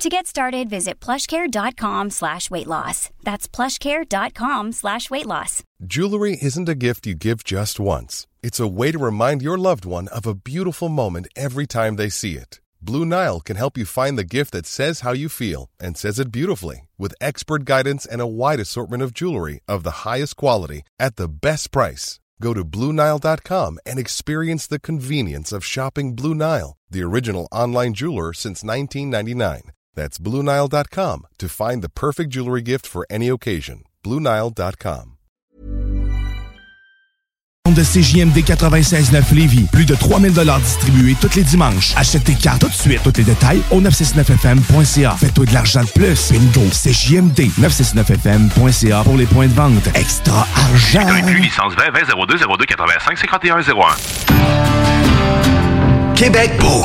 To get started, visit plushcare.com slash weight loss. That's plushcare.com slash weight loss. Jewelry isn't a gift you give just once. It's a way to remind your loved one of a beautiful moment every time they see it. Blue Nile can help you find the gift that says how you feel and says it beautifully with expert guidance and a wide assortment of jewelry of the highest quality at the best price. Go to BlueNile.com and experience the convenience of shopping Blue Nile, the original online jeweler since 1999. That's BlueNile.com to find the perfect jewelry gift for any occasion. BlueNile.com. de CJMD 96.9 Lévis. Plus de 3000 distribués tous les dimanches. Achète tes cartes tout de suite. Tous les détails au 969FM.ca. Fais-toi de l'argent de plus. Bingo. CJMD 969FM.ca pour les points de vente. Extra argent. Inclus licence 20 20 02 02 85 51 01. Québec beau.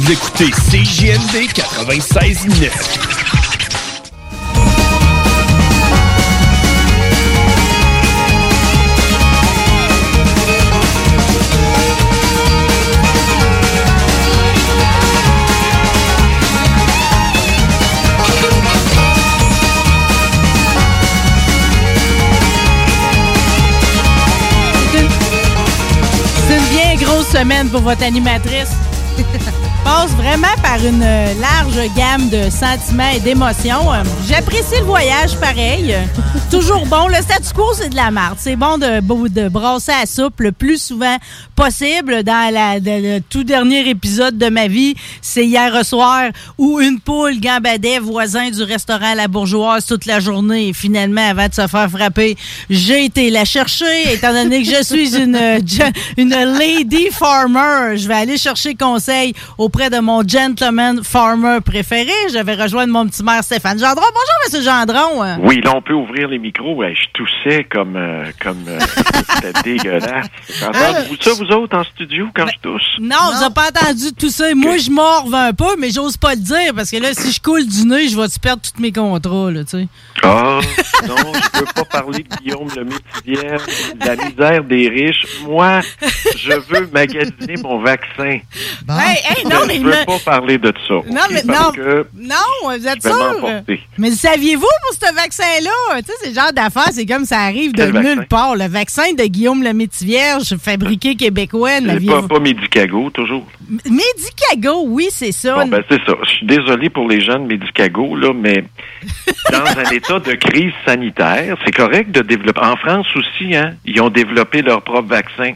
Vous écoutez CJMD 96.9. C'est une bien grosse semaine pour votre animatrice. Passe vraiment par une large gamme de sentiments et d'émotions. J'apprécie le voyage pareil. Toujours bon. Le statu quo, c'est de la marde. C'est bon de, de brasser à soupe le plus souvent possible. Dans la, de- le tout dernier épisode de ma vie, c'est hier soir où une poule gambadait voisin du restaurant La Bourgeoise toute la journée. Et finalement, avant de se faire frapper, j'ai été la chercher. Étant donné que je suis une, une lady farmer, je vais aller chercher conseil auprès de mon gentleman farmer préféré. Je vais rejoindre mon petit maire Stéphane Gendron. Bonjour, Monsieur Gendron. Oui, là, on peut ouvrir les micros. Ouais, je toussais comme... euh, comme euh, C'était dégueulasse. Entendez-vous ça, vous autres, en studio, quand je tousse? Non, vous n'avez pas entendu tout ça. Moi, je morve un peu, mais j'ose pas le dire parce que là, si je coule du nez, je vais perdre tous mes contrats, là, tu sais? Ah, non, je peux pas parler de Guillaume le Métivier, de la misère des riches. Moi, je veux magasiner mon vaccin. Hey, hey, non, mais je veux me- pas parler de ça. Non, mais non. Non, vous êtes sûr? Mais saviez-vous pour ce vaccin-là? Tu sais, c'est le genre d'affaires, c'est comme ça arrive de vaccin? nulle part. Le vaccin de Guillaume le Métivierge, fabriqué québécois, pas, pas Medicago, toujours. Medicago, oui, c'est ça. Bon, ben, c'est ça. Je suis désolé pour les jeunes Medicago, là, mais dans un état de crise sanitaire, c'est correct de développer. En France aussi, hein, ils ont développé leur propre vaccin.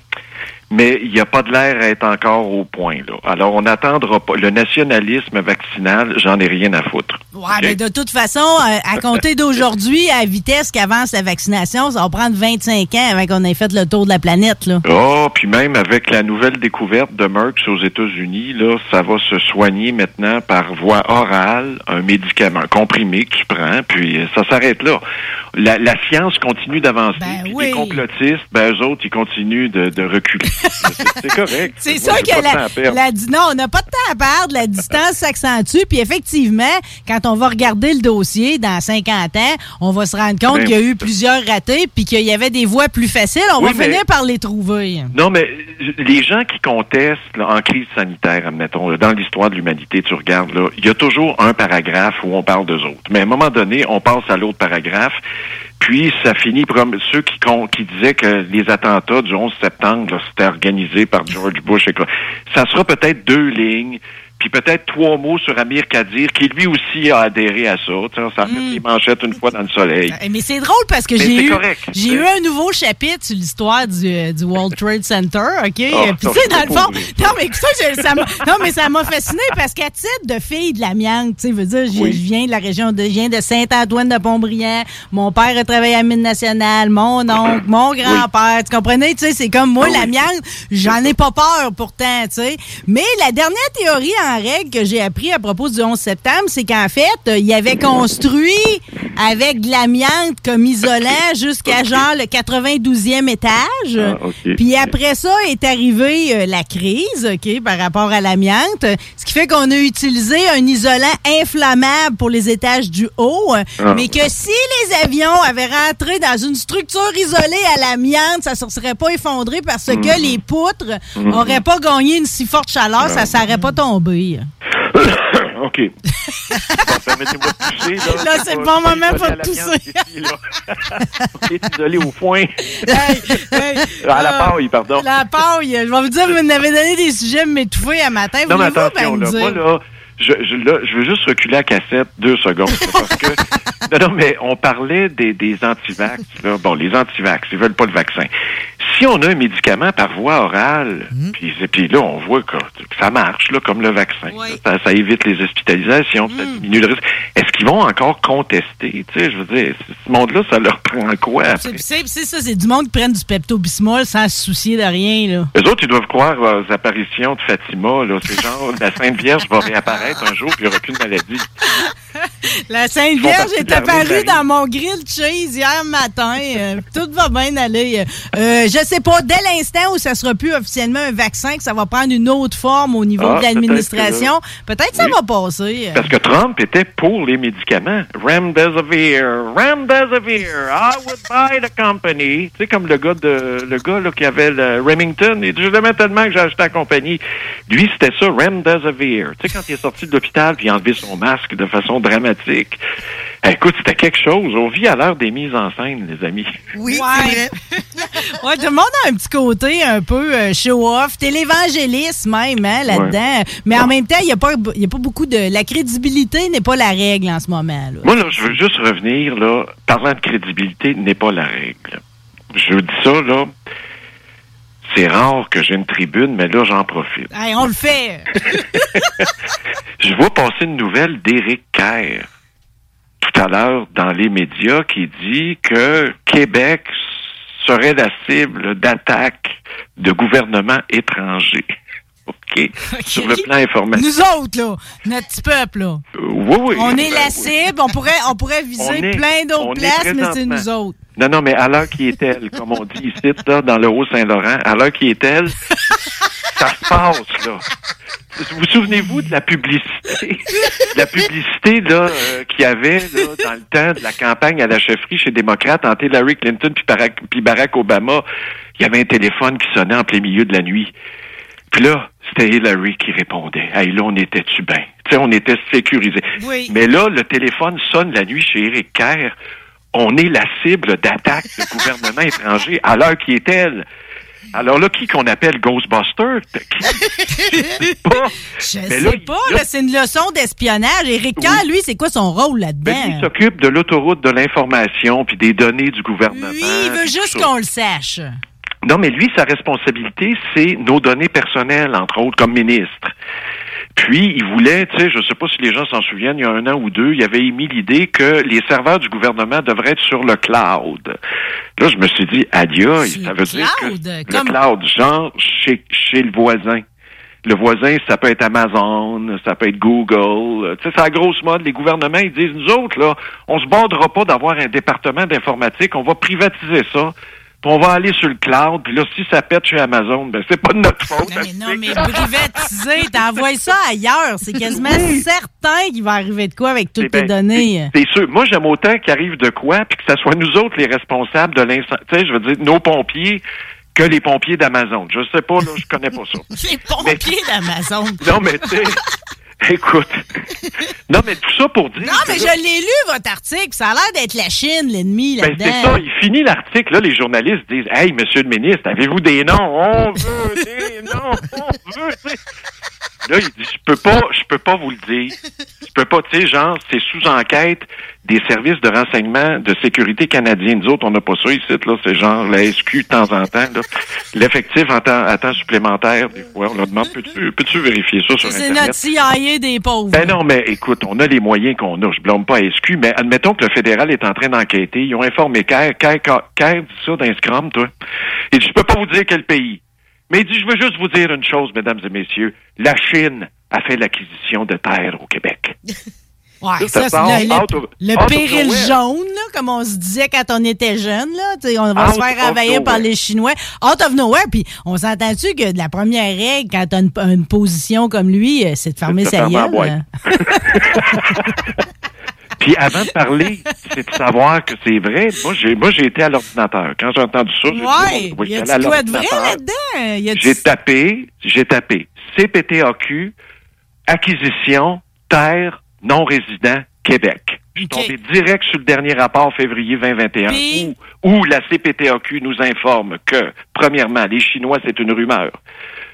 Mais il n'y a pas de l'air à être encore au point, là. Alors, on n'attendra pas. Le nationalisme vaccinal, j'en ai rien à foutre. Ouais, mais de toute façon, euh, à compter d'aujourd'hui, à la vitesse qu'avance la vaccination, ça va prendre 25 ans avant qu'on ait fait le tour de la planète, là. Oh, puis même avec la nouvelle découverte de Merck aux États-Unis, là, ça va se soigner maintenant par voie orale, un médicament un comprimé que tu prends, puis euh, ça s'arrête là. La, la science continue d'avancer, puis les complotistes, ben eux autres, ils continuent de, de reculer. C'est correct. C'est sûr que la, la non, on n'a pas de temps à perdre, la distance s'accentue, puis effectivement, quand on va regarder le dossier dans 50 ans, on va se rendre compte Ben, qu'il y a eu plusieurs ratés, puis qu'il y avait des voies plus faciles, on Oui, va mais- finir par les trouver. Non, mais les gens qui contestent là, en crise sanitaire, admettons, là, dans l'histoire de l'humanité, tu regardes, il y a toujours un paragraphe où on parle d'eux autres. Mais à un moment donné, on passe à l'autre paragraphe, puis ça finit par ceux qui, disaient que les attentats du 11 septembre, c'était organisé par George Bush. Et ça sera peut-être deux lignes, puis peut-être trois mots sur Amir Kadir, qui lui aussi a adhéré à ça. Tu sais, ça fait Mm. les manchettes une fois dans le soleil. Eh, Mais c'est drôle parce que j'ai eu, j'ai eu un nouveau chapitre sur l'histoire du, euh, du World Trade Center, OK? Oh, Puis ça, tu sais, dans le fond, non, mais écoute, ça, ça m'a- non, mais ça m'a fasciné parce qu'à titre de fille de l'amiante, tu sais, veux dire, je, Oui. viens de la région de, je viens de Saint-Antoine de Pontbriand, mon père a travaillé à Mine Nationale, mon oncle, mon grand-père, tu comprenais, tu sais, c'est comme moi, Ah oui. l'amiante, j'en ai pas peur pourtant, tu sais. Mais la dernière théorie en règle que j'ai appris à propos du 11 septembre, c'est qu'en fait, euh, il avait construit avec de l'amiante comme isolant jusqu'à genre le 92e étage. Ah. Puis après ça est arrivée euh, la crise, OK, par rapport à l'amiante, ce qui fait qu'on a utilisé un isolant inflammable pour les étages du haut, Ah, mais que si les avions avaient rentré dans une structure isolée à l'amiante, ça ne serait pas effondré parce Mhm. que les poutres n'auraient pas gagné une si forte chaleur, ça ne serait pas tombé. OK. Bon, Permettez-moi de tousser. Là, c'est le bon moment pour. On est isolé au. Hey, hey, À la ah, paille, pardon. La paille. Je vais vous dire, vous m'avez donné des sujets m'étouffer à matin. Non, mais attention, là, moi, là, je, je, là, je veux juste reculer à cassette deux secondes. parce que, non, non, mais on parlait des, des antivax. Bon, les antivax, ils veulent pas le vaccin. Si on a un médicament par voie orale, puis, puis là, on voit que ça marche, là, comme le vaccin. Oui. Ça, ça évite les hospitalisations, ça diminue le risque. Est-ce qu'ils vont encore contester? Tu sais, je veux dire, ce monde-là, ça leur prend quoi? C'est- ça, c'est du monde qui prennent du Pepto-Bismol sans se soucier de rien. Là. Eux autres, ils doivent croire aux apparitions de Fatima, là. C'est genre, la Sainte Vierge va réapparaître un jour, puis il n'y aura plus de maladie. La Sainte Vierge est apparue dans mon grill cheese hier matin. Euh, tout va bien aller. Euh, je sais pas, dès l'instant où ça sera plus officiellement un vaccin, que ça va prendre une autre forme au niveau Ah, de l'administration, peut-être ça Oui. va passer. Parce que Trump était pour les médicaments. Remdesivir, Remdesivir, I would buy the company. Tu sais, comme le gars de, le gars, là, qui avait le Remington. Il dit, je l'aimais tellement que j'ai acheté la compagnie. Lui, c'était ça, Remdesivir. Tu sais, quand il est sorti de l'hôpital puis il a enlevé son masque de façon dramatique. Écoute, c'était quelque chose. On vit à l'heure des mises en scène, les amis. Oui, Ouais. c'est vrai. Ouais, tout le monde a un petit côté un peu euh, show-off, télévangéliste même hein, là-dedans. Mais en même temps, il n'y a, pas- y a pas beaucoup de... La crédibilité n'est pas la règle en ce moment. Là. Moi, là, je veux juste revenir, là, parlant de crédibilité n'est pas la règle. Je dis ça, là, c'est rare que j'ai une tribune, mais là, j'en profite. Hey, on le fait. Je vois passer une nouvelle d'Éric Kerr tout à l'heure dans les médias qui dit que Québec serait la cible d'attaques de gouvernements étrangers. OK? Sur le plan informatique. Nous autres, là, notre petit peuple, là. Euh, oui, oui. On est Ben la oui. cible, on pourrait, on pourrait viser On est- plein d'autres places, mais c'est nous autres. Non, non, mais à l'heure qui est-elle, comme on dit ici, là, dans le Haut-Saint-Laurent, à l'heure qui est-elle, ça se passe, là. Vous souvenez-vous de la publicité? De la publicité, là, euh, qu'il y avait, là, dans le temps de la campagne à la chefferie chez démocrates entre Hillary Clinton puis Barack, puis Barack Obama. Il y avait un téléphone qui sonnait en plein milieu de la nuit. Puis là, c'était Hillary qui répondait. Hey, là, on était-tu bien? Tu sais, on était sécurisés. Oui. Mais là, le téléphone sonne la nuit chez Eric Kerr. On est la cible d'attaques de gouvernements étrangers à l'heure qui est-elle? Alors là, qui qu'on appelle Ghostbuster? Qui? Pas. Je Mais sais là, pas, là- c'est une leçon d'espionnage. Éric Kerr, lui, c'est quoi son rôle Ben, lui, il là-dedans? s'occupe de l'autoroute de l'information puis des données du gouvernement. Il veut juste qu'on le sache. Non, mais lui, sa responsabilité, c'est nos données personnelles, entre autres, comme ministre. Puis, il voulait, tu sais, je sais pas si les gens s'en souviennent, il y a un an ou deux, il avait émis l'idée que les serveurs du gouvernement devraient être sur le cloud. Là, je me suis dit, adieu, ça veut dire que cloud, comme- le cloud, genre chez, chez le voisin. Le voisin, ça peut être Amazon, ça peut être Google. Tu sais, c'est la grosse mode. Les gouvernements, ils disent, nous autres, là, on se bordera pas d'avoir un département d'informatique, on va privatiser ça. Puis on va aller sur le cloud, puis là, si ça pète chez Amazon, ben c'est pas de notre faute. Non, mais, non, mais privatiser, t'envoies ça ailleurs. C'est quasiment certain qu'il va arriver de quoi avec toutes Eh tes ben, données. C'est sûr. Moi, j'aime autant qu'il arrive de quoi, puis que ce soit nous autres les responsables de l'incendie. Tu sais, je veux dire, nos pompiers, que les pompiers d'Amazon. Je sais pas, là, je connais pas ça. Les pompiers d'Amazon. Non, mais tu sais, écoute. Non, mais tout ça pour dire. Non, mais je l'ai lu, votre article. Ça a l'air d'être la Chine, l'ennemi, ben, là-dedans. c'est ça, il finit l'article, là, les journalistes disent Hey, monsieur le ministre, avez-vous des noms? On veut des noms, on veut. Là, il dit, je peux pas, je peux pas vous le dire. Je peux pas, tu sais, genre, c'est sous enquête des services de renseignement de sécurité canadiens. Nous autres, on n'a pas ça ici, là. C'est genre la SQ de temps en temps, là. L'effectif en temps, à temps supplémentaire, des fois, on leur demande, peux-tu, peux-tu vérifier ça sur C'est Internet? notre CIA des pauvres. Ben non, mais écoute, on a les moyens qu'on a. Je blâme pas SQ, mais admettons que le fédéral est en train d'enquêter. Ils ont informé Kerr. Kerr, Kerr dit ça dans un scrum, toi. Il dit, je peux pas vous dire quel pays. Mais il dit, je veux juste vous dire une chose, mesdames et messieurs. La Chine a fait l'acquisition de terres au Québec. Ouais, Ça, ça, le, le- of- le péril jaune, là, comme on se disait quand on était jeune. Là, on va Out se faire envahir par les Chinois. Out of nowhere. Puis on s'entend-tu que de la première règle, quand tu as une, une position comme lui, euh, c'est de fermer sa gueule. Puis avant de parler, c'est de savoir que c'est vrai. Moi, j'ai, moi, j'ai été à l'ordinateur. Quand j'ai entendu ça, j'ai dit, Ouais, je y a à quoi de vrai là-dedans? J'ai tapé, j'ai tapé CPTAQ, acquisition, terre, non-résident, Québec. Je suis tombé direct sur le dernier rapport février 2021 Puis? où, où la CPTAQ nous informe que, premièrement, les Chinois, c'est une rumeur.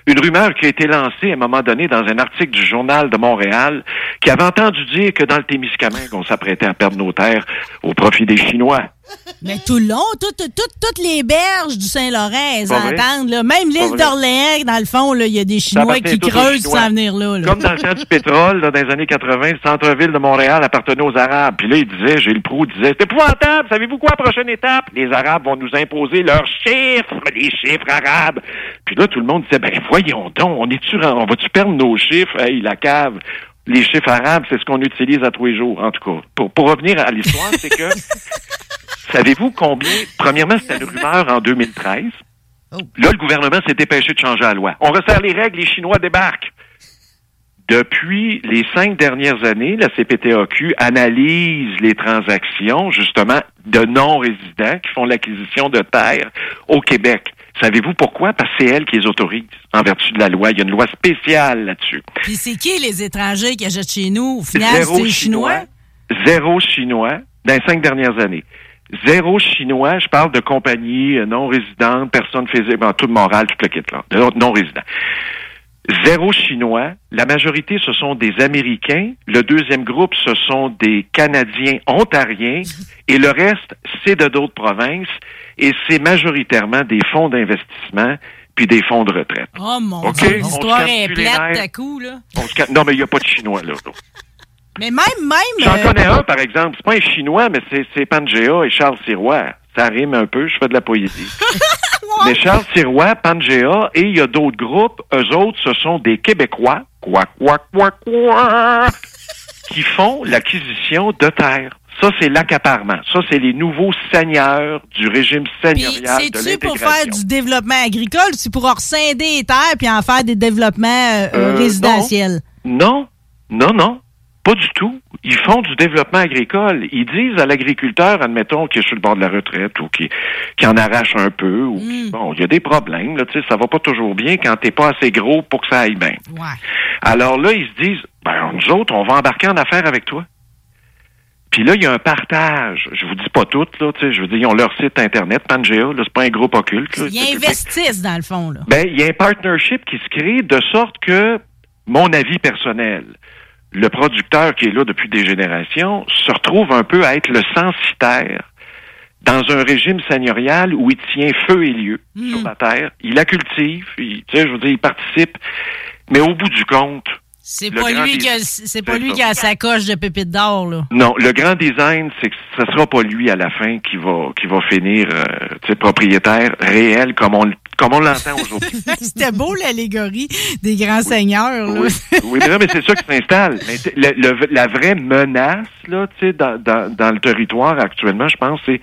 Une rumeur qui a été lancée à un moment donné dans un article du Journal de Montréal qui avait entendu dire que dans le Témiscamingue, on s'apprêtait à perdre nos terres au profit des Chinois. Mais tout le long, toutes, les berges du Saint-Laurent, elles entendent. Là. Même l'île d'Orléans, dans le fond, il y a des Chinois qui creusent Chinois. sans venir là. là. Comme dans le temps du pétrole, là, dans les années 80, le centre-ville de Montréal appartenait aux Arabes. Puis là, il disait, Gilles Proux disait, c'est épouvantable, savez-vous quoi, prochaine étape? Les Arabes vont nous imposer leurs chiffres, les chiffres arabes. Puis là, tout le monde disait, ben voyons donc, on est-tu, on va-tu perdre nos chiffres? Hey, la cave. Les chiffres arabes, c'est ce qu'on utilise à tous les jours, en tout cas. Pour, pour revenir à l'histoire, c'est que, savez-vous combien, premièrement, c'était une rumeur en 2013. Là, le gouvernement s'est dépêché de changer la loi. On resserre les règles, les Chinois débarquent. Depuis les cinq dernières années, la CPTAQ analyse les transactions, justement, de non-résidents qui font l'acquisition de terres au Québec. Savez-vous pourquoi? Parce que c'est elle qui les autorise en vertu de la loi. Il y a une loi spéciale là-dessus. Puis c'est qui les étrangers qui achètent chez nous? Au final, c'est les Chinois? Zéro Chinois dans les cinq dernières années. Zéro Chinois, je parle de compagnies euh, non résidentes, personnes physiques, bon, tout de morale, tout le kit là, de non résidents. Zéro Chinois. La majorité, ce sont des Américains. Le deuxième groupe, ce sont des Canadiens ontariens. Et le reste, c'est de d'autres provinces. Et c'est majoritairement des fonds d'investissement puis des fonds de retraite. Oh mon OK, Dieu, l'histoire est plate à coup, là. On se calme. Non, mais il n'y a pas de Chinois, là. là. Mais même, même. J'en euh, connais un, par exemple. C'est pas un Chinois, mais c'est, c'est Pangea et Charles Sirois. Ça rime un peu, je fais de la poésie. Mais Charles Sirois, Pangea, et il y a d'autres groupes, eux autres, ce sont des Québécois, quoi, quoi, quoi, quoi, qui font l'acquisition de terres. Ça, c'est l'accaparement. Ça, c'est les nouveaux seigneurs du régime seigneurial de c'est-tu pour faire du développement agricole ou c'est pour rescinder les terres puis en faire des développements euh, Euh, résidentiels? Non, non, non, pas du tout. Ils font du développement agricole. Ils disent à l'agriculteur, admettons, qui est sur le bord de la retraite ou qui, qui en arrache un peu, ou qui- bon, il y a des problèmes, là, tu sais, ça va pas toujours bien quand t'es pas assez gros pour que ça aille bien. Ouais. Alors là, ils se disent, ben, nous autres, on va embarquer en affaires avec toi. Puis là, il y a un partage. Je vous dis pas tout, là, tu sais, je veux dire, ils ont leur site Internet, Pangea, là, c'est pas un groupe occulte. là. Ils investissent, dans le fond, là. ben, il y a un partnership qui se crée de sorte que, mon avis personnel, le producteur qui est là depuis des générations se retrouve un peu à être le censitaire dans un régime seigneurial où il tient feu et lieu sur la terre. Il la cultive, il, tu sais, je veux dire, il participe. Mais au bout du compte, C'est Le pas lui qui a, c'est pas lui qui a sa coche de pépites d'or, là. non, le grand design, c'est que ce sera pas lui à la fin qui va qui va finir euh, propriétaire réel comme on comme on l'entend aujourd'hui. C'était beau, l'allégorie des grands seigneurs, là. Oui, oui mais, non, mais c'est ça qui s'installe. La vraie menace là, tu sais, dans, dans, dans le territoire actuellement, je pense, c'est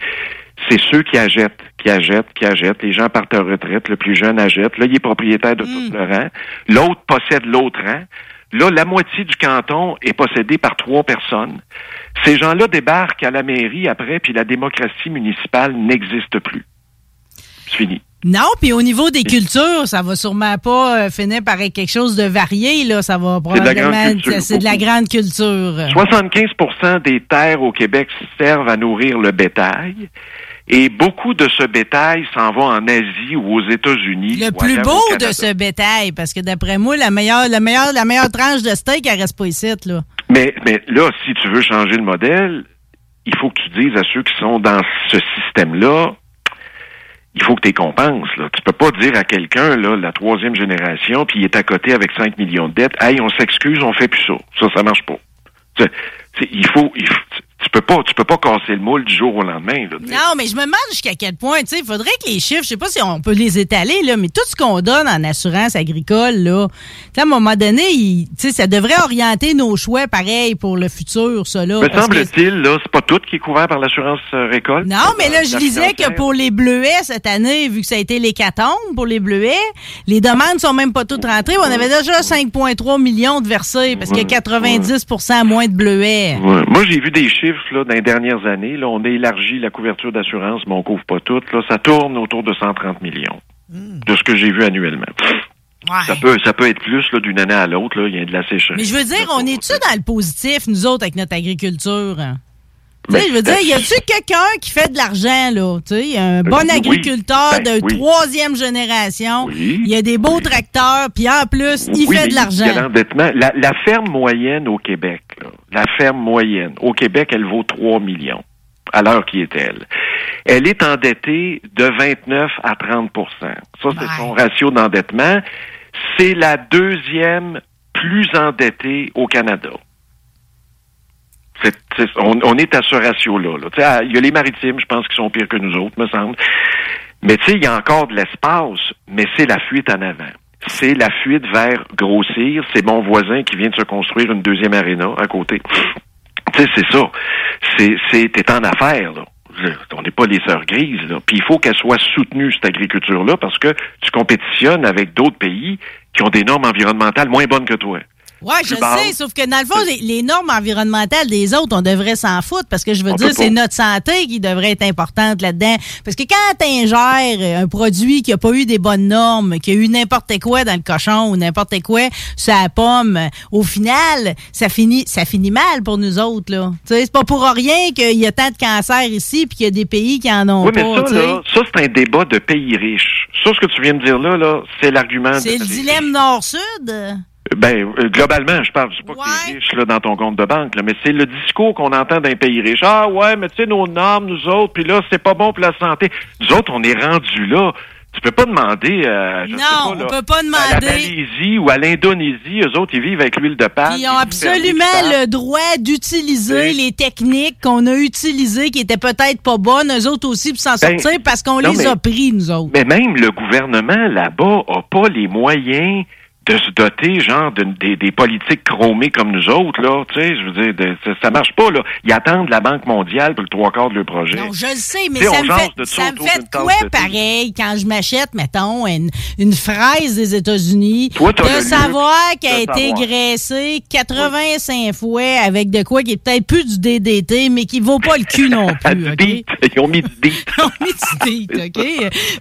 c'est ceux qui achètent, qui achètent, qui achètent. Les gens partent en retraite, le plus jeune achète. Là, il est propriétaire de tout le rang. L'autre possède l'autre rang. Là, la moitié du canton est possédée par trois personnes. Ces gens-là débarquent à la mairie après, puis la démocratie municipale n'existe plus. C'est fini. Non, puis au niveau des cultures, ça va sûrement pas euh, finir par être quelque chose de varié, là. Ça va C'est de la grande probablement... culture, de la beaucoup. grande culture. 75% des terres au Québec servent à nourrir le bétail Et beaucoup de ce bétail s'en va en Asie ou aux États-Unis. Le plus beau de ce bétail, parce que d'après moi, la meilleure, la meilleure, la meilleure tranche de steak, elle reste pas ici, là. Mais, mais là, si tu veux changer le modèle, il faut que tu dises à ceux qui sont dans ce système-là, il faut que tu compenses. Là. Tu peux pas dire à quelqu'un, là, la troisième génération, puis il est à côté avec 5 millions de dettes, hey, on s'excuse, on fait plus ça. Ça, ça marche pas. Tu sais, c'est- il faut, il faut- tu peux pas, tu peux pas casser le moule du jour au lendemain. Là, Non, mais je me demande jusqu'à quel point, tu sais, il faudrait que les chiffres, je sais pas si on peut les étaler, là, mais tout ce qu'on donne en assurance agricole, là, à un moment donné, tu sais, ça devrait orienter nos choix pareil pour le futur, ça, là. Me semble-t-il, là, c'est pas tout qui est couvert par l'assurance euh, récolte. Non, mais là, je disais que pour les bleuets cette année, vu que ça a été l'hécatombe pour les bleuets, les demandes sont même pas toutes rentrées. On avait déjà 5,3 millions de versés parce qu'il y a 90% moins de bleuets. Ouais. Moi, j'ai vu des chiffres là, dans les dernières années. Là, on a élargi la couverture d'assurance, mais on couvre pas tout. Là, ça tourne autour de 130 millions de ce que j'ai vu annuellement. Ça peut, ça peut être plus là, d'une année à l'autre. là. Il y a de la sécheresse. Mais je veux dire, on est-tu dans le positif, nous autres, avec notre agriculture? Tu Ben, sais, je veux dire, y a-tu quelqu'un qui fait de l'argent, là? Tu sais, un bon Euh, oui. agriculteur Ben, de oui. troisième génération. Oui. Il y a des beaux tracteurs, puis en plus, il fait mais de Il y a l'argent. l'endettement. La, la ferme moyenne au Québec, là, la ferme moyenne au Québec, elle vaut 3 millions à l'heure qui est elle. Elle est endettée de 29 à 30% Ça, c'est son ratio d'endettement. C'est la deuxième plus endettée au Canada. On, est à ce ratio-là. là. Il y a les maritimes, je pense, qui sont pires que nous autres, me semble. Mais il y a encore de l'espace, mais c'est la fuite en avant. C'est la fuite vers grossir. C'est mon voisin qui vient de se construire une deuxième aréna à côté. C'est ça. C'est, t'es en affaires, là. On n'est pas les sœurs grises, là. Puis il faut qu'elle soit soutenue, cette agriculture-là, parce que tu compétitionnes avec d'autres pays qui ont des normes environnementales moins bonnes que toi. Ouais, je sais, sauf que dans le fond, les, les normes environnementales des autres, on devrait s'en foutre parce que je veux On dire, c'est notre santé qui devrait être importante là-dedans. Parce que quand t'ingères un produit qui a pas eu des bonnes normes, qui a eu n'importe quoi dans le cochon ou n'importe quoi sur la pomme, au final, ça finit, ça finit mal pour nous autres, là. Tu sais, c'est pas pour rien qu'il y a tant de cancers ici puis qu'il y a des pays qui en ont oui, mais ça, tu là, ça, c'est un débat de pays riches. Ça, ce que tu viens de dire là, là, c'est l'argument de- C'est le dilemme nord-sud? Ben, euh, globalement, je parle, je sais pas que t'es riche là, dans ton compte de banque, là, mais c'est le discours qu'on entend d'un pays riche. Ah ouais, mais tu sais, nos normes, nous autres, puis là, c'est pas bon pour la santé. Nous autres, on est rendus là. Tu peux pas demander euh, je Non, sais pas, on peut pas à la demander. Malaisie ou à l'Indonésie, eux autres, ils vivent avec l'huile de palme. Ils ont absolument le droit d'utiliser les techniques qu'on a utilisées qui étaient peut-être pas bonnes, eux autres aussi, pour s'en Ben, sortir parce qu'on les mais- a pris, nous autres. Mais même le gouvernement là-bas a pas les moyens de se doter, genre, de- des, des politiques chromées comme nous autres, là. Tu sais, je veux dire, de- ça, ça marche pas, là. Ils attendent la Banque mondiale pour le trois quarts de leur projet. Non, je le sais, mais ça me fait, de ça me fait quoi pareil quand je m'achète, mettons, une, une fraise des États-Unis, de savoir qu'elle a été savoir. graissée 85 fois avec de quoi qui est peut-être plus du DDT, mais qui vaut pas le cul non plus. Ils ont mis du beat. Ils ont mis du beat, OK?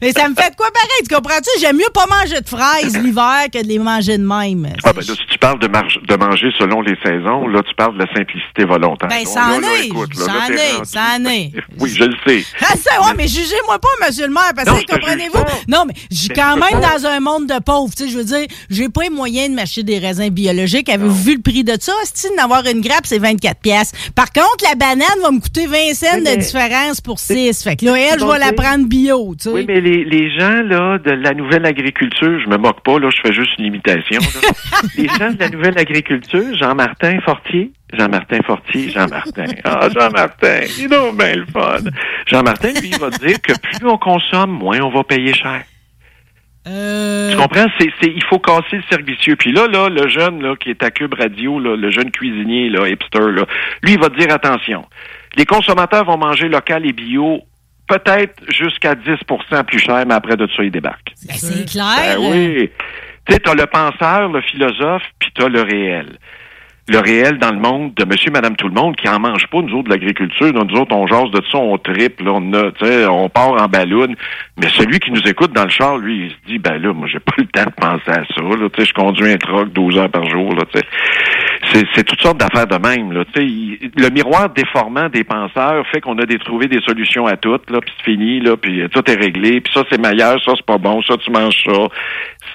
Mais ça me fait de quoi pareil, tu comprends-tu? J'aime mieux pas manger de fraises l'hiver que de les manger de même. Ah ben là, si tu parles de, marge- de manger selon les saisons, là, tu parles de la simplicité volontaire. Ben, ça en est, ça en est, rendu- ça en est. Oui, je le sais. Ah, ça, ouais, mais jugez-moi pas, monsieur le maire, parce Non, que comprenez-vous? Non, mais je suis quand même pas. dans un monde de pauvres. Tu sais, je veux dire, j'ai pas les moyens de m'acheter des raisins biologiques. Avez-vous vu le prix de ça? Si d'avoir une grappe, c'est 24 pièces. Par contre, la banane va me coûter 20 cents mais- de différence pour 6. Fait que là, elle, je vais la prendre bio, tu sais. Oui, mais les, les gens là de la nouvelle agriculture, je me moque pas, là, je fais juste une imitation. les gens de la nouvelle agriculture, Jean-Martin Fortier, Jean-Martin Fortier, Jean-Martin. Ah, Jean-Martin, il est bien le fun. Jean-Martin, lui, il va dire que plus on consomme, moins on va payer cher. Euh, Tu comprends? C'est, c'est, il faut casser le servicieux. Puis là, là, le jeune là, qui est à Cube Radio, là, le jeune cuisinier, là, hipster, là, lui, il va dire attention. Les consommateurs vont manger local et bio peut-être jusqu'à 10% plus cher, mais après de ça, ils débarquent. ben, c'est clair. Ben oui. Tu sais, t'as le penseur, le philosophe, puis t'as le réel. Le réel dans le monde de monsieur, madame, tout le monde qui en mange pas, nous autres, de l'agriculture. Nous autres, on jase de ça, on triple, on a, on part en ballon. Mais celui qui nous écoute dans le char, lui, il se dit, ben là, moi, j'ai pas le temps de penser à ça, là. Tu sais, je conduis un truck 12 heures par jour, là, tu sais. C'est toutes sortes d'affaires de même. Là. Tu sais, il- le miroir déformant des penseurs fait qu'on a des, trouvé des solutions à toutes, là, puis c'est fini, là, puis euh, tout est réglé, puis ça c'est meilleur, ça c'est pas bon, ça tu manges ça.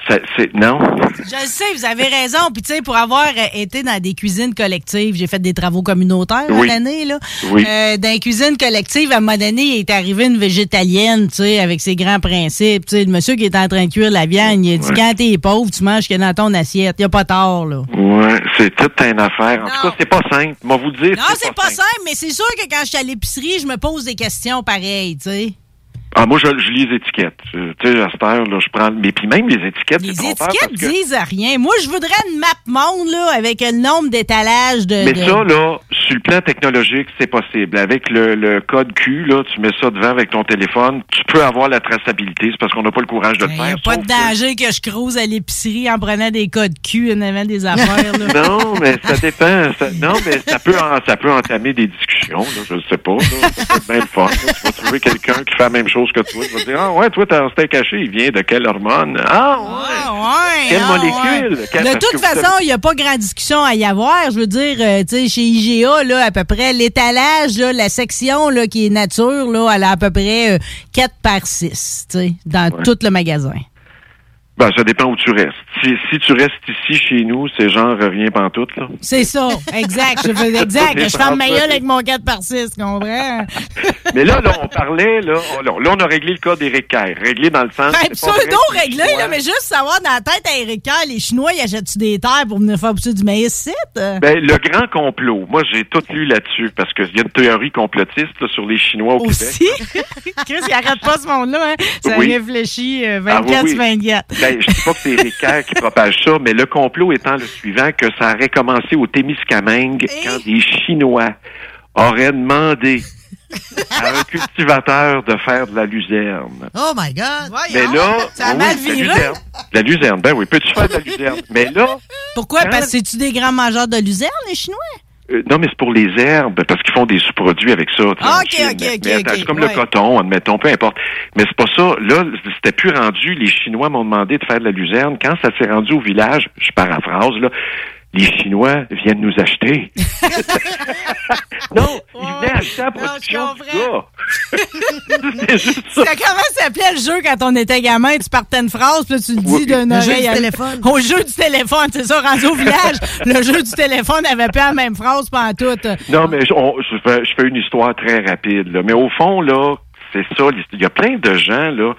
Ça, c'est non? Je le sais, vous avez raison. Puis, tu sais, pour avoir euh, été dans des cuisines collectives, j'ai fait des travaux communautaires Oui. l'année, là. Oui. Euh, dans les cuisines collectives, à un moment donné, il est arrivé une végétalienne, tu sais, avec ses grands principes. Tu sais, le monsieur qui est en train de cuire la viande, il a dit, Ouais. quand t'es pauvre, tu manges ce qu'il y a dans ton assiette. Il a pas tort, là. Ouais, c'est toute une affaire. En tout cas, c'est pas simple. Moi vous dire. Non, c'est pas simple, mais c'est sûr que quand je suis à l'épicerie, je me pose des questions pareilles, tu sais. Ah, moi, je, je lis les étiquettes. Euh, Tu sais, à cette heure, là, je prends. Mais puis même les étiquettes, Les c'est étiquettes que- disent rien. Moi, je voudrais une map monde, là, avec le nombre d'étalages de... Mais de- ça, là, sur le plan technologique, c'est possible. Avec le, le code Q, là, tu mets ça devant avec ton téléphone, tu peux avoir la traçabilité. C'est parce qu'on n'a pas le courage de le Il n'y faire. a pas de que- danger que je crouse à l'épicerie en prenant des codes cul en avant des affaires. Là. Non, mais ça dépend. Ça- non, mais ça peut, en- ça peut entamer des discussions. Là, je ne sais pas. Être bien le fun. là. Tu vas trouver quelqu'un qui fait la même chose que toi. Tu vas dire, ah ouais, toi, ton steak caché, il vient de quelle hormone? Ah ouais. Ah, ouais, Quelle ah, molécule? ouais. Quelle- De toute façon, il n'y a pas grande discussion à y avoir. Je veux dire, euh, tu sais, chez IGA, là, à peu près, l'étalage, là, la section là, qui est nature, là, elle a à peu près euh, 4 par 6, tu sais, dans tout le magasin. Ben, ça dépend où tu restes. Si, si tu restes ici, chez nous, c'est genre, reviens pantoute, là. C'est ça, exact. Je fais exact. Je ferme ma gueule avec mon 4 par 6, tu comprends? Mais là, là, on parlait, là, on, là, on a réglé le cas d'Éric Kerr. Réglé dans le sens. Ben, c'est pas vrai pseudo que les réglé, Chinois- là, mais juste savoir dans la tête à Eric Kerr, les Chinois, ils achètent-tu des terres pour venir faire pousser du maïs ici? Ben, le grand complot. Moi, j'ai tout lu là-dessus parce qu'il y a une théorie complotiste là, sur les Chinois au Aussi? Québec. Chris, il arrête pas ce monde-là, hein? Ça Oui. réfléchit euh, Ah, 24 oui, oui. 24. Ben, je dis pas que c'est Éric Kerr qui propage ça, mais le complot étant le suivant, que ça aurait commencé au Témiscamingue quand des Chinois auraient demandé à un cultivateur de faire de la luzerne. Oh my God! Mais là, Ça a oui, mal de la viré. luzerne. De la luzerne, ben oui, peux-tu faire de la luzerne? Mais là, Pourquoi? Quand- Parce que c'est-tu des grands mangeurs de luzerne, les Chinois? Euh, non, mais c'est pour les herbes, parce qu'ils font des sous-produits avec ça. Ah, en ok, Chine. ok, Mais- ok, mais attends, ok, C'est comme ouais. le coton, admettons, peu importe. Mais c'est pas ça. Là, c'était plus rendu. Les Chinois m'ont demandé de faire de la luzerne. Quand ça s'est rendu au village, je paraphrase, là, les Chinois viennent nous acheter. non, ils venaient acheter la production du gars. c'est juste ça. Comment s'appelait le jeu quand on était gamin? Tu partais une phrase, puis là, tu le dis Oui. jeu oreille du à téléphone. Au jeu du téléphone, c'est ça, rendu au village. le jeu du téléphone avait pas la même phrase pendant tout. Non, mais je, on- je fais, je fais une histoire très rapide. Là. Mais au fond, là, c'est ça. Il y a plein de gens, là.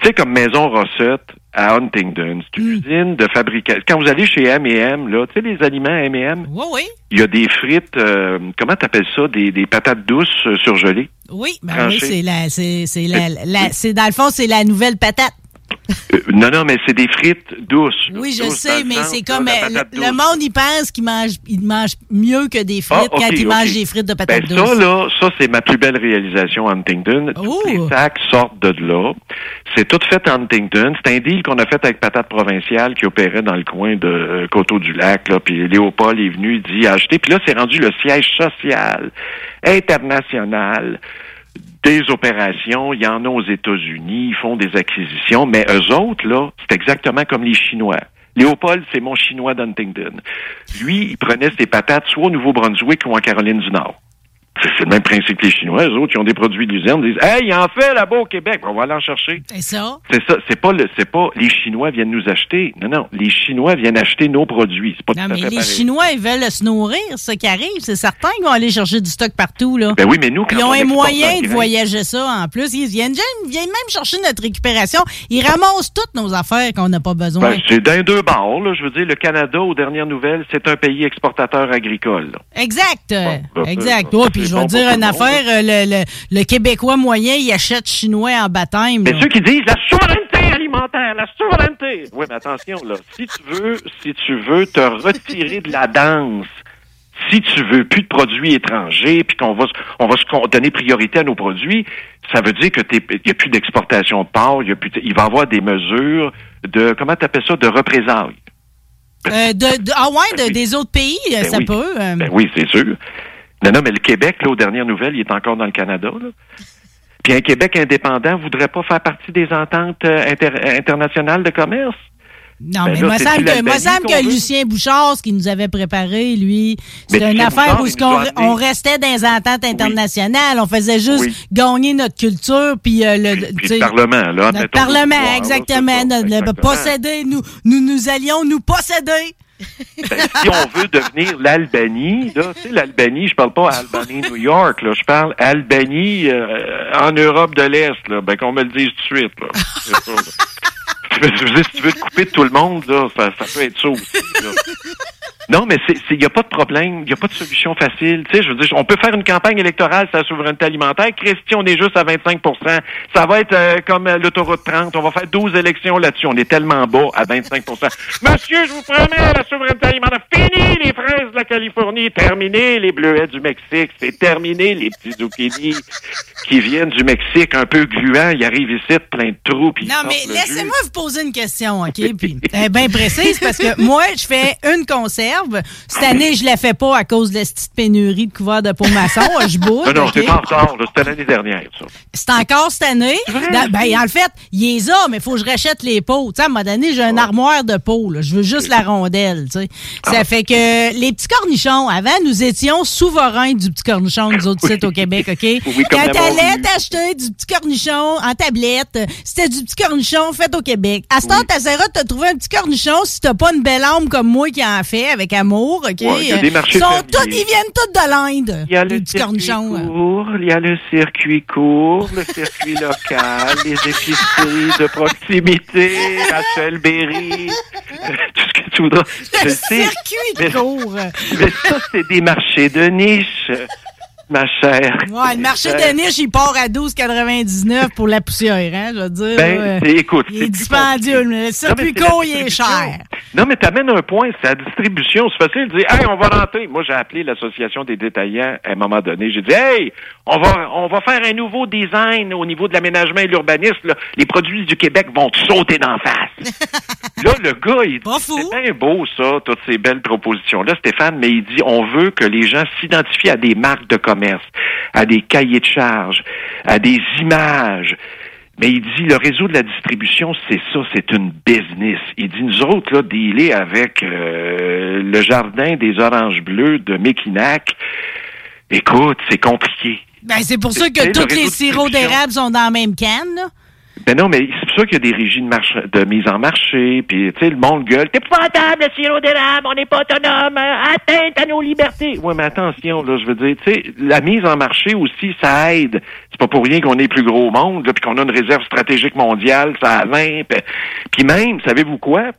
Tu sais, comme Maison Rossette à Huntingdon. C'est une usine de fabrication. Quand vous allez chez M&M, là, tu sais, les aliments M&M, Oui, oui. il y a des frites, euh, comment t'appelles ça? Des, des patates douces euh, surgelées? Oui, ben Tranché. oui, c'est la, c'est, c'est la, la- c'est dans le fond, c'est la nouvelle patate. Euh, non, non, mais c'est des frites douces. Oui, je Douces sais, mais c'est comme euh, le, monde, il pense qu'il mange, il mange mieux que des frites Ah, ok, quand il mange des frites de patates Ben, douces. ça, là, ça, c'est ma plus belle réalisation à Huntington. Oh. Tous les sacs sortent de là. C'est tout fait à Huntington. C'est un deal qu'on a fait avec Patate Provinciale qui opérait dans le coin de euh, Coteau-du-Lac. Puis Léopold est venu, il dit acheter. Puis là, c'est rendu le siège social international des opérations. Il y en a aux États-Unis. Ils font des acquisitions. Mais eux autres, là, c'est exactement comme les Chinois. Léopold, c'est mon Chinois d'Huntington. Lui, il prenait ses patates soit au Nouveau-Brunswick ou en Caroline du Nord. C'est le même principe que les Chinois. Eux autres, ils ont des produits d'usine. Ils disent, hey, il en fait là-bas au Québec. On va aller en chercher. C'est ça. C'est ça. C'est pas le, c'est pas les Chinois viennent nous acheter. Non, non. Les Chinois viennent acheter nos produits. C'est pas Non, tout à mais fait les pareil. Chinois, ils veulent se nourrir, ce qui arrive. C'est certain qu'ils vont aller chercher du stock partout, là. Ben oui, mais nous, quand Ils ont on un moyen de voyager ça en plus. Ils viennent, ils viennent même chercher notre récupération. Ils ramassent toutes nos affaires qu'on n'a pas besoin. Ben, c'est d'un deux bords, là. Je veux dire, le Canada, aux dernières nouvelles, c'est un pays exportateur agricole. là. Exact. ben, exact. ben, c'est puis je vais dire une affaire. euh, Le, le, le Québécois moyen, il achète chinois en baptême. Mais là. ceux qui disent la souveraineté alimentaire, la souveraineté. Oui, mais attention, là. Si tu veux, si tu veux te retirer de la danse, si tu veux plus de produits étrangers, puis qu'on va, on va se donner priorité à nos produits, ça veut dire que il n'y a plus d'exportation de porc, il y a plus, il va y avoir des mesures de, comment tu appelles ça, de représailles. Euh, de, de- ah ouais, de- des autres pays, euh, Ben ça oui. peut. euh. Ben oui, c'est sûr. Non, non, mais le Québec, là, aux dernières nouvelles, il est encore dans le Canada, là. Puis un Québec indépendant voudrait pas faire partie des ententes euh, inter- internationales de commerce? Non, Ben mais là, moi, semble que, moi, semble que? Lucien Bouchard, ce qu'il nous avait préparé, lui, c'était une affaire où on restait dans les ententes internationales. On faisait juste Oui. gagner notre culture, puis euh, le, Puis le Parlement, là. Notre Parlement, exactement. c'est ça, notre- le- exactement. posséder, nous, nous, nous allions nous posséder. Ben, si on veut devenir l'Albanie, là, tu sais, l'Albanie, je parle pas Albanie, New York, je parle Albanie euh, en Europe de l'Est, là, ben qu'on me le dise tout de suite. Je veux dire, si tu veux te couper de tout le monde, là, ça, ça peut être ça aussi, là. Non, mais il n'y a pas de problème, il n'y a pas de solution facile. Tu sais, je veux dire, on peut faire une campagne électorale sur la souveraineté alimentaire. Christy, on est juste à 25% Ça va être euh, comme euh, l'autoroute 30. On va faire 12 élections là-dessus. On est tellement bas à 25% Monsieur, je vous promets, la souveraineté alimentaire. Fini les fraises de la Californie. Terminé les bleuets du Mexique. C'est terminé les petits zucchini qui viennent du Mexique un peu gluants. Ils arrivent ici plein de trous. puis ils Non, mais jus. Laissez-moi vous poser une question, OK? Puis, elle est bien précise parce que moi, je fais une conserve. Cette année, je la fais pas à cause de la petite pénurie de couverts de peau maçon. Je boude. Non, non, c'est pas encore. C'était l'année dernière, ça. C'est encore cette année? Dans- ben, en fait, il les a, mais il faut que je rachète les pots. Tu sais, à un moment donné, j'ai une armoire de là. Je veux juste la rondelle. tu sais. Ça Ah. fait que les petits cornichons, avant, nous étions souverains du petit cornichon, nous autres sites au Québec, OK? Oui, Quand la t'allais t'acheter du petit cornichon en tablette, c'était du petit cornichon fait au Québec. À ce temps, de te trouver un petit cornichon si t'as pas une belle âme comme moi qui en fait avec amour, OK? Ouais, y a des marchés Ils sont tous, ils viennent tous de l'Inde. Il y a le circuit cornichons. court, il y a le circuit court, le circuit local, les épiceries de proximité, Rachel Berry, tout ce que tu voudras. Le circuit mais- court. mais ça, c'est des marchés de niche, ma chère. Ouais, le marché Euh, de niche, il part à 12,99 pour la poussière, hein, je veux dire. Ben, euh, écoute, il est dispendieux. compliqué. Le circuit mais court, il est cher. Non, mais t'amènes un point, c'est la distribution. C'est facile de dire, hey, on va rentrer. Moi, j'ai appelé l'association des détaillants à un moment donné. J'ai dit, hey, on va, on va faire un nouveau design au niveau de l'aménagement et l'urbanisme. Les produits du Québec vont te sauter d'en face. là, le gars, il dit, c'est bien beau, ça, toutes ces belles propositions-là, Stéphane, mais il dit, on veut que les gens s'identifient à des marques de commerce, à des cahiers de charges, à des images. Mais il dit, le réseau de la distribution, c'est ça, c'est une business. Il dit, nous autres, là, dealer avec euh, le jardin des oranges bleues de Mekinac, écoute, c'est compliqué. Ben, c'est pour ça que le tous les sirops d'érable sont dans la même canne, là. Ben non, mais c'est pour ça qu'il y a des régies de, marche, de mise en marché, puis tu sais, le monde gueule, t'es épouvantable, le sirop d'érable, on n'est pas autonome, hein, atteinte à nos libertés. Ouais, mais attention, là, je veux dire, tu sais, la mise en marché aussi, ça aide. C'est pas pour rien qu'on est plus gros au monde, puis qu'on a une réserve stratégique mondiale, ça a 20, puis, puis même, savez-vous quoi?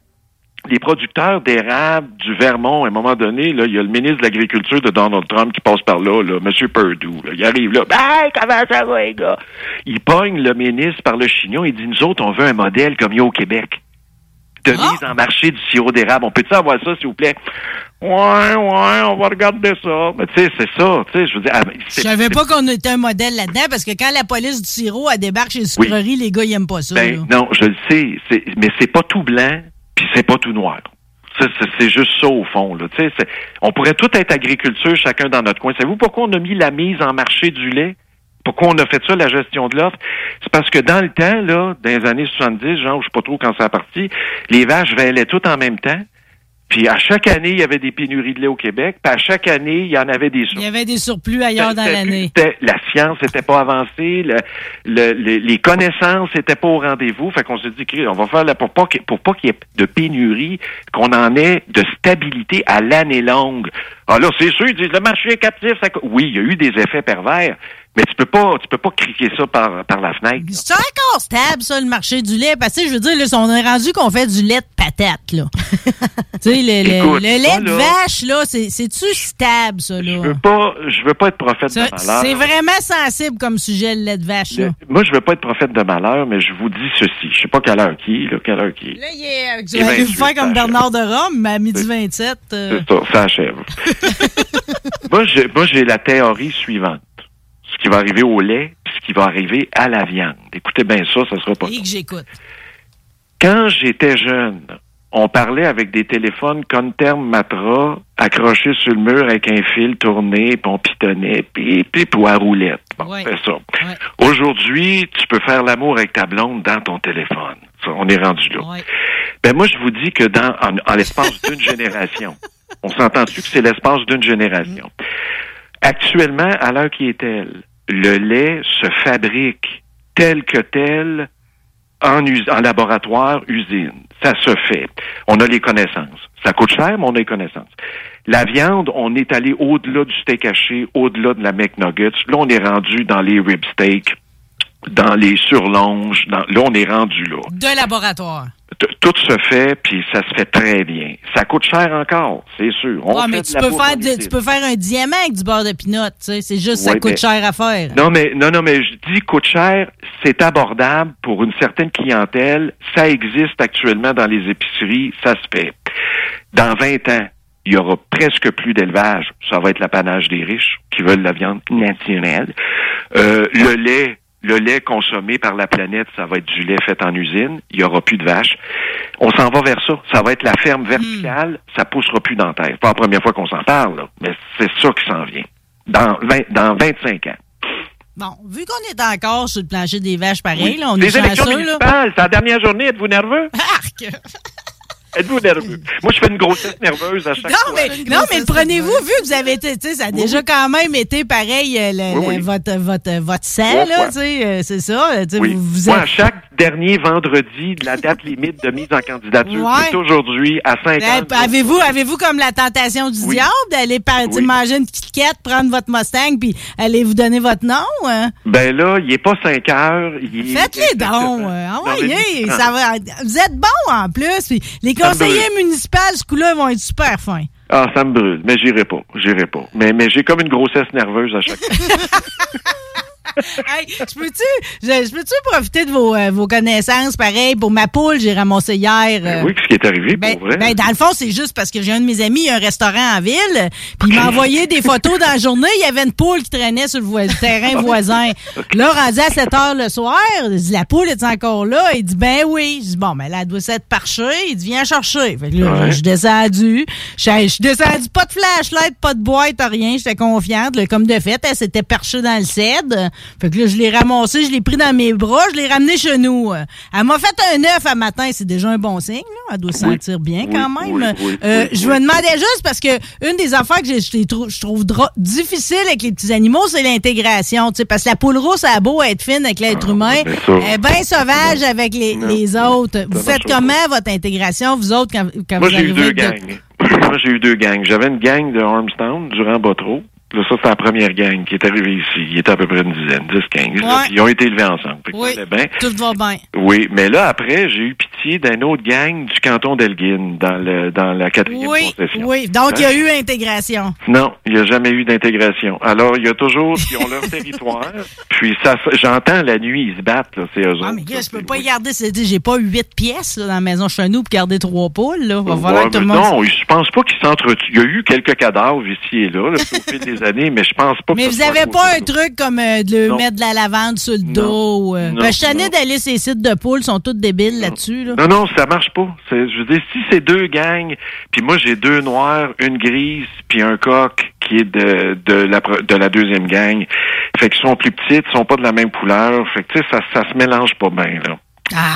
Les producteurs d'érable du Vermont, à un moment donné, là, il y a le ministre de l'Agriculture de Donald Trump qui passe par là, là M. Perdue. là. il arrive là. Ben, comment ça va, les gars? Il pogne le ministre par le chignon. Il dit, nous autres, on veut un modèle comme il y a au Québec. De mise en marché du sirop d'érable. On peut-tu avoir ça, s'il vous plaît? Ouais, ouais, on va regarder ça. Mais tu sais, c'est ça. Tu sais, je veux dire, ah, mais Je savais pas qu'on était un modèle là-dedans parce que quand la police du sirop elle débarque chez les sucreries, les gars, ils aiment pas ça. Ben, non, je le sais, mais c'est pas tout blanc, puis c'est pas tout noir. C'est juste ça au fond. Là. On pourrait tout être agriculture, chacun dans notre coin. Savez-vous pourquoi on a mis la mise en marché du lait? Pourquoi on a fait ça, la gestion de l'offre? C'est parce que dans le temps, là, dans les années 70, genre, je sais pas trop quand ça a parti, les vaches valaient toutes en même temps. Puis à chaque année, il y avait des pénuries de lait au Québec. Puis à chaque année, il y en avait des Il y avait des surplus ailleurs dans l'année. La science n'était pas avancée, le- le- le- les connaissances n'étaient pas au rendez-vous. Fait qu'on s'est dit, on va faire là pour pas qu'il- pour pas qu'il y ait de pénurie, qu'on en ait de stabilité à l'année longue. Ah là, c'est sûr, ils disent le marché est captif. ça oui, il y a eu des effets pervers, mais tu peux pas, tu peux pas crier ça par, par la fenêtre. C'est encore stable, ça, le marché du lait. Parce que, je veux dire, là, on est rendu qu'on fait du lait de patate, là. tu sais, le, le- Écoute, le lait de vache, là, c'est- c'est-tu stable, ça, là? Je veux pas, je veux pas être prophète Ça, de malheur. C'est vraiment sensible comme sujet, le lait de vache, là. Moi, je veux pas être prophète de malheur, mais je vous dis ceci. Je sais pas quelle heure qui est, là, quelle heure qui est. Là, il est, Et vous allez vous 28, faire comme Bernard de Rome, mais à midi 27. euh, C'est ça, ça achève. moi, j'ai la théorie suivante. Ce qui va arriver au lait, puis ce qui va arriver à la viande. Écoutez bien ça, ça sera pas et que j'écoute. Quand j'étais jeune, on parlait avec des téléphones Conterm Matra accrochés sur le mur avec un fil tourné, puis on pitonnait, puis, puis, puis à roulette. Bon, Ouais. c'est ça. Aujourd'hui, tu peux faire l'amour avec ta blonde dans ton téléphone. Ça, on est rendu là. Ouais. Ben moi, je vous dis que dans en, en l'espace d'une génération, on s'entend-tu que c'est l'espace d'une génération? Actuellement, à l'heure qui est elle, le lait se fabrique tel que tel en, en laboratoire, usine. Ça se fait. On a les connaissances. Ça coûte cher, mais on a les connaissances. La viande, on est allé au-delà du steak haché, au-delà de la McNuggets. Là, on est rendu dans les rib steaks, dans les surlonges. Dans... Là, on est rendu là. De laboratoire. T- Tout se fait, puis ça se fait très bien. Ça coûte cher encore, c'est sûr. On Ouais, mais tu peux, faire tu peux faire un diamant avec du beurre de pinot, tu sais. C'est juste, ça Ouais, coûte mais- cher à faire. Non, mais non, non, mais je dis coûte cher, c'est abordable pour une certaine clientèle. Ça existe actuellement dans les épiceries, ça se fait. Dans 20 ans, il y aura presque plus d'élevage. Ça va être l'apanage des riches qui veulent la viande naturelle. Euh, le lait, le lait consommé par la planète, ça va être du lait fait en usine. Il y aura plus de vaches. On s'en va vers ça. Ça va être la ferme verticale. Ça poussera plus dans la terre. Pas la première fois qu'on s'en parle, là, mais c'est ça qui s'en vient. Dans 20, dans 25 ans. Bon, vu qu'on est encore sur le plancher des vaches pareil, Oui. là, on Les est chanceux, là. c'est la dernière journée. Êtes-vous nerveux? Arc! Êtes-vous nerveux? Moi, je fais une grossesse nerveuse à chaque Non, fois. mais, non, mais prenez-vous, vu que vous avez été, tu sais, ça a déjà quand même été pareil, euh, le- Oui, le- oui. votre, votre, votre sang, là, fois. tu sais, euh, c'est ça, vous, Moi, à chaque dernier vendredi de la date limite de mise en candidature, Ouais. c'est aujourd'hui à 5 Eh, ans. Avez-vous, avez-vous comme la tentation du diable d'aller manger une Kat, prendre votre Mustang, puis aller vous donner votre nom? hein? Ben là, il est pas 5 heures. Faites-les dons. euh, Non, envoyez, mais- ça va, vous êtes bons en plus. puis les conseillers municipaux, ce coup-là, vont être super fins. Ah, ça me brûle, mais j'irai pas, j'irai pas. Mais, mais j'ai comme une grossesse nerveuse à chaque fois. hey, je peux-tu, je, je peux-tu profiter de vos, euh, vos connaissances, pareil, pour ma poule, j'ai ramassé hier. euh, oui, ce qui est arrivé, Ben, pour vrai. ben, dans le fond, c'est juste parce que j'ai un de mes amis, il a un restaurant en ville, puis il m'a envoyé des photos dans la journée. Il y avait une poule qui traînait sur le, terrain voisin. Là, rendu à 7 heures le soir, je dis, la poule est encore là? Il dit, ben oui. Je dis, bon, ben là, elle doit s'être parchée. Il dit, viens chercher. Fait que là, Ouais. je suis descendu. Je suis- je suis descendu, pas de flashlight, pas de boîte, rien. J'étais confiante. Là, comme de fait, elle s'était perchée dans le cèdre. Fait que là, je l'ai ramassé, je l'ai pris dans mes bras, je l'ai ramené chez nous. Elle m'a fait un œuf à matin. C'est déjà un bon signe, là. Elle doit se sentir bien Oui, quand même. oui, oui, Euh, je me demandais juste parce que une des affaires que je, trou- je trouve difficile avec les petits animaux, c'est l'intégration. tu sais, Parce que la poule rousse, elle a beau être fine avec l'être humain, ben elle est bien sauvage avec les, Non. les autres. Vous faites comment votre intégration, vous autres, quand, quand Moi, vous j'ai eu arrivez deux de- gangs. Moi, j'ai eu deux gangs. J'avais une gang de Armstown durant Botreau. Ça, c'était la première gang qui est arrivée ici. Il était à peu près une dizaine, 10, 15. là, Ouais. puis ils ont été élevés ensemble. Oui, tout va bien. Oui, mais là, après, j'ai eu pitié d'un autre gang du canton d'Elgin, dans, le, dans la quatrième Oui, concession. oui. Donc, il y a Hein? eu intégration. Non, il n'y a jamais eu d'intégration. Alors, il y a toujours, ils ont leur territoire, puis ça, j'entends la nuit, ils se battent, là, c'est eux Ah, autres. mais gars, je peux pas c'est- garder, c'est- j'ai pas huit pièces là, dans la maison chez nous pour garder trois poules. Là. Va Ouais, falloir que tout le mais monde. Non, je pense pas qu'ils s'entretuent. Il y a eu quelques cadavres ici et là, là, au fil des années, mais je pense pas que Mais vous avez pas un truc comme euh, de Non. mettre de la lavande sur le Non. dos. euh? Non, Ben, je suis d'aller ces sites de poules, sont tous débiles là-dessus. Là. Non, non, ça marche pas. Je veux dire, si c'est deux gangs, puis moi j'ai deux noirs, une grise, puis un coq qui est de, de, la, pre- de la deuxième gang. Fait qu'ils sont plus petites, sont pas de la même couleur. Fait que tu sais, ça, ça se mélange pas bien, là. Ah,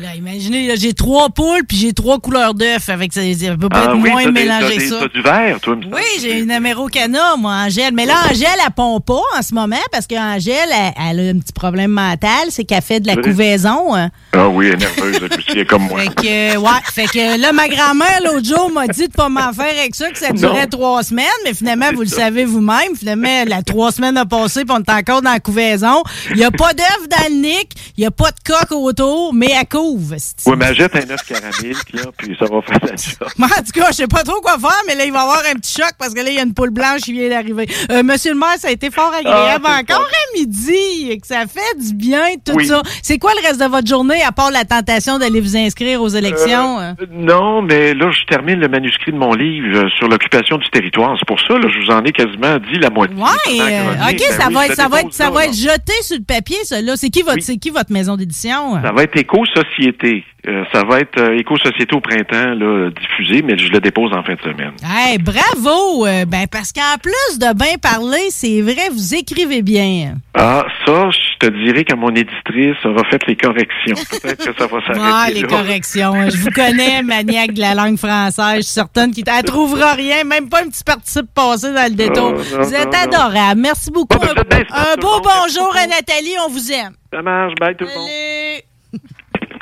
là, imaginez, j'ai trois poules puis j'ai trois couleurs d'œufs. Avec ça, peut pas Ah être oui, moins des- ça. T'as du vert, toi. Oui, j'ai une Amérocana, moi, Angèle. Mais là, Angèle, elle pond pas en ce moment parce qu'Angèle, elle, elle a un petit problème mental. C'est qu'elle fait de la couvaison. hein. Ah oui, elle est nerveuse, elle est comme moi. Fait que, ouais. Fait que là, ma grand-mère, l'autre jour, m'a dit de pas m'en faire avec ça, que ça durait Non. trois semaines. Mais finalement, vous le savez vous-même. Finalement, la trois semaines a passé puis on est encore dans la couvaison. Il n'y a pas d'œuf dans le nick. Il n'y a pas de coq autour, mais elle couve. Oui, mais jette un œuf caramelique, là, puis ça va faire. Moi, en tout cas, je sais pas trop quoi faire, mais là, il va y avoir un petit choc parce que là, il y a une poule blanche qui vient d'arriver. Euh, Monsieur le maire, ça a été fort agréable Ah, c'est encore à midi, que ça fait du bien, tout Oui. ça. C'est quoi le reste de votre journée, à part la tentation d'aller vous inscrire aux élections? hein? Euh, non, mais là, je termine le manuscrit de mon livre euh, sur l'occupation du territoire. C'est pour ça, là, je vous en ai quasiment dit la moitié. Ouais, euh, ok, ça va être, ça va être, ça va être jeté sur le papier, ça. Là, c'est qui votre, Oui. c'est qui votre maison d'édition? Ça va être éco-société. Euh, ça va être euh, éco-société au printemps, là, diffusé, mais je le dépose en fin de semaine. Hey, bravo! Euh, ben, parce qu'en plus de bien parler, c'est vrai, vous écrivez bien. Ah, ça, je te dirais que mon éditrice aura fait les corrections. Peut-être que ça va s'arrêter Ah, les là. corrections. Je vous connais, maniaque de la langue française. Je suis certaine qu'il ne trouvera rien, même pas un petit participe passé dans le détour. Oh, non, vous êtes non, non. adorable. Merci beaucoup. Bon, ben, bien un, beau bonjour à. Nathalie. On vous aime. Ça marche, bye tout le monde.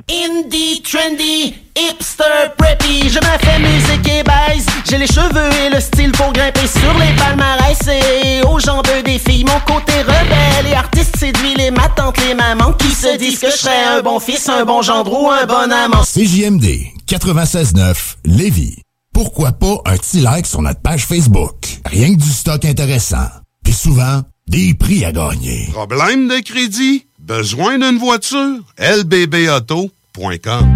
Indie, trendy, hipster, preppy, je me fais musique et baise. J'ai les cheveux et le style pour grimper sur les palmarès et aux jambes des filles. Mon côté rebelle et artiste séduit les ma tante, les mamans qui se disent que je serais un bon fils, un bon gendre ou un bon amant. CJMD 96.9 Lévis. Pourquoi pas un petit like sur notre page Facebook? Rien que du stock intéressant. Puis souvent, des prix à gagner. Problème de crédit? Besoin d'une voiture? lbbauto.com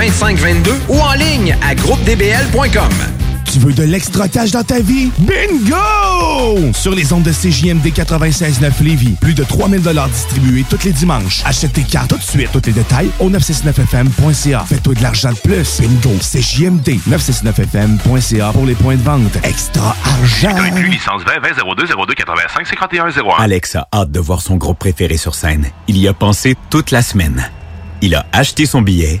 418-681-2522 ou en ligne à groupedbl.com. Tu veux de l'extra cash dans ta vie? Bingo! Sur les ondes de CJMD 96.9 Lévis, plus de 3000 distribués tous les dimanches. Achète tes cartes tout de suite. Tous les détails au 969FM.ca. Fais-toi de l'argent de plus. Bingo! CJMD 969FM.ca pour les points de vente. Extra argent! Inclus licence 20 20 02 02 85 51 01. Alex a hâte de voir son groupe préféré sur scène. Il y a pensé toute la semaine. Il a acheté son billet,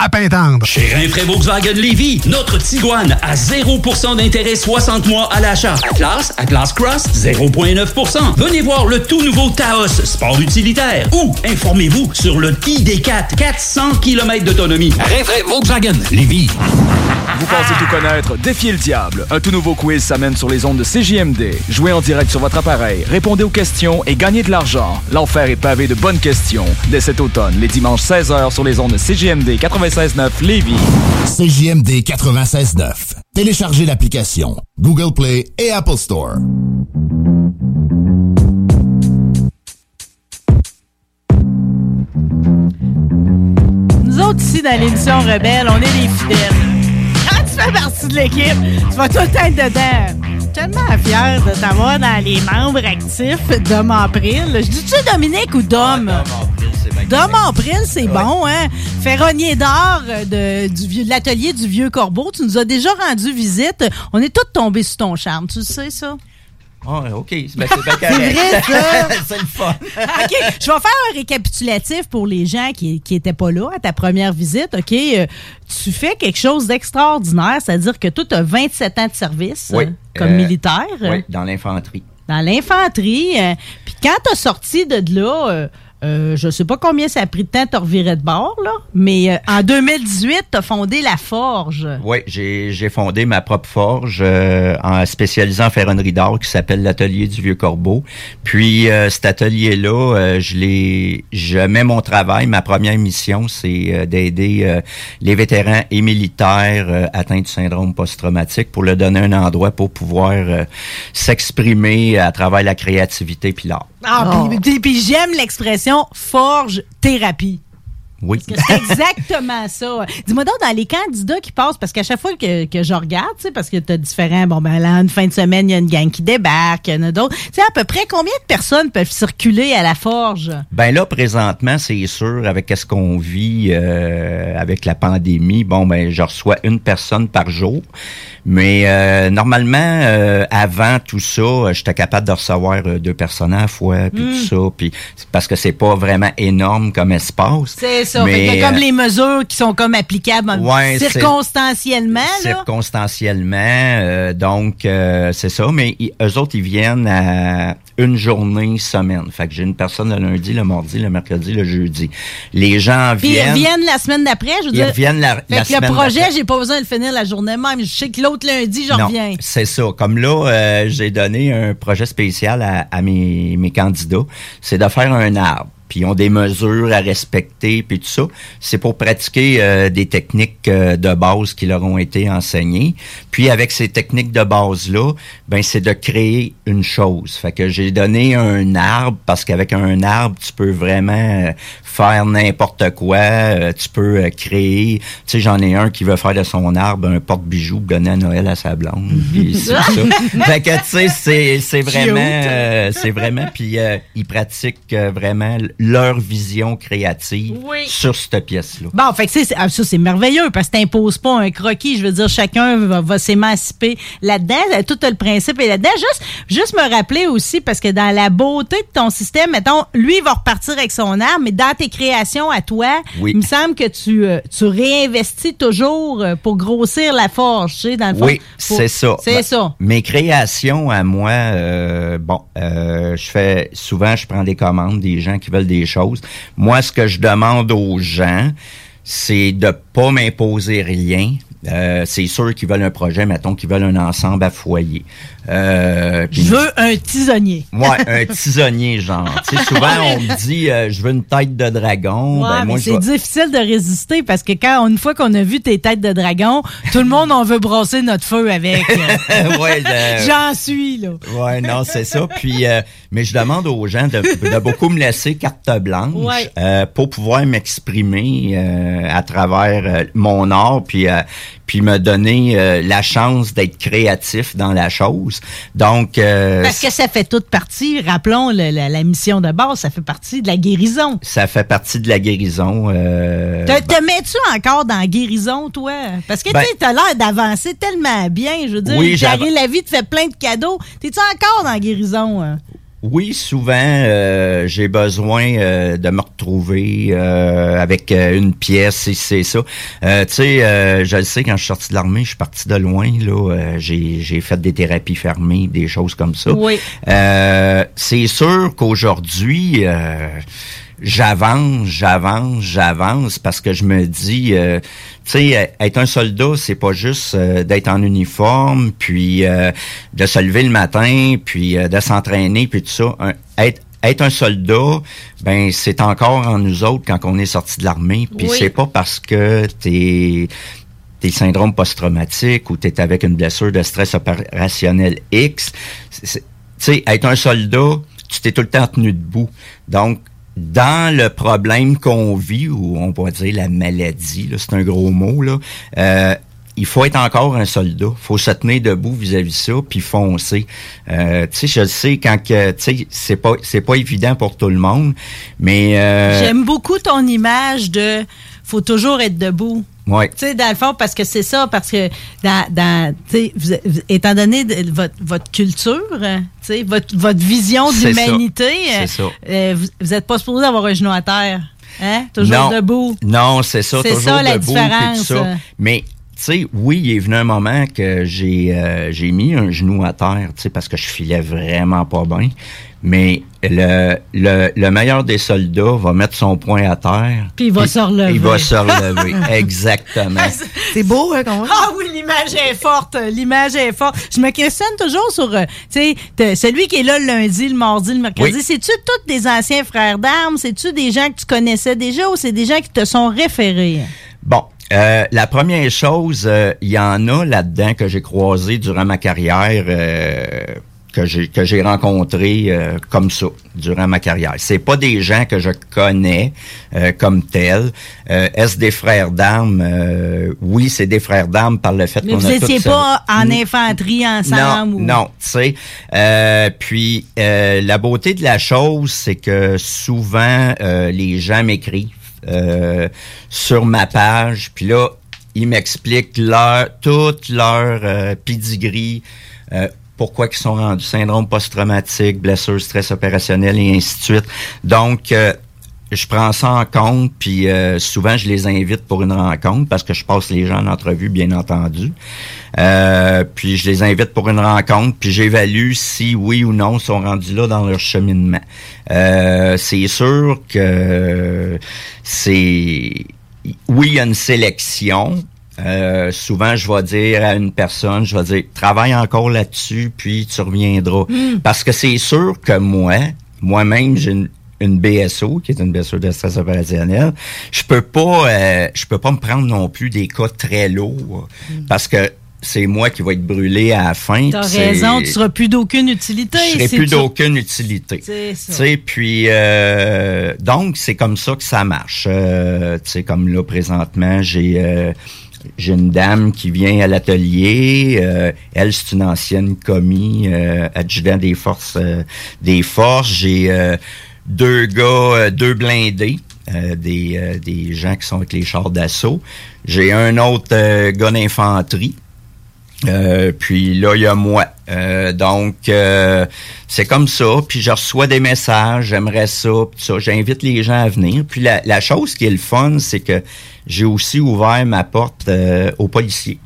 à Pintendre. Chez Rinfraie Volkswagen Lévy, notre Tiguan à 0% d'intérêt 60 mois à l'achat. Atlas, Atlas Cross, 0,9%. Venez voir le tout nouveau Taos, sport utilitaire. Ou informez-vous sur le ID4, 400 km d'autonomie. Rinfraie Volkswagen Lévy. Vous pensez tout connaître? Défiez le diable. Un tout nouveau quiz s'amène sur les ondes de CJMD. Jouez en direct sur votre appareil, répondez aux questions et gagnez de l'argent. L'enfer est pavé de bonnes questions. Dès cet automne, les dimanches 16h sur les ondes de CJMD 96.9 Lévis. CJMD 96.9. Téléchargez l'application Google Play et Apple Store. Nous autres, ici, dans l'émission Rebelle, on est les fidèles. Quand tu fais partie de l'équipe, tu vas tout le temps être dedans. Je te tellement fière de t'avoir dans les membres actifs d'Homme en Pril. Je dis-tu Dominique ou Dom? Dom en Pril, c'est bon, hein? Ferronnier d'or de, du vieux- de l'atelier du Vieux Corbeau. Tu nous as déjà rendu visite. On est tous tombés sous ton charme, tu sais ça? Ah, OK. C'est vrai, ça? c'est le fun. OK, je vais faire un récapitulatif pour les gens qui n'étaient pas là à ta première visite. OK, Euh, tu fais quelque chose d'extraordinaire, c'est-à-dire que toi, tu as 27 ans de service Oui. euh, comme Euh, militaire euh, Oui, dans l'infanterie. dans l'infanterie. euh, Puis quand tu as sorti de là, euh, je sais pas combien ça a pris de temps te revirer de bord, là, mais euh, en 2018, tu as fondé La Forge. Oui, j'ai fondé ma propre forge euh, en spécialisant en ferronnerie d'or qui s'appelle l'atelier du Vieux Corbeau. Puis euh, cet atelier-là, euh, je je mets mon travail. Ma première mission, c'est d'aider les vétérans et militaires atteints du syndrome post-traumatique pour leur donner un endroit pour pouvoir s'exprimer à travers la créativité puis l'art. Ah, puis puis j'aime l'expression forge thérapie. Oui. C'est exactement ça. Dis-moi donc, dans les candidats qui passent, parce qu'à chaque fois que, que je regarde, tu sais, parce que tu as différents, bon, ben là, une fin de semaine, il y a une gang qui débarque, il y en a d'autres. Tu sais, à peu près combien de personnes peuvent circuler à la forge? Ben là, présentement, c'est sûr, avec ce qu'on vit euh, avec la pandémie, bon, ben, je reçois une personne par jour. Mais euh, normalement, euh, avant tout ça, j'étais capable de recevoir euh, deux personnes à la fois, puis Mm. tout ça, puis parce que c'est pas vraiment énorme comme espace. C'est ça. Mais, Fait qu'il y a comme euh, les mesures qui sont comme applicables Ouais, circonstanciellement, là. circonstanciellement. euh, donc, euh, c'est ça. Mais ils- eux autres, ils viennent à une journée semaine. Fait que j'ai une personne le lundi, le mardi, le mercredi, le jeudi. Les gens Puis ils viennent. reviennent la semaine d'après, je veux Ils dire. reviennent la- Fait la que semaine le projet, j'ai pas besoin de le finir la journée même. Je sais que l'autre lundi, je Non, reviens. c'est ça. Comme là, euh, j'ai donné un projet spécial à, à mes, mes candidats. C'est de faire un arbre. Puis ils ont des mesures à respecter, puis tout ça. C'est pour pratiquer euh, des techniques euh, de base qui leur ont été enseignées. Puis avec ces techniques de base-là, ben c'est de créer une chose. Fait que j'ai donné un arbre parce qu'avec un arbre, tu peux vraiment euh, faire n'importe quoi. Euh, tu peux euh, créer. Tu sais, j'en ai un qui veut faire de son arbre un porte-bijou pour donner à Noël à sa blonde. C'est ça. Fait que tu sais, c'est c'est vraiment, euh, c'est vraiment. Puis euh, ils pratiquent vraiment leur vision créative Oui. sur cette pièce-là. Bon, fait que ah, ça, c'est merveilleux parce que t'imposes pas un croquis. Je veux dire, chacun va, va s'émanciper là-dedans. Tout le principe est là-dedans. Juste, juste me rappeler aussi, parce que dans la beauté de ton système, mettons, lui, il va repartir avec son arme, mais dans tes créations à toi, Oui. il me semble que tu, euh, tu réinvestis toujours euh, pour grossir la forge, tu sais, dans le fond. Oui, c'est ça. C'est Ben, ça. Mes créations à moi, euh, bon, euh, je fais souvent, je prends des commandes des gens qui veulent des choses. Moi, ce que je demande aux gens, c'est de pas m'imposer rien. Euh, c'est sûr qu'ils veulent un projet, mettons qu'ils veulent un ensemble à foyer. Euh, Je veux un tisonnier. Ouais, un tisonnier, genre. Tu sais, souvent, on me dit, euh, je veux une tête de dragon. Ouais, ben, moi, c'est difficile de résister parce que quand une fois qu'on a vu tes têtes de dragon, tout le monde on veut brasser notre feu avec. Ouais, J'en suis là. Ouais, non, c'est ça. Puis, euh, mais je demande aux gens de, de beaucoup me laisser carte blanche Ouais. pour pouvoir m'exprimer à travers euh, mon art, puis euh, puis me donner euh, la chance d'être créatif dans la chose. Donc, Parce que ça fait toute partie, rappelons le- la, la mission de base, ça fait partie de la guérison. ça fait partie de la guérison. Te, te mets-tu encore dans la guérison, toi? Parce que Ben- tu t'as l'air d'avancer tellement bien. Je veux dire, Oui, la vie te fait plein de cadeaux. T'es-tu encore dans la guérison? hein? Oui, souvent, euh, j'ai besoin euh, de me retrouver euh, avec une pièce, et c'est ça. Euh, tu sais, euh, je le sais, quand je suis sorti de l'armée, je suis parti de loin. là. euh, j'ai, j'ai fait des thérapies fermées, des choses comme ça. Oui. Euh, c'est sûr qu'aujourd'hui... euh, J'avance, j'avance, j'avance parce que je me dis, euh, tu sais, être un soldat, c'est pas juste euh, d'être en uniforme, puis euh, de se lever le matin, puis euh, de s'entraîner, puis tout ça. Un- être être un soldat, ben c'est encore en nous autres quand on est sorti de l'armée. Puis Oui. c'est pas parce que t'es t'es syndrome post-traumatique ou t'es avec une blessure de stress opérationnel X. Tu sais, être un soldat, tu t'es tout le temps tenu debout. Donc, dans le problème qu'on vit, ou on pourrait dire la maladie, c'est un gros mot, là, euh, il faut être encore un soldat. Il faut se tenir debout vis-à-vis ça, puis foncer. Euh, tu sais, je le sais quand que, sais, c'est pas, c'est pas évident pour tout le monde, mais. Euh, J'aime beaucoup ton image de faut toujours être debout. Ouais. Tu sais, dans le fond, parce que c'est ça, parce que dans, dans vous- étant donné votre, votre culture, tu sais, votre, votre vision de l'humanité, euh, euh, vous, vous êtes pas supposé avoir un genou à terre. Hein? Toujours non, debout. Non, c'est ça, C'est toujours ça, la debout, tout différence. ça. Mais tu sais, oui, il est venu un moment que j'ai euh, j'ai mis un genou à terre, tu sais, parce que je filais vraiment pas bien. Mais le, le, le meilleur des soldats va mettre son poing à terre. Puis il va se relever. Il va se relever, exactement. C'est beau, hein, comment? Ah oui, l'image est forte. L'image est forte. Je me questionne toujours sur, euh, tu sais, celui qui est là le lundi, le mardi, le mercredi. Oui. C'est-tu tous des anciens frères d'armes? C'est-tu des gens que tu connaissais déjà ou c'est des gens qui te sont référés? Bon, euh, la première chose, euh, il y en a là-dedans que j'ai croisé durant ma carrière, euh, que j'ai que j'ai rencontré euh, comme ça durant ma carrière. C'est pas des gens que je connais euh, comme tels. Euh, Est-ce des frères d'armes? Euh, Oui, c'est des frères d'armes par le fait qu'on vous a étiez tous- pas en infanterie ensemble? Non, ou... non, tu sais. Euh, puis euh, la beauté de la chose, c'est que souvent euh, les gens m'écrivent euh, sur ma page, puis là ils m'expliquent leur toute leur euh, pedigree. euh, pourquoi ils sont rendus syndrome post-traumatique, blessure, stress opérationnel et ainsi de suite. Donc, euh, je prends ça en compte, puis euh, souvent je les invite pour une rencontre parce que je passe les gens en entrevue, bien entendu. Euh, puis je les invite pour une rencontre, puis j'évalue si oui ou non sont rendus là dans leur cheminement. Euh, c'est sûr que c'est oui, il y a une sélection. Euh, souvent, je vais dire à une personne, je vais dire, travaille encore là-dessus, puis tu reviendras. Parce que c'est sûr que moi, moi-même, j'ai une, une BSO, qui est une blessure de stress opérationnel. Je peux pas, euh, je peux pas me prendre non plus des cas très lourds, parce que c'est moi qui vais être brûlé à la fin. T'as raison, tu seras plus d'aucune utilité. je serai plus d'aucune utilité. C'est ça. Tu sais, puis euh, donc c'est comme ça que ça marche. Euh, tu sais, comme là présentement, j'ai euh, j'ai une dame qui vient à l'atelier. Euh, elle, c'est une ancienne commis, euh, adjudant des forces euh, des forces. J'ai deux gars, deux blindés. des, des gens qui sont avec les chars d'assaut. J'ai un autre gars d'infanterie. Euh, puis là, il y a moi. Euh, donc, euh, c'est comme ça. Puis je reçois des messages, j'aimerais ça, puis ça. J'invite les gens à venir. Puis la, la chose qui est le fun, c'est que j'ai aussi ouvert ma porte aux policiers.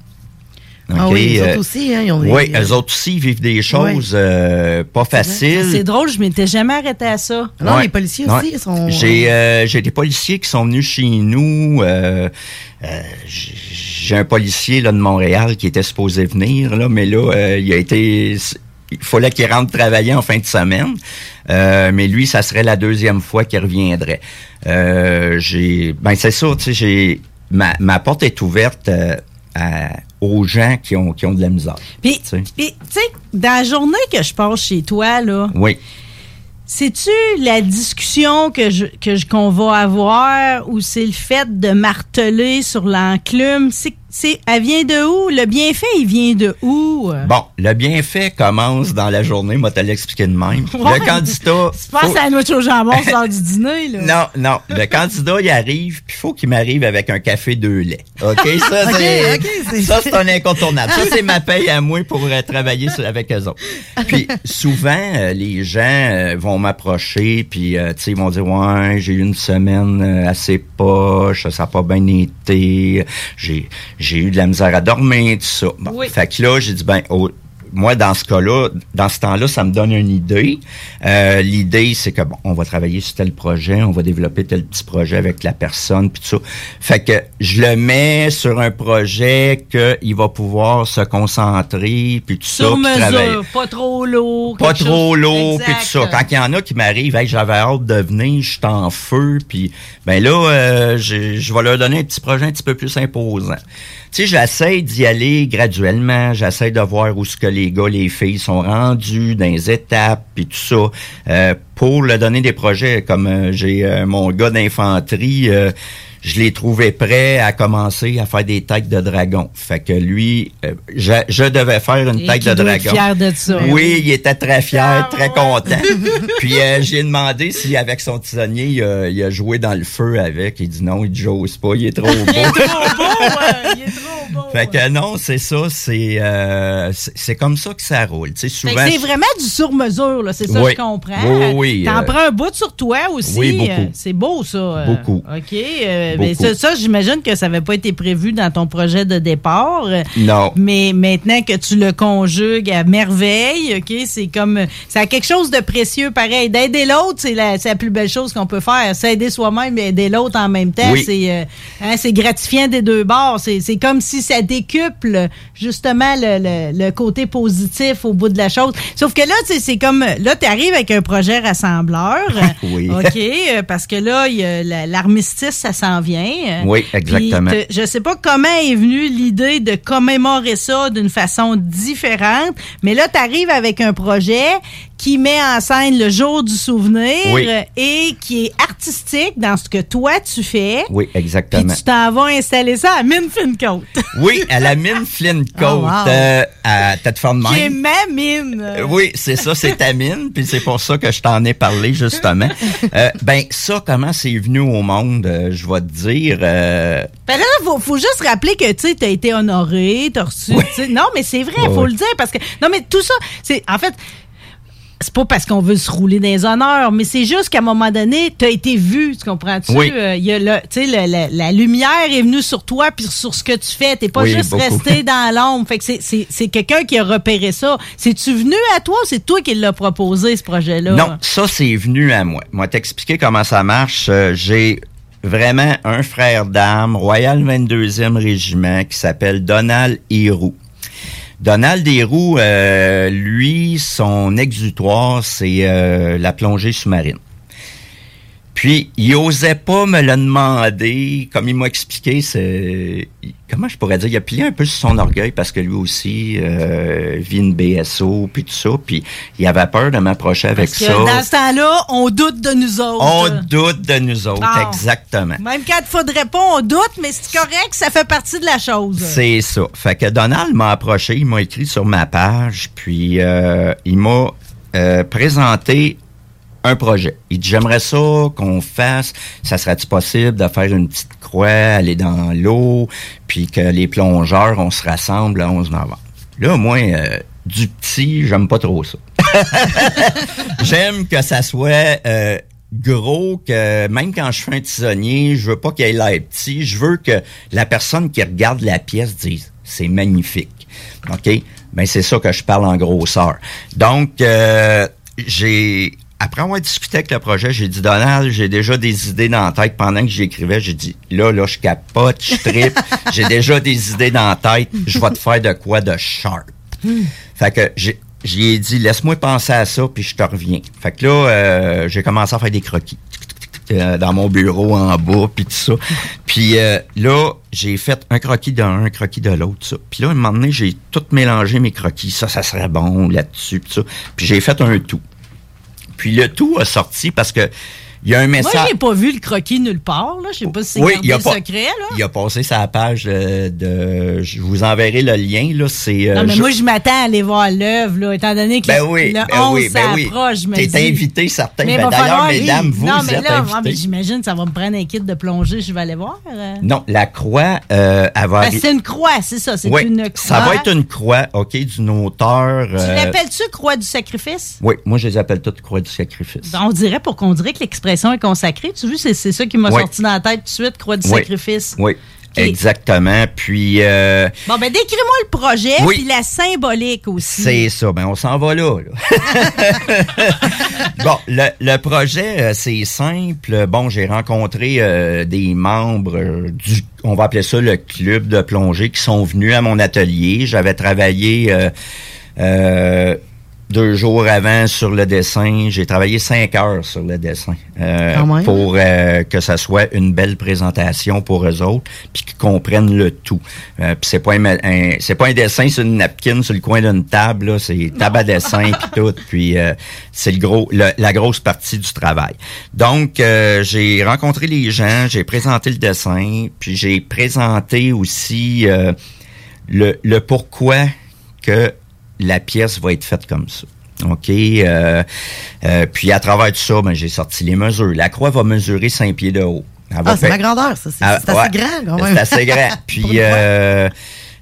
Ah OK, oui, les euh, autres aussi, hein, ils ont Oui, eux autres aussi ils vivent des choses euh, pas faciles. C'est drôle, je m'étais jamais arrêté à ça. Non, Ouais. les policiers Ouais. aussi, ils sont. J'ai euh, j'ai des policiers qui sont venus chez nous. euh, euh, j'ai j'ai un policier là de Montréal qui était supposé venir là, mais là euh, il a été il fallait qu'il rentre travailler en fin de semaine. Euh, mais lui, ça serait la deuxième fois qu'il reviendrait. Euh, j'ai ben c'est ça, tu sais, j'ai ma, ma porte est ouverte euh, à- aux gens qui ont qui ont de la misère. Puis, tu sais. dans la journée que je passe chez toi, là, Oui. c'est-tu la discussion que je que je- qu'on va avoir ou c'est le fait de marteler sur l'enclume? C'est, c'est, elle vient de où? Le bienfait, il vient de où? Bon, le bienfait commence dans la journée, moi te l'expliquer de même. Ouais. Le candidat Tu penses à la noix au jambon sur du dîner, là? Non, non. Le candidat, il arrive, puis il faut qu'il m'arrive avec un café deux laits. OK? Ça, c'est, c'est- ça, c'est un incontournable. Ça, c'est ma paye à moi pour euh, travailler sur- avec eux autres. Puis, souvent, euh, les gens euh, vont m'approcher, puis, tu sais, ils vont dire, ouais, j'ai eu une semaine assez poche, ça n'a pas bien été, j'ai, j'ai eu de la misère à dormir, tout ça. Bon, Oui. Fait que là, j'ai dit, ben, au- moi, dans ce cas-là, dans ce temps-là, ça me donne une idée. Euh, L'idée, c'est que bon, on va travailler sur tel projet, on va développer tel petit projet avec la personne, puis tout ça. Fait que je le mets sur un projet qu'il va pouvoir se concentrer, puis tout Sur ça, travailler. mesure, pas trop lourd. Pas trop lourd, puis tout ça. Quand il y en a qui m'arrivent, hey, j'avais hâte de venir, je suis en feu, puis ben là, euh, je vais leur donner un petit projet un petit peu plus imposant. Sais, j'essaie d'y aller graduellement, j'essaie de voir où ce que les gars, les filles sont rendus dans les étapes, puis tout ça. Euh, pour le donner des projets, comme euh, j'ai euh, mon gars d'infanterie, je l'ai trouvé prêt à commencer à faire des têtes de dragon. Fait que lui, euh, je, je devais faire une Et tête de doit être dragon. fier de ça. Oui, il était très fier, très content. Puis euh, j'ai demandé si avec son tisonnier, il a, il a joué dans le feu avec. Il dit non, il j'ose pas, il est trop beau. Il est trop beau, ouais, il est trop beau. Fait que non, c'est ça, c'est euh, c'est comme ça que ça roule. Tu sais, souvent. que c'est vraiment du sur-mesure, là, c'est ça Oui. je comprends. Oui, oui, T'en euh, prends un bout sur toi aussi. oui, beaucoup. euh, C'est beau, ça. Beaucoup. OK. Mais ça, ça, j'imagine que ça n'avait pas été prévu dans ton projet de départ. Non. Mais maintenant que tu le conjugues à merveille, OK, c'est comme. Ça a quelque chose de précieux pareil. D'aider l'autre, c'est la, c'est la plus belle chose qu'on peut faire. S'aider soi-même et aider l'autre en même temps, Oui. c'est euh, hein, c'est gratifiant des deux bords. C'est c'est comme si ça décuple justement le, le- le côté positif au bout de la chose. Sauf que là, c'est comme. Là, tu arrives avec un projet rassembleur. Oui. OK, euh, parce que là, il y a la- l'armistice, ça s'en vient. Oui, exactement. Te- je sais pas comment est venue l'idée de commémorer ça d'une façon différente, mais là, tu arrives avec un projet qui met en scène le jour du souvenir Oui. et qui est artistique dans ce que toi tu fais. Oui, Puis exactement. tu t'en vas installer ça à Mine Fincoat. Oui, à la mine Flintcoat, Oh, wow. euh, à tête de Qui est même. ma mine. Euh, Oui, c'est ça, c'est ta mine, puis c'est pour ça que je t'en ai parlé justement. Euh, ben ça, comment c'est venu au monde, euh, je vais te dire. euh, Ben là, faut, faut juste rappeler que tu sais, t'as été honoré, t'as reçu. Non, mais c'est vrai, Ouais, faut le dire parce que non, mais tout ça, c'est en fait. C'est pas parce qu'on veut se rouler dans les honneurs, mais c'est juste qu'à un moment donné, t'as été vu, tu comprends-tu? Oui. Euh, il y a le- tu la, la lumière est venue sur toi puis sur ce que tu fais. T'es pas Oui, juste beaucoup. resté dans l'ombre. Fait que c'est- c'est c'est quelqu'un qui a repéré ça. C'est-tu venu à toi ou c'est toi qui l'as proposé, ce projet-là? Non, ça c'est venu à moi. Moi t'expliquer comment ça marche. Euh, J'ai vraiment un frère d'armes, Royal 22e Régiment, qui s'appelle Donald Héroux. Donald Héroux, euh, lui, son exutoire, c'est euh, la plongée sous-marine. Puis, il osait pas me le demander. Comme il m'a expliqué, c'est... Comment je pourrais dire? Il a plié un peu sur son orgueil parce que lui aussi euh, vit une BSO, puis tout ça. Puis, il avait peur de m'approcher avec Parce que ça. dans ce temps-là, on doute de nous autres. On doute de nous autres, Ah. exactement. Même quand il faudrait pas, on doute, mais c'est correct, ça fait partie de la chose. C'est ça. Fait que Donald m'a approché, il m'a écrit sur ma page, puis euh, il m'a euh, présenté un projet. Il dit j'aimerais ça qu'on fasse, ça serait-tu possible de faire une petite croix, aller dans l'eau, puis que les plongeurs, on se rassemble le 11 novembre. Là, moi, euh, du petit, j'aime pas trop ça. J'aime que ça soit euh, gros, que même quand je fais un tisonnier, je veux pas qu'il ait petit. Je veux que la personne qui regarde la pièce dise c'est magnifique. OK? Ben c'est ça que je parle en grosseur. Donc, euh, j'ai après avoir discuté avec le projet, j'ai dit Donald, j'ai déjà des idées dans la tête. Pendant que j'écrivais, j'ai dit là, là, je capote, je tripe, j'ai déjà des idées dans la tête. Je vais te faire de quoi de sharp. Fait que j'ai j'y ai dit laisse-moi penser à ça puis je te reviens. Fait que là euh, j'ai commencé à faire des croquis euh, dans mon bureau en bas puis tout ça. Puis euh, là, j'ai fait un croquis d'un, un croquis de l'autre ça. Puis là, à un moment donné, j'ai tout mélangé mes croquis, ça ça serait bon là-dessus puis ça. Puis j'ai fait un tout. Puis le tout a sorti parce que il y a un Moi, message j'ai pas vu le croquis nulle part. Je sais pas si c'est Oui, gardé il y a pas- secret. Là. il a passé sa page euh, de je vous enverrai le lien là, c'est euh, non, mais je- moi, je m'attends à aller voir l'œuvre, étant donné que Ben oui, le ben 11 oui, ben je me T'es dis. invité, certain. Mais Ben d'ailleurs, mesdames, vous non, mais êtes là, mais j'imagine que ça va me prendre un kit de plongée, je vais aller voir. euh. Non, la croix, euh, elle va Ben, c'est une croix, c'est ça. C'est une croix. ça va être une croix, OK, d'une hauteur... Tu l'appelles-tu croix du sacrifice? Oui, moi, je les appelle toutes croix du sacrifice. On dirait pour qu'on dirait que l'expression est consacrée. Tu vois, c'est c'est ça qui m'a Oui. sorti dans la tête tout de suite, croix du Oui. sacrifice. Oui, exactement. Puis, euh, Bon, ben décris-moi le projet, Oui. puis la symbolique aussi. c'est ça. Ben, on s'en va là. là. bon, le, le projet, euh, c'est simple. Bon, j'ai rencontré euh, des membres euh, du, on va appeler ça le club de plongée, qui sont venus à mon atelier. J'avais travaillé... euh, deux jours avant sur le dessin. J'ai travaillé cinq heures sur le dessin euh, même. pour euh, que ça soit une belle présentation pour eux autres, puis qu'ils comprennent le tout. Euh, puis c'est pas un, un- c'est pas un dessin sur une napkin sur le coin d'une table, là, c'est table à dessin puis tout. Puis euh, c'est le gros, le- la grosse partie du travail. Donc euh, j'ai rencontré les gens, j'ai présenté le dessin, puis j'ai présenté aussi euh, le, le pourquoi que la pièce va être faite comme ça. OK? euh, euh, puis à travers tout ça, ben, j'ai sorti les mesures. La croix va mesurer 5 pieds de haut. Ah, c'est ma grandeur, ça. C'est Ah, assez ouais. grand, quand même. C'est assez grand. Puis euh,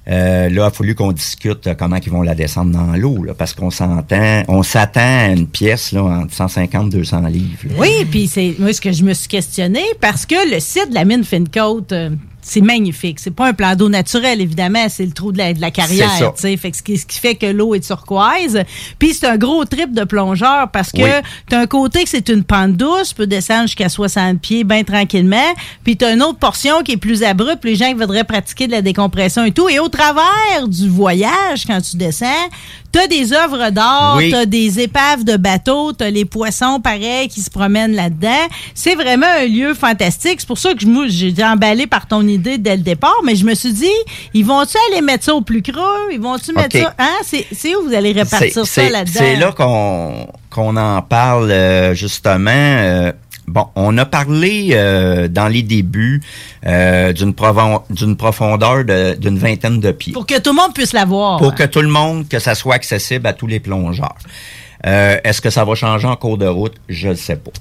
euh, là, il a fallu qu'on discute comment ils vont la descendre dans l'eau, parce qu'on s'entend, on s'attend à une pièce là, entre 150 200 livres. là. Oui, puis c'est moi ce que je me suis questionné parce que le site de la mine Fincote, euh, c'est magnifique. C'est pas un plan d'eau naturel, évidemment, c'est le trou de la, de la C'est carrière. Fait que ce, qui, ce qui fait que l'eau est turquoise. Puis c'est un gros trip de plongeur parce que Oui. t'as un côté que c'est une pente douce, tu peux descendre jusqu'à 60 pieds bien tranquillement. Puis t'as une autre portion qui est plus abrupte, les gens qui voudraient pratiquer de la décompression et tout. Et au travers du voyage, quand tu descends, t'as des œuvres d'art, Oui. t'as des épaves de bateaux, t'as les poissons pareils qui se promènent là-dedans. C'est vraiment un lieu fantastique. C'est pour ça que je- j'ai été emballé par ton idée dès le départ, mais je me suis dit, ils vont-tu aller mettre ça au plus creux? Ils vont-tu mettre ça? Hein? C'est où vous allez répartir ça là-dedans? C'est là qu'on qu'on en parle euh, justement. euh, bon, on a parlé euh, dans les débuts euh, d'une profon- d'une profondeur de- d'une vingtaine de pieds. Pour que tout le monde puisse la voir. Pour que tout le monde, que ça soit accessible à tous les plongeurs. Euh, Est-ce que ça va changer en cours de route? Je ne sais pas.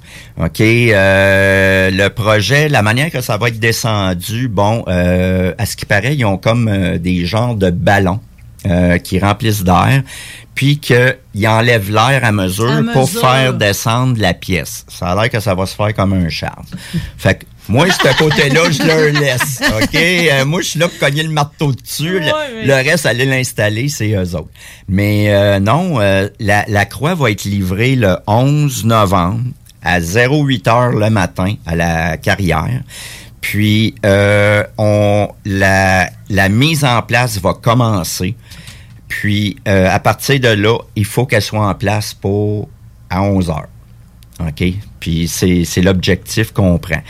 OK. euh, le projet, la manière que ça va être descendu, bon, euh, à ce qui paraît, ils ont comme des genres de ballons euh, qui remplissent d'air, puis qu'ils enlèvent l'air à mesure, À pour faire descendre la pièce. Ça a l'air que ça va se faire comme un char. fait que moi, ce côté-là, je leur laisse. OK? Euh, moi, je suis là pour cogner le marteau dessus. Ouais, le reste, aller l'installer, c'est eux autres. Mais euh, non, euh, la, la croix va être livrée le 11 novembre à 08 heures le matin à la carrière. Puis euh, on la, la mise en place va commencer. Puis euh, à partir de là, il faut qu'elle soit en place pour à 11 heures. OK? Puis c'est l'objectif qu'on prend.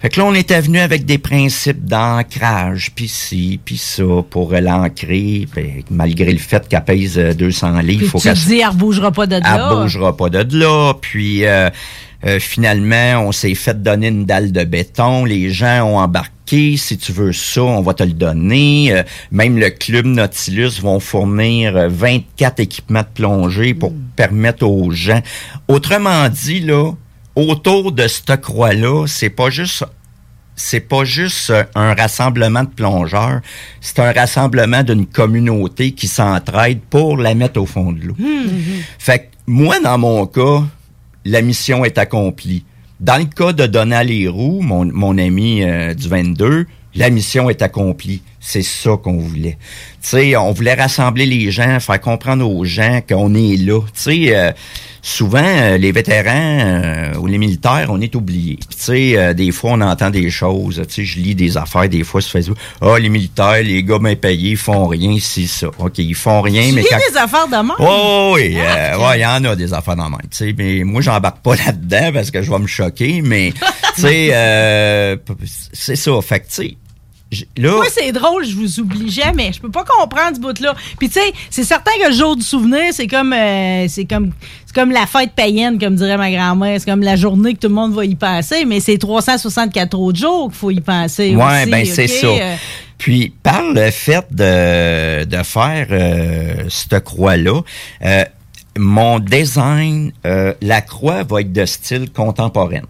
Fait que là, on était venu avec des principes d'ancrage, puis ci, puis ça, pour l'ancrer, malgré le fait qu'elle pèse euh, 200 livres, Puis faut tu qu'elle te dis, elle bougera pas de elle là. bougera pas de là. Puis euh, euh, finalement, on s'est fait donner une dalle de béton. Les gens ont embarqué. Si tu veux ça, on va te le donner. Euh, même le club Nautilus vont fournir euh, 24 équipements de plongée pour permettre aux gens. Autrement dit, là, autour de cette croix-là, c'est pas juste c'est pas juste euh, un rassemblement de plongeurs, c'est un rassemblement d'une communauté qui s'entraide pour la mettre au fond de l'eau. Fait que moi, dans mon cas, la mission est accomplie. Dans le cas de Donald Leroux, mon, mon ami euh, du 22, la mission est accomplie. C'est ça qu'on voulait. Tu sais, on voulait rassembler les gens, faire comprendre aux gens qu'on est là. Tu sais, euh, souvent, euh, les vétérans euh, ou les militaires, on est oubliés. Tu sais, euh, des fois, on entend des choses. Tu sais, je lis des affaires des fois sur Facebook. Ah, les militaires, les gars bien payés, ils font rien, c'est ça. OK, ils font rien, Tu mais lis quand... des affaires de même? Oh oui, Ah, euh, ouais, il y en a des affaires le même, tu sais, mais moi j'embarque pas là-dedans parce que je vais me choquer, mais tu sais, euh, c'est ça, fait que tu sais, là, Moi, c'est drôle, je vous oublie jamais. Je peux pas comprendre ce bout-là. Puis tu sais, c'est certain que le jour du souvenir, c'est comme euh, c'est comme c'est comme la fête païenne, comme dirait ma grand-mère. C'est comme la journée que tout le monde va y passer, mais c'est 364 autres jours qu'il faut y penser ouais, aussi, ben c'est ça. Euh, Puis par le fait de, de faire euh, cette croix-là, euh, mon design, euh, la croix va être de style contemporaine.